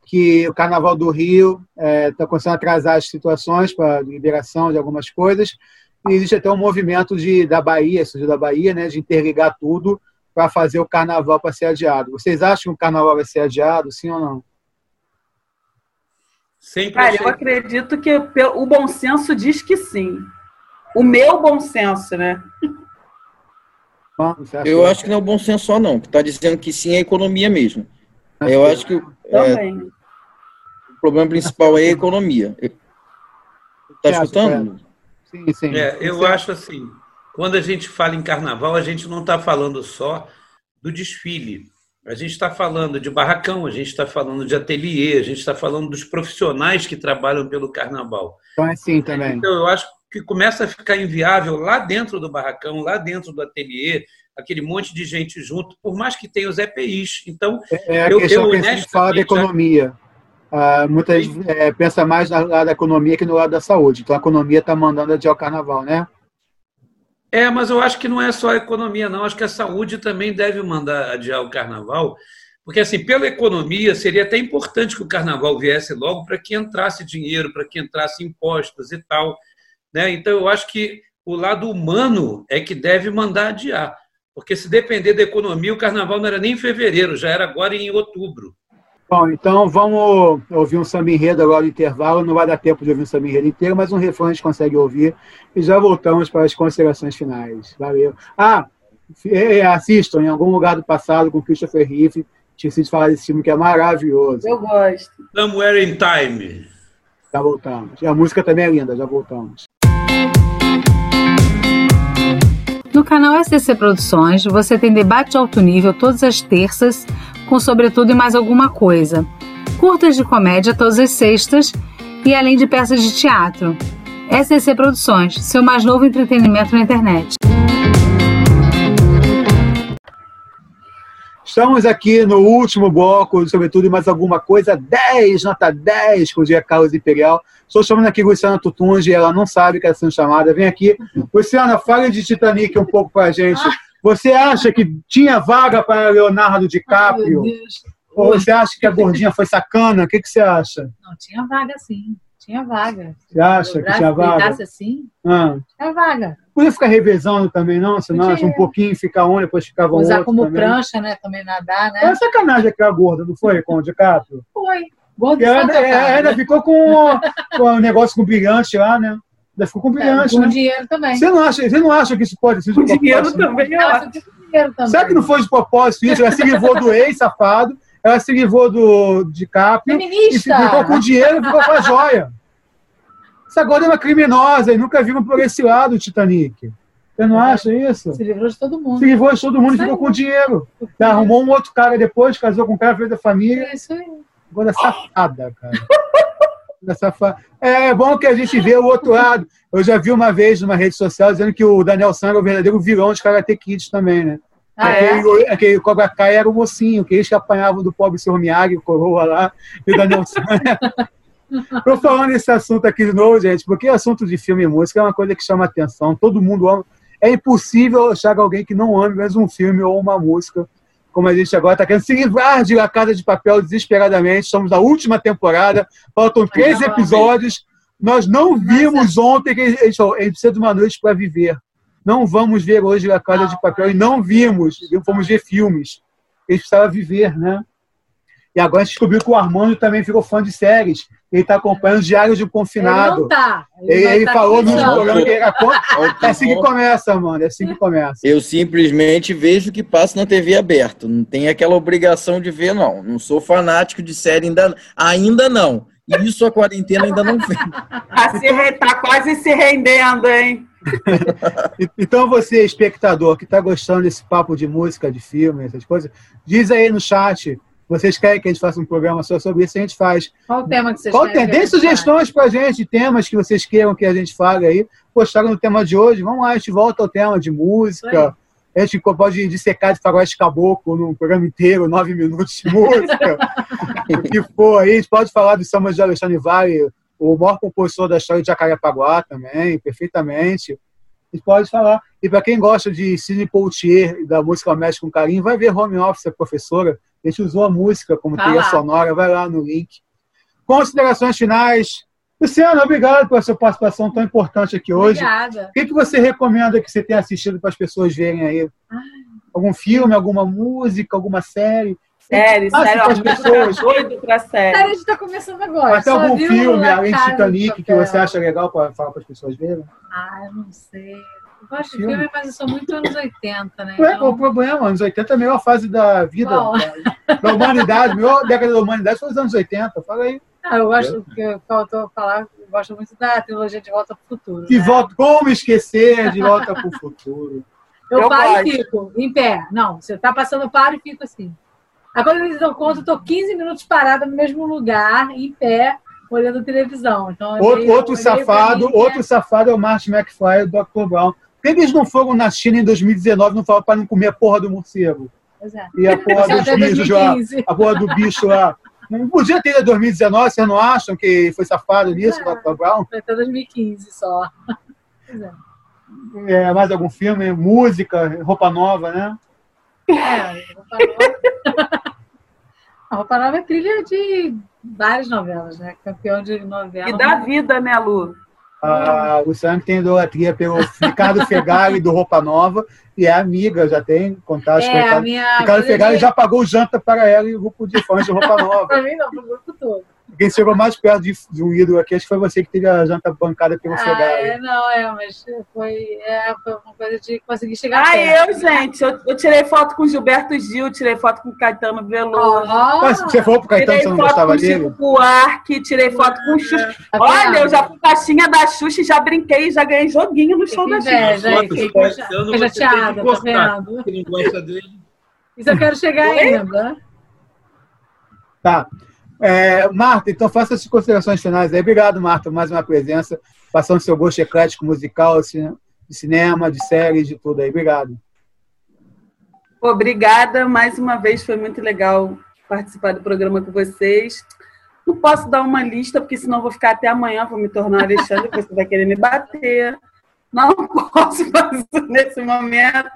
Speaker 1: que o Carnaval do Rio está é, tá começando a atrasar as situações para liberação de algumas coisas. E existe até um movimento de, da Bahia, surgiu da Bahia, né, de interligar tudo para fazer o Carnaval para ser adiado. Vocês acham que o Carnaval vai ser adiado, sim ou não?
Speaker 4: Sempre Cara, eu acredito que o bom senso diz que sim. O meu bom senso, né?
Speaker 5: Eu acho que não é o bom senso só, não. Está dizendo que sim é a economia mesmo. Eu acho que é, o problema principal é a economia. Está escutando?
Speaker 6: Sim, sim. É, eu acho assim, quando a gente fala em carnaval, a gente não está falando só do desfile. A gente está falando de barracão, a gente está falando de ateliê, a gente está falando dos profissionais que trabalham pelo carnaval.
Speaker 1: Então é assim também.
Speaker 6: Então eu acho que começa a ficar inviável lá dentro do barracão, lá dentro do ateliê, aquele monte de gente junto, por mais que tenha os EPIs. Então,
Speaker 1: é, é a eu, questão eu, que a gente fala da economia. Ah, muitas é, pensa mais no lado da economia que no lado da saúde. Então a economia está mandando adiar o carnaval, né?
Speaker 6: É, mas eu acho que não é só a economia, não. Acho que a saúde também deve mandar adiar o carnaval. Porque, assim, pela economia, seria até importante que o carnaval viesse logo para que entrasse dinheiro, para que entrasse impostos e tal. Né? Então, eu acho que o lado humano é que deve mandar adiar. Porque se depender da economia, o carnaval não era nem em fevereiro, já era agora em outubro.
Speaker 1: Bom, então vamos ouvir um samba enredo agora no intervalo. Não vai dar tempo de ouvir um samba enredo inteiro, mas um refrão a gente consegue ouvir. E já voltamos para as considerações finais. Valeu. Ah, é, é, assistam em algum lugar do passado com Christopher Reeve. Tinha sido falar desse filme que é maravilhoso.
Speaker 4: Eu gosto.
Speaker 6: Somewhere in Time.
Speaker 1: Já voltamos. E a música também é linda, já voltamos.
Speaker 2: No canal SCC Produções, você tem debate de alto nível todas as terças com sobretudo e mais alguma coisa. Curtas de comédia todas as sextas e além de peças de teatro. SCC Produções, seu mais novo entretenimento na internet.
Speaker 1: Estamos aqui no último bloco, sobretudo e mais alguma coisa, 10, nota 10, com o dia Carlos Imperial. Estou chamando aqui Luciana Tutungi, ela não sabe que está sendo chamada. Vem aqui. Luciana, fale de Titanic um pouco para a gente. Você acha que tinha vaga para Leonardo DiCaprio? Ou você acha que a gordinha foi sacana? O que, que você acha?
Speaker 2: Não, tinha vaga sim. Tinha vaga.
Speaker 1: Você acha que tinha vaga?
Speaker 2: assim, ah. tinha vaga.
Speaker 1: Podia ficar revezando também, não? Você não acha? Um pouquinho ficar um, depois ficava
Speaker 2: Usar
Speaker 1: outro
Speaker 2: como
Speaker 1: também.
Speaker 2: prancha, né? Também nadar, né?
Speaker 1: Foi sacanagem aquela gorda, não foi, com o DiCaprio?
Speaker 2: Foi. Gorda
Speaker 1: e ela, ela ficou com, com o negócio com brilhante lá, né? Ainda ficou com brilhante. É, com
Speaker 2: né? dinheiro também.
Speaker 1: Você não, acha, você não acha que isso pode ser
Speaker 4: de propósito? dinheiro também, eu acho.
Speaker 1: Dinheiro também. Será que não foi de propósito isso? Ela se livrou do ex, safado, ela se livrou do DiCaprio.
Speaker 2: Feminista.
Speaker 1: E ficou com dinheiro e ficou com a joia. Essa agora é uma criminosa e nunca vimos por esse lado o Titanic. Você não acha isso?
Speaker 2: Se livrou de todo mundo.
Speaker 1: Se livrou de todo mundo e ficou com dinheiro. Ela arrumou um outro cara depois, casou com um cara, fez da família.
Speaker 2: É isso aí.
Speaker 1: Agora é safada, cara. É bom que a gente vê o outro lado. Eu já vi uma vez numa rede social dizendo que o Daniel San é o verdadeiro vilão de Karate Kids também, né?
Speaker 2: Ah,
Speaker 1: aquele, é? aquele Cobra Kai era o mocinho, que eles que apanhavam do pobre Sr. Miyagi, coroa lá, e o Daniel San. Estou falando esse assunto aqui de novo, gente, porque assunto de filme e música é uma coisa que chama atenção. Todo mundo ama. É impossível achar alguém que não ame mesmo um filme ou uma música como a gente agora está querendo se livrar de La Casa de Papel desesperadamente. Estamos na última temporada, faltam três episódios. Nós não vimos ontem que a gente, a gente precisa de uma noite para viver. não vamos ver hoje a Casa de Papel e não vimos, fomos ver filmes. Ele precisava viver, né? E agora a gente descobriu que o Armando também ficou fã de séries. Ele está acompanhando os Diários de um Confinado. Ele não
Speaker 2: tá.
Speaker 1: Ele, ele, ele tá falou no programa que era... É assim que começa, mano. É assim que começa.
Speaker 5: Eu simplesmente vejo o que passa na TV aberta. Não tem aquela obrigação de ver, não. Não sou fanático de série ainda, ainda não. E isso a quarentena ainda não fez.
Speaker 4: Está quase se rendendo, hein?
Speaker 1: então você, espectador, que está gostando desse papo de música, de filme, essas coisas, diz aí no chat vocês querem que a gente faça um programa só sobre isso? A gente faz.
Speaker 2: Qual o tema que vocês
Speaker 1: Qual querem? Tem sugestões para a gente, temas que vocês queiram que a gente fale aí. Postaram no tema de hoje. Vamos lá, a gente volta ao tema de música. A gente pode dissecar de faroeste caboclo num programa inteiro, nove minutos de música. o que for aí. A gente pode falar do samba de Alexandre Vale, o maior compositor da história de Jacarepaguá também, perfeitamente. A gente pode falar. E para quem gosta de Sidney Poitier, da música Mexe com Carinho, vai ver Home Office, a professora, a gente usou a música como trilha sonora, vai lá no link. Considerações finais. Luciana, obrigado pela sua participação tão importante aqui hoje.
Speaker 2: Obrigada.
Speaker 1: O que, que você recomenda que você tenha assistido para as pessoas verem aí? Algum filme, alguma música, alguma série?
Speaker 4: Série, ah, série, as pessoas. doido pra série.
Speaker 2: Série a gente tá começando agora.
Speaker 1: Até algum filme, além de Titanic, que você acha legal para falar para as pessoas verem?
Speaker 2: Ah, eu não sei. Eu gosto de filme, mas eu sou muito anos 80, né?
Speaker 1: Ué, então... qual o problema? Anos 80 é a melhor fase da vida, da, da, humanidade. A melhor década da humanidade foi os anos 80. Fala aí.
Speaker 2: Ah, eu gosto, que faltou falar, eu gosto muito da trilogia De Volta para o Futuro.
Speaker 1: De né? volta, como esquecer De Volta para o Futuro?
Speaker 2: Eu, eu paro gosto. e fico, em pé. Não, você está passando, eu paro e fico assim. Quando eles dão conta, eu estou 15 minutos parada no mesmo lugar, em pé, olhando televisão. Então,
Speaker 1: outro, outro safado, outro safado é o Martin McFly, o Dr. Brown eles não foram na China em 2019 não falaram para não comer a porra do morcego?
Speaker 2: É.
Speaker 1: E a porra dos bichos lá, a porra do bicho lá. Não podia ter em 2019, vocês não acham que foi safado nisso, é, Dr. Brown?
Speaker 2: Foi até 2015 só.
Speaker 1: É. é. mais algum filme, música, roupa nova, né?
Speaker 2: É, roupa nova. A roupa nova é trilha de várias novelas, né? Campeão de novela.
Speaker 4: E da vida, né, Lu?
Speaker 1: Ah, o Sam tem idolatria pelo Ricardo Fegali do Roupa Nova e é amiga, já tem contato
Speaker 2: é,
Speaker 1: com o Ricardo. Ricardo Fegali já pagou janta para ela e o grupo de fãs de Roupa Nova.
Speaker 2: para mim não, para o grupo todo.
Speaker 1: Quem chegou mais perto de, de, um ídolo aqui, acho que foi você que teve a janta bancada pelo
Speaker 2: ah,
Speaker 1: Fegali.
Speaker 2: É, não, é, mas foi, é, foi uma coisa de conseguir chegar
Speaker 4: Ah, perto. eu, gente, eu, eu, tirei foto com Gilberto Gil, tirei foto com Caetano Veloso.
Speaker 1: Oh, mas você falou pro Caetano, você não gostava dele? Tirei foto com
Speaker 4: o Buarque, tirei foto com o Xuxa. Tá Olha, eu já fui caixinha da Xuxa e já brinquei, já ganhei joguinho no show da Xuxa.
Speaker 2: Fiquei chateada, tá vendo?
Speaker 6: Gosta dele.
Speaker 2: Isso eu quero chegar ainda.
Speaker 1: Tá. É, Marta, então faça as considerações finais aí. Obrigado, Marta, mais uma presença, passando seu gosto eclético musical, de cinema, de séries, de tudo aí. Obrigado.
Speaker 4: Obrigada, mais uma vez foi muito legal participar do programa com vocês. Não posso dar uma lista, porque senão vou ficar até amanhã, vou me tornar Alexandre, você vai querer me bater. Não posso fazer nesse momento.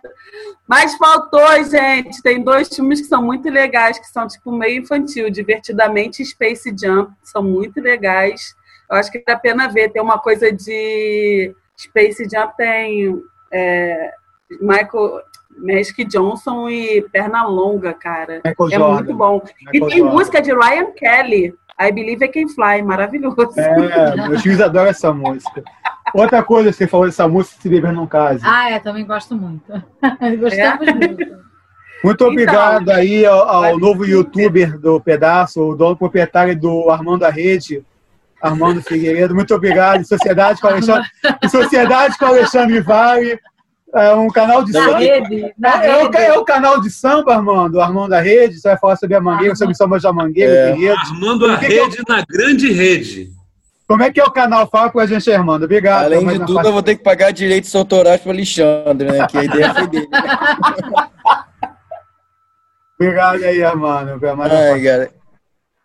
Speaker 4: Mas faltou, gente. Tem dois filmes que são muito legais, que são tipo meio infantil, Divertidamente e Space Jump. São muito legais. Eu acho que vale a pena ver. Tem uma coisa de Space Jump, tem é, Michael Magic Johnson e Perna Longa, cara.
Speaker 1: Michael
Speaker 4: é
Speaker 1: Jordan.
Speaker 4: muito bom. Michael e tem Jordan. música de Ryan Kelly. I Believe I Can Fly, maravilhoso.
Speaker 1: É, meus filhos adoram essa música. Outra coisa que você falou dessa música, Se Beber Não Case.
Speaker 2: Ah, é, também gosto muito. Gostamos é? muito.
Speaker 1: Muito obrigado então, aí ao, ao novo youtuber do pedaço, o dono proprietário do Armando da Rede, Armando Figueiredo. Muito obrigado. Sociedade com Alexandre, Sociedade com Alexandre Vale. É um canal de
Speaker 2: na
Speaker 1: samba.
Speaker 2: Rede,
Speaker 1: na é, rede. É, o, é, o, canal de samba, Armando, Armando da Rede. Você vai falar sobre a Mangueira, sobre samba da Mangueira,
Speaker 6: é. Armando a Rede na grande rede.
Speaker 1: Como é que é o canal? Fala com a gente, Armando. Obrigado.
Speaker 5: Além de tudo, eu vou ter que pagar direitos autorais para o Alexandre, né? Que a ideia foi dele.
Speaker 1: obrigado aí, Armando.
Speaker 5: Ai, cara.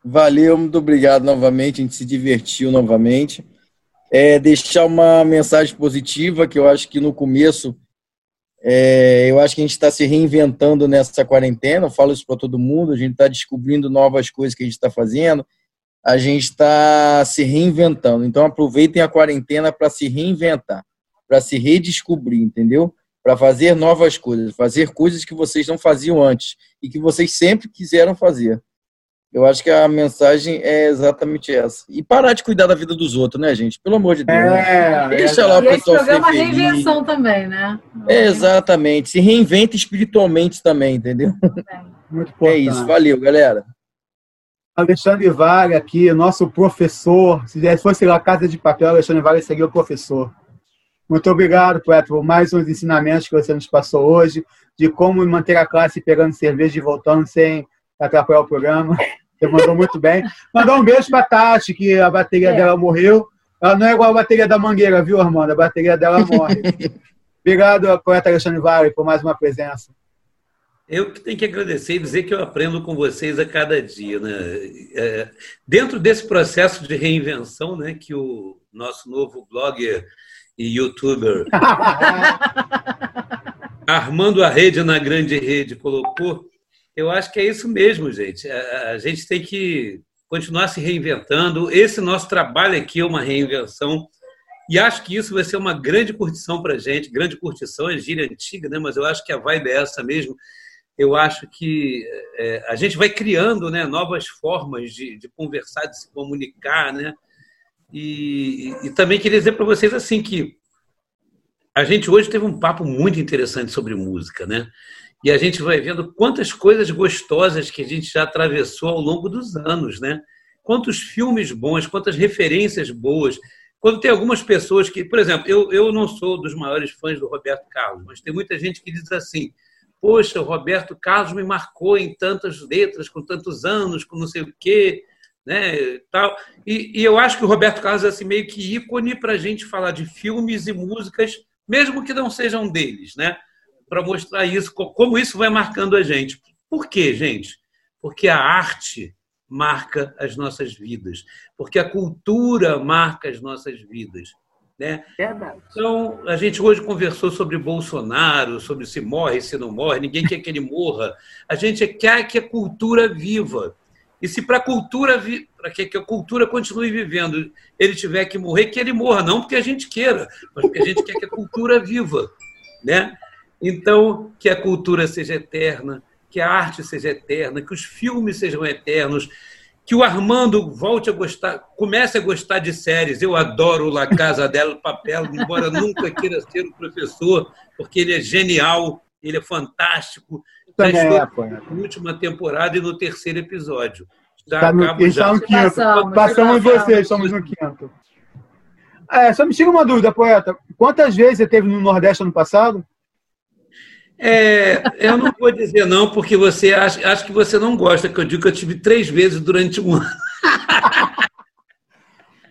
Speaker 5: Valeu, muito obrigado novamente. A gente se divertiu novamente. É, deixar uma mensagem positiva, que eu acho que no começo, é, eu acho que a gente está se reinventando nessa quarentena. Eu falo isso para todo mundo. A gente está descobrindo novas coisas que a gente está fazendo a gente está se reinventando. Então aproveitem a quarentena para se reinventar. para se redescobrir, entendeu? Para fazer novas coisas, fazer coisas que vocês não faziam antes e que vocês sempre quiseram fazer. Eu acho que a mensagem é exatamente essa. E parar de cuidar da vida dos outros, né, gente? Pelo amor de Deus.
Speaker 2: É,
Speaker 5: né? Deixa é, lá o pessoal
Speaker 2: ser feliz. é uma reinvenção também, né?
Speaker 5: É, exatamente. Se reinventa espiritualmente também, entendeu? Muito importante. É isso. Valeu, galera.
Speaker 1: Alexandre Vale aqui, nosso professor. Se fosse lá Casa de Papel, Alexandre Vale seria o professor. Muito obrigado, poeta, por mais uns ensinamentos que você nos passou hoje, de como manter a classe pegando cerveja e voltando sem atrapalhar o programa. Você mandou muito bem. Mandar um beijo para Tati, que a bateria é. dela morreu. Ela não é igual a bateria da Mangueira, viu, Armando? A bateria dela morre. Obrigado, poeta Alexandre Vale, por mais uma presença.
Speaker 6: Eu que tenho que agradecer e dizer que eu aprendo com vocês a cada dia. Né? É, dentro desse processo de reinvenção né, que o nosso novo blogger e youtuber Armando a Rede na Grande Rede colocou, eu acho que é isso mesmo, gente. A, a gente tem que continuar se reinventando. Esse nosso trabalho aqui é uma reinvenção. E acho que isso vai ser uma grande curtição para a gente. Grande curtição é gíria antiga, né? mas eu acho que a vibe é essa mesmo. Eu acho que é, a gente vai criando né, novas formas de, de conversar, de se comunicar. Né? E, e também queria dizer para vocês assim que a gente hoje teve um papo muito interessante sobre música, né? e a gente vai vendo quantas coisas gostosas que a gente já atravessou ao longo dos anos, né? Quantos filmes bons, quantas referências boas. Quando tem algumas pessoas que, por exemplo, eu, eu não sou dos maiores fãs do Roberto Carlos, mas tem muita gente que diz assim: Poxa, o Roberto Carlos me marcou em tantas letras, com tantos anos, com não sei o quê, né? Tal. E, e eu acho que o Roberto Carlos é assim, meio que ícone para a gente falar de filmes e músicas, mesmo que não sejam deles, né? para mostrar isso, como isso vai marcando a gente. Por quê, gente? Porque a arte marca as nossas vidas, porque a cultura marca as nossas vidas. Né? Verdade. Então, a gente hoje conversou sobre Bolsonaro, sobre se morre, se não morre, ninguém quer que ele morra. A gente quer que a cultura viva. E se para a cultura, para que a cultura continue vivendo, ele tiver que morrer, que ele morra, não porque a gente queira, mas porque a gente quer que a cultura viva. Né? Então, que a cultura seja eterna, que a arte seja eterna, que os filmes sejam eternos, que o Armando volte a gostar, comece a gostar de séries. Eu adoro La Casa dela, Papel, embora nunca queira ser um professor, porque ele é genial, ele é fantástico.
Speaker 1: É,
Speaker 6: na última temporada e no terceiro episódio.
Speaker 1: Já tá no, já. Está no quinto. Passamos, Passamos vocês, estamos no quinto. É, só me tira uma dúvida, poeta. Quantas vezes você teve no Nordeste ano passado?
Speaker 6: É, eu não vou dizer não, porque você acha, acho que você não gosta, que eu digo que eu tive três vezes durante um ano.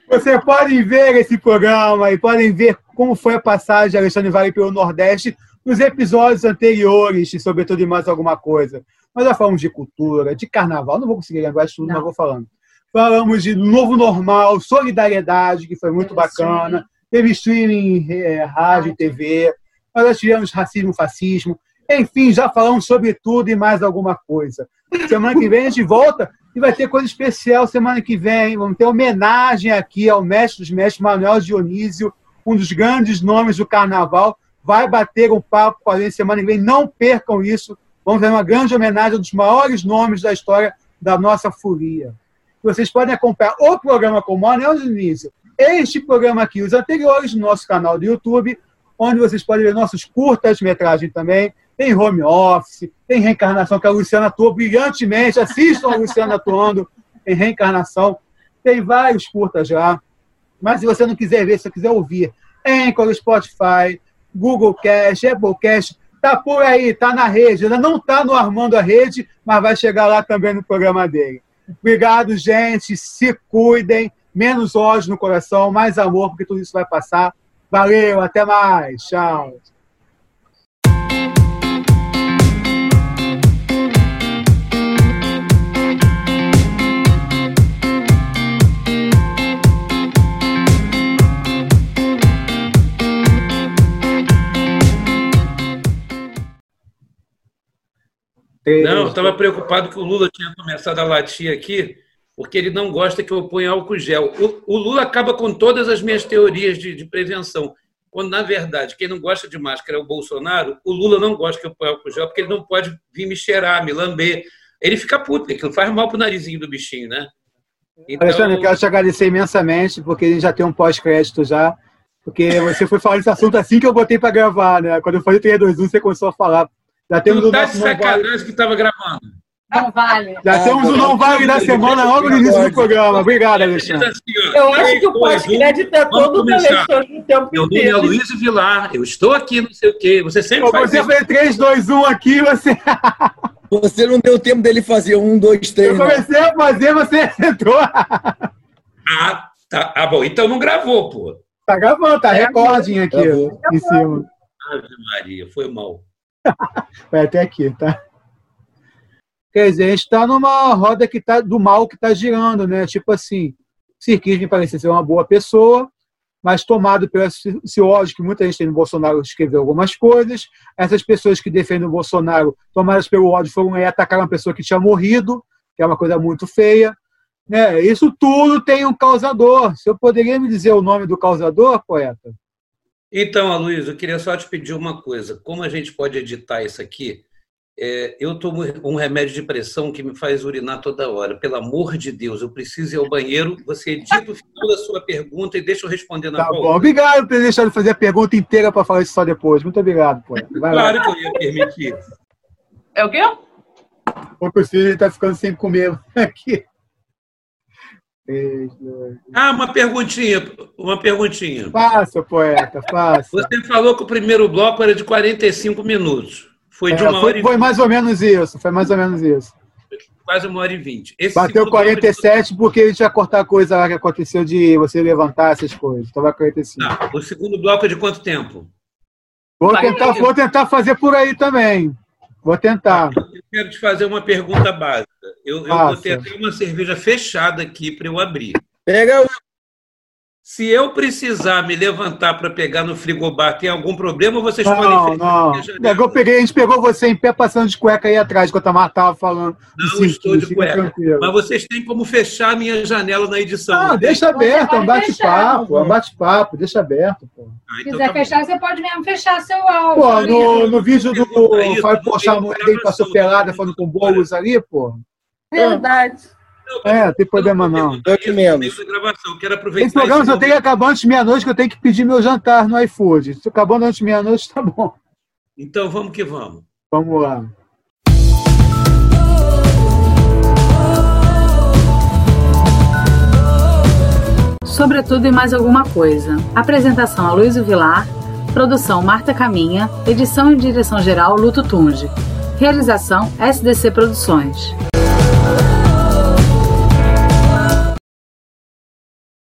Speaker 1: Você podem ver esse programa e podem ver como foi a passagem de Alexandre Vale pelo Nordeste nos episódios anteriores, sobretudo em mais alguma coisa. Nós já falamos de cultura, de carnaval, não vou conseguir lembrar de tudo, não. mas vou falando. Falamos de novo normal, solidariedade, que foi muito bacana. Teve streaming, é, rádio, e TV nós já tivemos racismo, fascismo, enfim, já falamos sobre tudo e mais alguma coisa. Semana que vem a gente volta e vai ter coisa especial semana que vem. Vamos ter homenagem aqui ao mestre dos mestres, Manuel Dionísio, um dos grandes nomes do carnaval. Vai bater um papo com a gente semana que vem. Não percam isso. Vamos ter uma grande homenagem a um dos maiores nomes da história da nossa folia. Vocês podem acompanhar o programa com o Manuel Dionísio, este programa aqui, os anteriores no nosso canal do YouTube, onde vocês podem ver nossos curtas-metragens também. Tem home office, tem reencarnação, que a Luciana atua brilhantemente. Assistam a Luciana atuando em reencarnação. Tem vários curtas já. Mas se você não quiser ver, se você quiser ouvir, Anchor, Spotify, Google Cast, Apple Cast, tá por aí, tá na rede. Ainda não tá no Armando a Rede, mas vai chegar lá também no programa dele. Obrigado, gente. Se cuidem. Menos ódio no coração, mais amor, porque tudo isso vai passar. Valeu, até mais. Tchau.
Speaker 6: Não, eu estava preocupado que o Lula tinha começado a latir aqui porque ele não gosta que eu ponha álcool gel. O, o Lula acaba com todas as minhas teorias de, de, prevenção. quando, na verdade, quem não gosta de máscara é o Bolsonaro, o Lula não gosta que eu ponha álcool gel, porque ele não pode vir me cheirar, me lamber. Ele fica puto, aquilo faz mal pro narizinho do bichinho, né?
Speaker 1: Então... Alexandre, eu quero te agradecer imensamente, porque a gente já tem um pós-crédito já, porque você foi falar desse assunto assim que eu botei para gravar, né? Quando eu falei 3, 2, 1, você começou a falar.
Speaker 6: Já temos tu tá de sacanagem que estava gravando.
Speaker 2: Não vale.
Speaker 1: Já ah, temos o Não Vale da semana logo no início do programa. Obrigado, Alexandre.
Speaker 4: Eu acho que o pós-crédito é todo do Alexandre o tempo
Speaker 6: Meu nome é Luiz Vilar, eu estou aqui, não sei o quê. Você sempre faz
Speaker 1: Você fez 3, 2, 1 aqui, você...
Speaker 5: Você não deu tempo dele fazer um, dois, três.
Speaker 1: Eu comecei não. a fazer, você entrou.
Speaker 6: ah, tá. Ah, bom. Então não gravou, pô.
Speaker 1: Tá gravando, tá recordinho aqui ó, em cima.
Speaker 6: Ave Maria, foi mal.
Speaker 1: Vai até aqui, tá? Quer dizer, a gente está numa roda que tá, do mal que está girando, né? Tipo assim, Sirkis me parece ser uma boa pessoa, mas tomado pelo esse ódio que muita gente tem no Bolsonaro, escreveu algumas coisas. Essas pessoas que defendem o Bolsonaro, tomadas pelo ódio, foram aí atacar uma pessoa que tinha morrido, que é uma coisa muito feia. Né? Isso tudo tem um causador. Você poderia me dizer o nome do causador, poeta?
Speaker 6: Então, Aloysio, eu queria só te pedir uma coisa. Como a gente pode editar isso aqui? É, eu tomo um remédio de pressão que me faz urinar toda hora. Pelo amor de Deus, eu preciso ir ao banheiro. Você edita o final da sua pergunta e deixa eu responder na
Speaker 1: Tá bom, obrigado por ter deixado de fazer a pergunta inteira para falar isso só depois. Muito obrigado, pô.
Speaker 6: claro que eu ia permitir.
Speaker 3: É o quê?
Speaker 1: O Cristina está ficando sem comer aqui.
Speaker 6: Ah, uma perguntinha, uma perguntinha.
Speaker 1: Faça, poeta, faça.
Speaker 6: Você falou que o primeiro bloco era de 45 minutos. Foi de
Speaker 1: uma é, foi, hora e Foi mais ou menos isso, foi mais ou menos isso.
Speaker 6: Quase uma hora e vinte.
Speaker 1: Esse Bateu 47 de... porque a gente ia cortar a coisa lá que aconteceu de você levantar essas coisas. Então vai 45.
Speaker 6: Não, o segundo bloco é de quanto tempo?
Speaker 1: Vou tentar, vou tentar fazer por aí também. Vou tentar.
Speaker 6: Eu quero te fazer uma pergunta básica. Eu, eu botei até uma cerveja fechada aqui para eu abrir.
Speaker 5: Pega
Speaker 6: se eu precisar me levantar para pegar no frigobar, tem algum problema ou vocês
Speaker 1: não,
Speaker 6: podem
Speaker 1: Não, não. Eu peguei, a gente pegou você em pé passando de cueca aí atrás, enquanto a Marta estava falando.
Speaker 6: Não Sim, estou de cueca. Tranquilo. Mas vocês têm como fechar a minha janela na edição.
Speaker 1: Ah, deixa aberto, é um bate-papo, é um bate-papo, deixa aberto. Pô.
Speaker 2: Ah, então Se quiser tá fechar, bom. você pode mesmo fechar seu áudio. Pô,
Speaker 1: no, no vídeo do Fábio Pochá, ele passou pelada falando com bolos ali, pô.
Speaker 2: Verdade.
Speaker 1: É, não tem problema não.
Speaker 5: Eu que menos.
Speaker 6: Esse
Speaker 1: programa só tem que acabar antes de meia-noite, que eu tenho que pedir meu jantar no iFood. Se acabando antes de meia-noite, tá bom.
Speaker 6: Então vamos que vamos.
Speaker 1: Vamos lá.
Speaker 2: Sobretudo e mais alguma coisa. Apresentação a Luiz Vilar. Produção Marta Caminha. Edição e direção geral Luto Tunge. Realização SDC Produções.